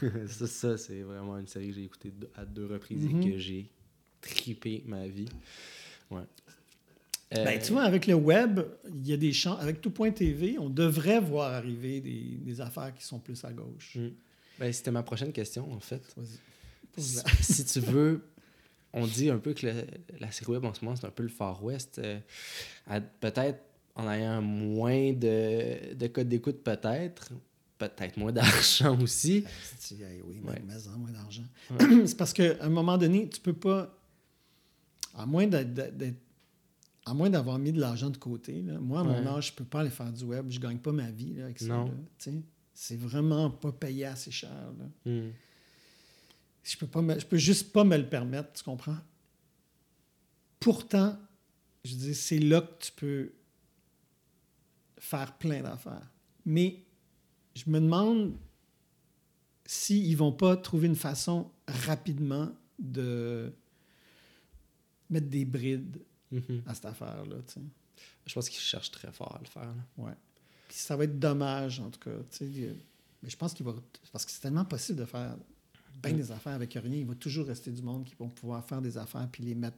ça, ça c'est vraiment une série que j'ai écoutée à deux reprises et que j'ai tripé ma vie. Ouais. Euh, Ben, tu vois, avec le web, il y a des champs. Avec tout.tv, on devrait voir arriver des, des affaires qui sont plus à gauche. Mm. Ben, c'était ma prochaine question, en fait. Si, si tu veux, on dit un peu que le- la série web en ce moment, c'est un peu le Far West. euh, peut-être en ayant moins de, de codes d'écoute, peut-être. Peut-être moins d'argent aussi. Hey, oui, Ouais. mais, mais en moins d'argent. Ouais. c'est parce qu'à un moment donné, tu peux pas. À moins d'être- à moins d'avoir mis de l'argent de côté, là, moi, à mon Ouais. âge, je peux pas aller faire du web. Je gagne pas ma vie là, avec ça. C'est vraiment pas payé assez cher. là. Mm. Je peux pas me- je peux juste pas me le permettre, tu comprends? Pourtant, je dis, c'est là que tu peux faire plein d'affaires. Mais je me demande s'ils vont pas trouver une façon rapidement de mettre des brides Mhm. à cette affaire-là. Je pense qu'ils cherchent très fort à le faire. là. Ouais. Puis ça va être dommage, en tout cas. Mais je pense qu'il va. Parce que c'est tellement possible de faire bien des affaires avec rien. Il va toujours rester du monde qui vont pouvoir faire des affaires puis les mettre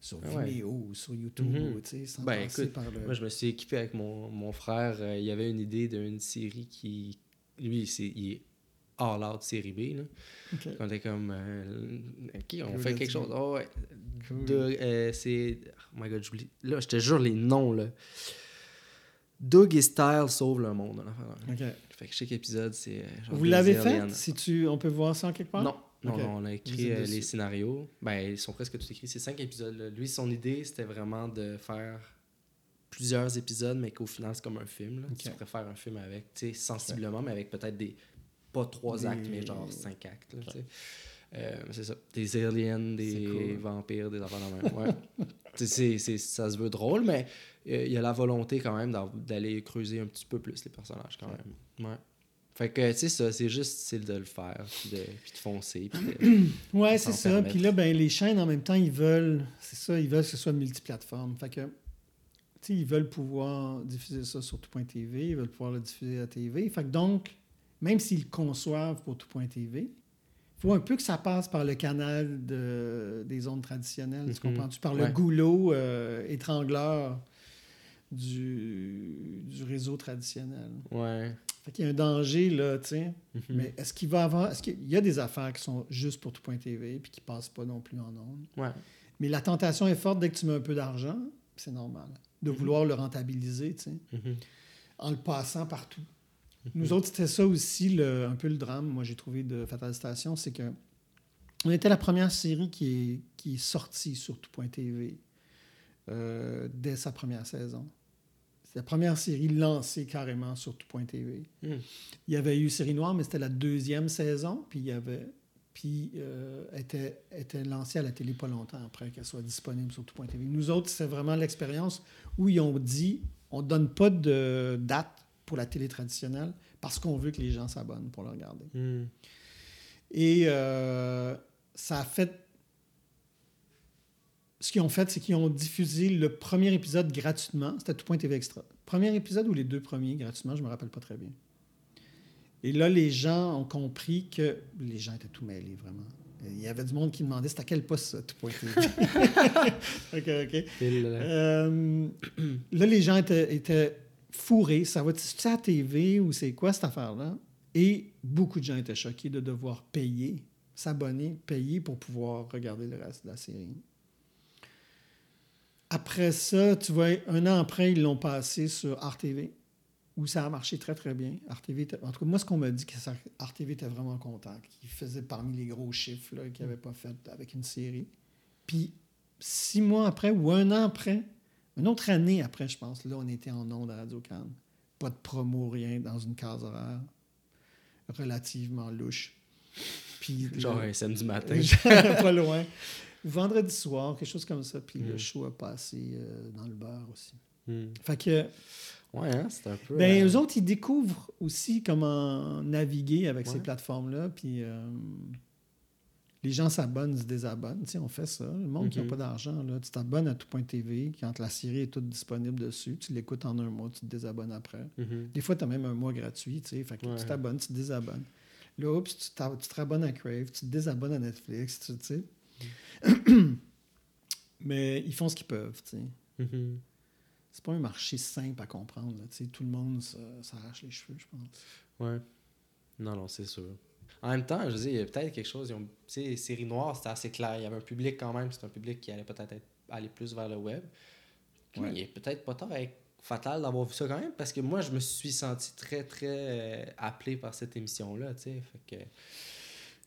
sur Ah ouais. Vimeo ou sur YouTube, ou, tu sais, sans Ben, passer écoute, par le... Moi, je me suis équipé avec mon, mon frère. euh, il y avait une idée d'une série qui. Lui, il est all out série B. Là. Ok. On était comme. euh, ok, on Cool, fait quelque chose. Oh, ouais. Cool. Euh, c'est. Oh my god, j'oublie. Là, je te jure les noms. là. Doug et Style sauvent le monde. même. Ok. Fait que chaque épisode, c'est. Vous l'avez fait? Si tu... On peut voir ça en quelque part? Non. Non, on a écrit euh, les scénarios. Ben, ils sont presque tous écrits. C'est cinq épisodes. là. Lui, son idée, c'était vraiment de faire plusieurs épisodes, mais qu'au final, c'est comme un film. Là. Ok. Tu faire un film avec, tu sais, sensiblement, mais avec peut-être des. Pas trois Des- actes, mais genre cinq actes. là. Euh, c'est ça. Des aliens, des cool. vampires, des affaires de même. Ouais. C'est- c'est- ça se veut drôle, mais euh, il y a la volonté quand même d'aller creuser un petit peu plus les personnages quand même. Ouais. Fait que, tu sais, ça, c'est juste de le faire, puis de, puis de foncer, puis de- Ouais, c'est ça. permettre. Puis là, ben, les chaînes, en même temps, ils veulent, c'est ça, ils veulent que ce soit multiplateforme. Fait que, tu sais, ils veulent pouvoir diffuser ça sur tout.tv, ils veulent pouvoir le diffuser à TV. Fait que donc, même s'ils le conçoivent pour tout.tv, il faut un peu que ça passe par le canal de, des ondes traditionnelles, tu Mhm. comprends-tu? Par Ouais. le goulot euh, étrangleur du, du réseau traditionnel. Ouais. Fait qu'il y a un danger, là, tu sais. Mhm. Mais est-ce qu'il va avoir. Est-ce qu'il y a des affaires qui sont juste pour tout.tv puis qui passent pas non plus en ondes? Ouais. Mais la tentation est forte dès que tu mets un peu d'argent, c'est normal, de Mhm. vouloir le rentabiliser, tu sais, Mhm. en le passant partout. Nous autres, c'était ça aussi, le- un peu le drame, moi, j'ai trouvé de Fatal Station, c'est que on était la première série qui est, qui est sortie sur tout.tv euh, dès sa première saison. C'est la première série lancée carrément sur tout.tv. Mhm. Il y avait eu Série Noire, mais c'était la deuxième saison, puis il y avait puis euh, était, était lancée à la télé pas longtemps après qu'elle soit disponible sur tout.tv. Nous autres, c'est vraiment l'expérience où ils ont dit on donne pas de date pour la télé traditionnelle parce qu'on veut que les gens s'abonnent pour le regarder. Mhm. Et euh, ça a fait. Ce qu'ils ont fait, c'est qu'ils ont diffusé le premier épisode gratuitement. C'était tout.tv extra. Premier épisode ou les deux premiers gratuitement, je me rappelle pas très bien. Et là, les gens ont compris que. Les gens étaient tout mêlés, vraiment. Il y avait du monde qui demandait c'était à quel poste ça, tout.tv. OK, OK. Pile, là. Euh, là, les gens étaient, étaient fourrés. Ça va être à TV ou c'est quoi cette affaire-là? Et beaucoup de gens étaient choqués de devoir payer, s'abonner, payer pour pouvoir regarder le reste de la série. Après ça, tu vois, un an après, ils l'ont passé sur RTV, où ça a marché très, très bien. RTV en tout cas, moi, ce qu'on m'a dit, que ça- RTV était vraiment content, qu'il faisait parmi les gros chiffres là, qu'il n'avait pas fait avec une série. Puis, six mois après ou un an après, une autre année après, je pense, là, on était en ondes à radio can Pas de promo, rien, dans une case horaire relativement louche. Puis, Genre le- un samedi matin. pas loin. Vendredi soir, quelque chose comme ça. Puis le Mm. show a passé euh, dans le beurre aussi. Mhm. Fait que, Ouais, hein, c'est un peu. ben, euh, eux autres, ils découvrent aussi comment naviguer avec ces plateformes-là. Puis euh, les gens s'abonnent, se désabonnent. Tu sais, on fait ça. Le monde qui n'a Mhm. pas d'argent, là, tu t'abonnes à tout.tv. Quand la série est toute disponible dessus, tu l'écoutes en un mois, tu te désabonnes après. mhm. Des fois, tu as même un mois gratuit, tu sais. Fait que Ouais. tu t'abonnes, tu te désabonnes. Là, oups, tu, tu te rabonnes à Crave, tu te désabonnes à Netflix, tu sais. Mais ils font ce qu'ils peuvent, tu sais. Mhm. C'est pas un marché simple à comprendre, là, tu sais. Tout le monde s'arrache les cheveux, je pense. Ouais. Non, non, c'est sûr. En même temps, je veux dire, il y a peut-être quelque chose. ont- Tu sais, série noire, c'était assez clair. Il y avait un public quand même. C'est un public qui allait peut-être être- aller plus vers le web. Puis, Ouais. Il est peut-être pas tard avec fatal d'avoir vu ça quand même. Parce que moi, je me suis senti très, très euh, appelé par cette émission-là. Tu sais. Fait que.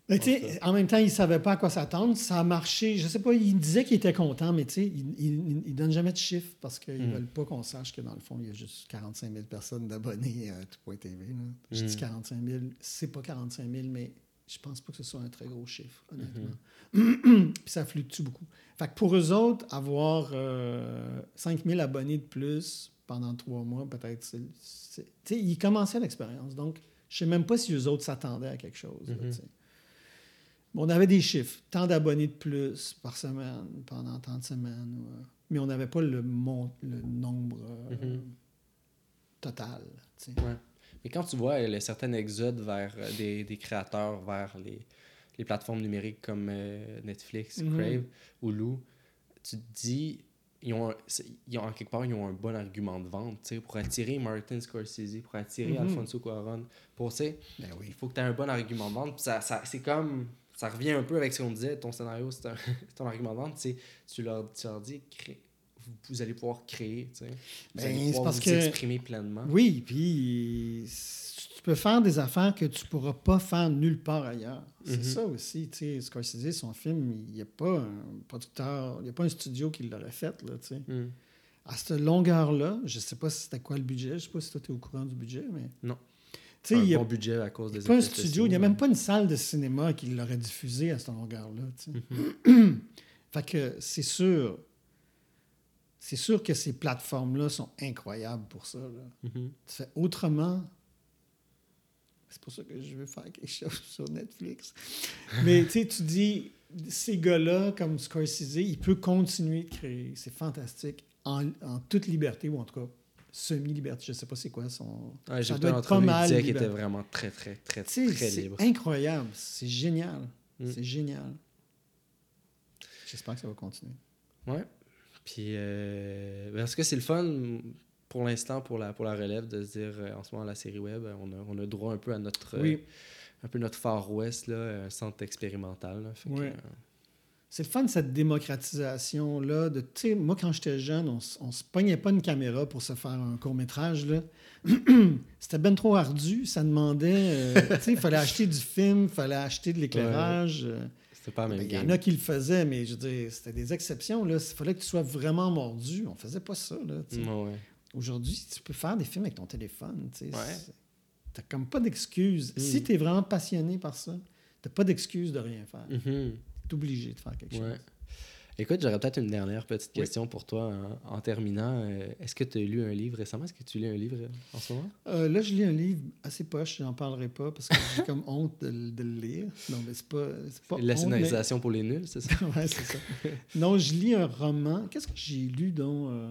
Mais tu En même temps, ils savaient pas à quoi s'attendre. Ça a marché. Je sais pas, ils disaient qu'ils étaient contents, mais ils, ils donnent jamais de chiffres parce qu'ils Mm. veulent pas qu'on sache que dans le fond, il y a juste 45 000 personnes d'abonnés à tout.tv. là. Je dis Mm. 45 000, c'est pas 45 000, mais je pense pas que ce soit un très gros chiffre, honnêtement. Mm-hmm. Puis ça fluctue beaucoup. Fait que pour eux autres, avoir euh, 5 000 abonnés de plus pendant trois mois, peut-être, ils commençaient l'expérience. Donc, je sais même pas si eux autres s'attendaient à quelque chose. là, Mhm. tu sais. Bon, on avait des chiffres, tant d'abonnés de plus par semaine pendant tant de semaines, euh, mais on n'avait pas le, mon- le nombre euh, Mhm. total. Ouais. Mais quand tu vois le certain exode vers euh, des, des créateurs vers les, les plateformes numériques comme euh, Netflix, Mhm. Crave ou Lou, tu te dis, ils ont, un- c'est- ils ont- en quelque part, ils ont un bon argument de vente, pour attirer Martin Scorsese, pour attirer Mhm. Alfonso Cuarón, pour, Ben oui. il faut que tu aies un bon argument de vente. Ça, ça, c'est comme, ça revient un peu avec ce qu'on disait, ton scénario, c'est ton argument de tu leur, tu leur dis, crée- vous, vous allez pouvoir créer, tu sais. Vous Ben, allez pouvoir parce vous que- exprimer pleinement. Oui, puis tu peux faire des affaires que tu pourras pas faire nulle part ailleurs. C'est Mhm. ça aussi, tu sais, Scorsese, son film, il n'y a pas un producteur, il n'y a pas un studio qui l'aurait fait, là, tu sais. Mm. À cette longueur-là, je sais pas si c'était quoi le budget, je sais pas si toi tu es au courant du budget, mais... Non. Tu sais, un il n'y a bon budget à cause des pas un studio, il n'y a même pas une salle de cinéma qui l'aurait diffusé à cette longueur-là. Mhm. Fait que c'est sûr, c'est sûr que ces plateformes-là sont incroyables pour ça, là. Mhm. Tu fais autrement. C'est pour ça que je veux faire quelque chose sur Netflix. Mais tu dis, ces gars-là, comme Scorsese, il peut continuer de créer. C'est fantastique. En, en toute liberté, ou en tout cas, semi-liberté. Je sais pas c'est quoi son. Ouais, ça doit être pas mal. libre. était vraiment très, très, très, très c'est libre. incroyable. C'est génial. Mm. C'est génial. J'espère que ça va continuer. Ouais. Puis, euh, parce que c'est le fun pour l'instant pour la, pour la relève de se dire euh, en ce moment la série web, on a, on a droit un peu à notre, euh, un peu notre Far West, là, un centre expérimental. là. Fait que, Ouais. euh, C'est le fun, cette démocratisation-là. Tu sais, moi, quand j'étais jeune, on, on se pognait pas une caméra pour se faire un court-métrage. C'était ben trop ardu. Ça demandait... euh, tu sais, il fallait acheter du film, il fallait acheter de l'éclairage. euh, c'était pas la ben, même Il y en a qui le faisaient, mais je veux dire, c'était des exceptions. Il fallait que tu sois vraiment mordu. On faisait pas ça. Là, tu sais. Ouais, ouais. Aujourd'hui, tu peux faire des films avec ton téléphone. Tu T'as comme pas d'excuses. Mm. Si tu es vraiment passionné par ça, t'as pas d'excuse de rien faire. Mhm. T'es obligé de faire quelque Ouais. chose. Écoute, j'aurais peut-être une dernière petite Oui. question pour toi en, en terminant. Euh, Est-ce que tu as lu un livre récemment? Est-ce que tu lis un livre en ce moment? Euh, là, je lis un livre assez poche, j'en parlerai pas parce que j'ai comme honte de, le- de le lire. Non, mais c'est pas. La honte, scénarisation pour les nuls, c'est ça? ouais, c'est ça. Non, je lis un roman. Qu'est-ce que j'ai lu euh,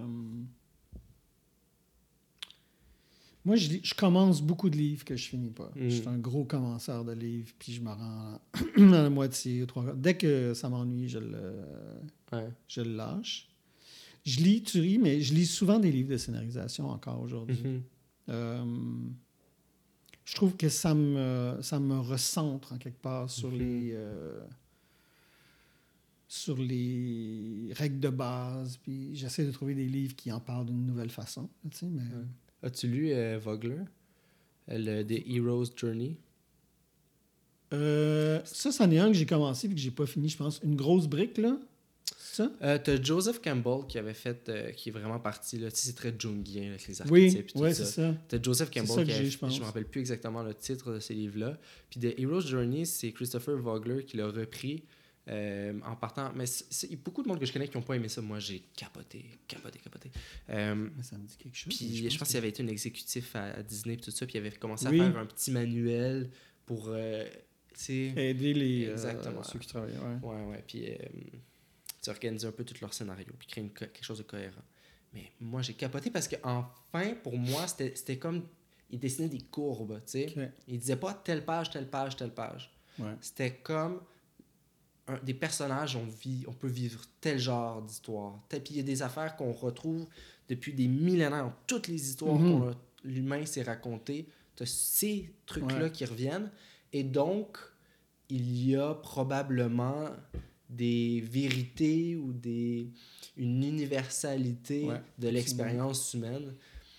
Moi, je, commence beaucoup de livres que je finis pas. Mm. Je suis un gros commenceur de livres, puis je me rends à la moitié, trois. Dès que ça m'ennuie, je le, Ouais. je le lâche. Je lis, tu ris, mais je lis souvent des livres de scénarisation encore aujourd'hui. Mhm. Euh, je trouve que ça me, ça me recentre en quelque part sur Mhm. les euh, sur les règles de base. Puis j'essaie de trouver des livres qui en parlent d'une nouvelle façon. Tu sais, mais, Ouais. As-tu lu euh, Vogler? Euh, Le The Hero's Journey? Euh, ça, c'en est un que j'ai commencé et que j'ai pas fini, je pense. Une grosse brique, là. C'est ça? Euh, T'as Joseph Campbell qui avait fait, euh, qui est vraiment parti, là, tu sais, c'est très jungien avec les Oui, archétypes et tout ouais, ça. c'est ça. T'as Joseph Campbell ça qui avait je je me rappelle plus exactement le titre de ces livres-là. Puis The Hero's Journey, c'est Christopher Vogler qui l'a repris euh, en partant. Mais c'est- beaucoup de monde que je connais qui n'ont pas aimé ça. Moi, j'ai capoté, capoté, capoté. Euh, ça me dit quelque chose. puis je pense, qu'il avait été un exécutif à, à Disney et tout ça. Puis il avait commencé Oui. à faire un petit manuel pour. euh. Aider les, euh, Exactement. ceux qui travaillent. ouais. Ouais, ouais. Puis tu organises un peu tout leur scénario, puis créer une quelque chose de cohérent. Mais moi, j'ai capoté parce que enfin, pour moi, c'était comme. Il dessinait des courbes, tu sais. Ok. Il disait pas telle page, telle page, telle page. Ouais. C'était comme. Un- des personnages, on, vit, on peut vivre tel genre d'histoire. Puis il y a des affaires qu'on retrouve depuis des millénaires. dans Toutes les histoires Mhm. qu'on a- l'humain s'est raconté, tu ces trucs-là Ouais. qui reviennent. Et donc, il y a probablement des vérités ou des, une universalité Ouais, de l'expérience humaine.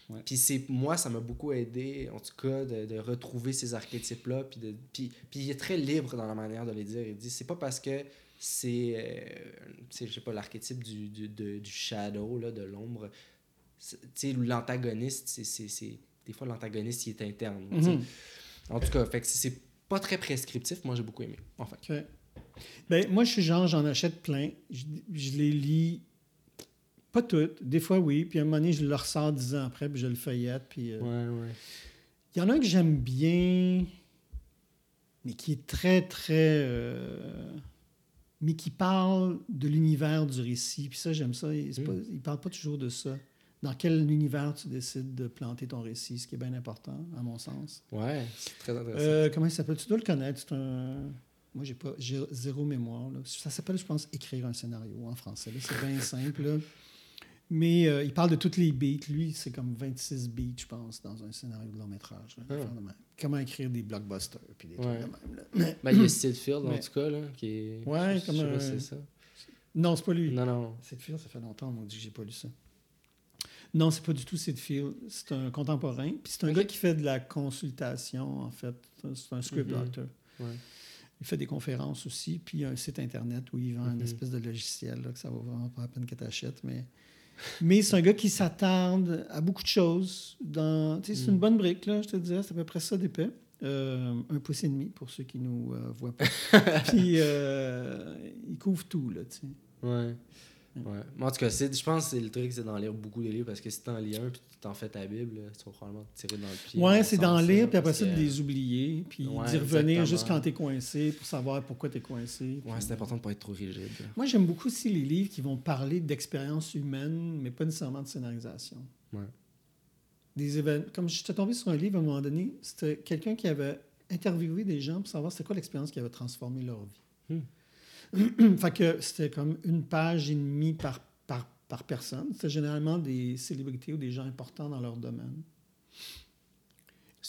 Ouais. Puis c'est moi, ça m'a beaucoup aidé, en tout cas, de, de retrouver ces archétypes-là. Puis, de- puis, puis il est très libre dans la manière de les dire. Il dit, c'est pas parce que c'est, euh, je sais pas, l'archétype du, du, de- du shadow, là, de l'ombre. Tu sais, l'antagoniste, c'est, c'est, c'est- des fois, l'antagoniste, il est interne. Mhm. En tout cas, fait que c'est- pas très prescriptif. Moi, j'ai beaucoup aimé. Enfin. OK. Ben, moi, je suis genre, j'en achète plein. Je, je les lis, pas toutes. Des fois, oui. Puis à un moment donné, je le ressors dix ans après, puis je le feuillette. Puis, euh, Ouais, ouais. Il y en a un que j'aime bien, mais qui est très, très... euh, mais qui parle de l'univers du récit. Puis ça, j'aime ça. Il Mm. ne parle pas toujours de ça. Dans quel univers tu décides de planter ton récit, ce qui est bien important, à mon sens. Ouais, c'est très intéressant. Euh, comment il s'appelle? Tu dois le connaître. C'est un... Moi, j'ai pas j'ai zéro mémoire. là. Ça s'appelle, je pense, écrire un scénario en français. là. C'est bien simple. là. Mais euh, il parle de toutes les beats. Lui, c'est comme 26 beats, je pense, dans un scénario de long métrage. là. Ah. De. Comment écrire des blockbusters puis des Ouais. trucs de même. là. Mais- Ben, il y a Sid Field, en tout cas, là, qui est... Ouais, je comme sais pas un- si c'est ça. non, c'est pas lui. Non, non. Sid Field, ça fait longtemps, on m'a dit que j'ai pas lu ça. Non, c'est pas du tout Sid Field. C'est un contemporain. Puis c'est un gars qui fait de la consultation, en fait. C'est un script Mhm. doctor. Ouais. Il fait des conférences aussi, puis il y a un site internet où il vend une Mhm. espèce de logiciel là, que ça vaut vraiment pas la peine que tu achètes. Mais, mais c'est un gars qui s'attarde à beaucoup de choses. Dans, c'est une bonne brique, là, je te dirais. C'est à peu près ça d'épais. Euh, un pouce et demi pour ceux qui nous euh, voient pas. puis euh, il couvre tout, là, tu sais. Ouais. Ouais. Mais en tout cas, je pense que c'est le truc, c'est d'en lire beaucoup de livres parce que si t'en lis un puis tu t'en fais ta Bible, là, tu vas probablement te tirer dans le pied. Ouais, c'est d'en lire, puis après ça, de les oublier, puis Ouais, d'y revenir juste quand t'es coincé pour savoir pourquoi t'es coincé. puis- Ouais, c'est important de pas être trop rigide. là. Moi, j'aime beaucoup aussi les livres qui vont parler d'expériences humaines, mais pas nécessairement de scénarisation. Ouais. Des événements. Comme j'étais tombé sur un livre à un moment donné, c'était quelqu'un qui avait interviewé des gens pour savoir c'était quoi l'expérience qui avait transformé leur vie. fait que c'était comme une page et demie par, par, par personne. C'était généralement des célébrités ou des gens importants dans leur domaine.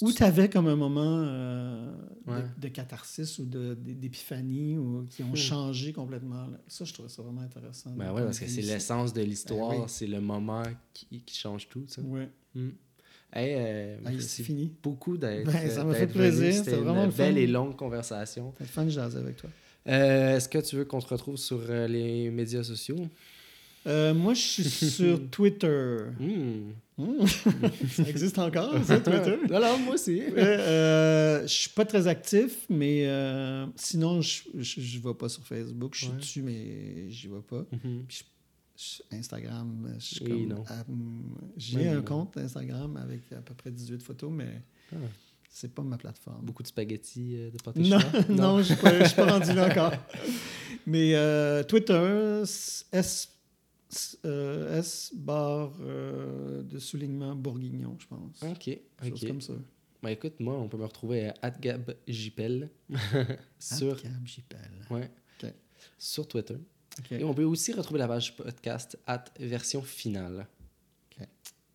Où tu avais comme un moment euh, de- Ouais. de, catharsis ou d'épiphanie ou qui ont Hmm. changé complètement. Ça, je trouvais ça vraiment intéressant. Ben point parce que c'est l'essence de l'histoire, Ben oui. c'est le moment qui, qui change tout, ça. Ouais. Mm. Hey, euh, c'est fini. beaucoup d'être Ben, ça m'a d'être fait plaisir, c'était C'était vraiment une le belle fun. et longue conversation. Fait fun de jaser avec toi. Euh, Est-ce que tu veux qu'on te retrouve sur euh, les médias sociaux? Euh, moi, je suis sur Twitter. Hmm. Hmm. ça existe encore, ça, Twitter? non, moi aussi. Je suis pas très actif, mais sinon, je ne vais pas sur Facebook. Je suis Ouais. dessus, mais j'y vais pas. Puis Instagram, J'ai un non. compte Instagram avec à peu près 18 photos, mais Ah. C'est pas ma plateforme. Beaucoup de spaghettis euh, de pâté Non, non, je ne suis pas rendu là encore. Mais euh, Twitter, S, euh, S barre euh, de soulignement bourguignon, je pense. Ok, chose comme ça. Ben écoute, moi, on peut me retrouver à @gabjpel sur, Gab Gipel. ouais, sur Twitter. Et on peut aussi retrouver la page podcast at version finale. Ok.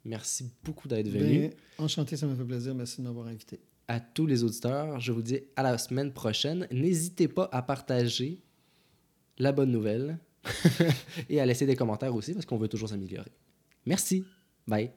Merci beaucoup d'être venu. Ben, enchanté, ça m'a fait plaisir. Merci de m'avoir invité. À tous les auditeurs, je vous dis à la semaine prochaine. N'hésitez pas à partager la bonne nouvelle et à laisser des commentaires aussi parce qu'on veut toujours s'améliorer. Merci. Bye.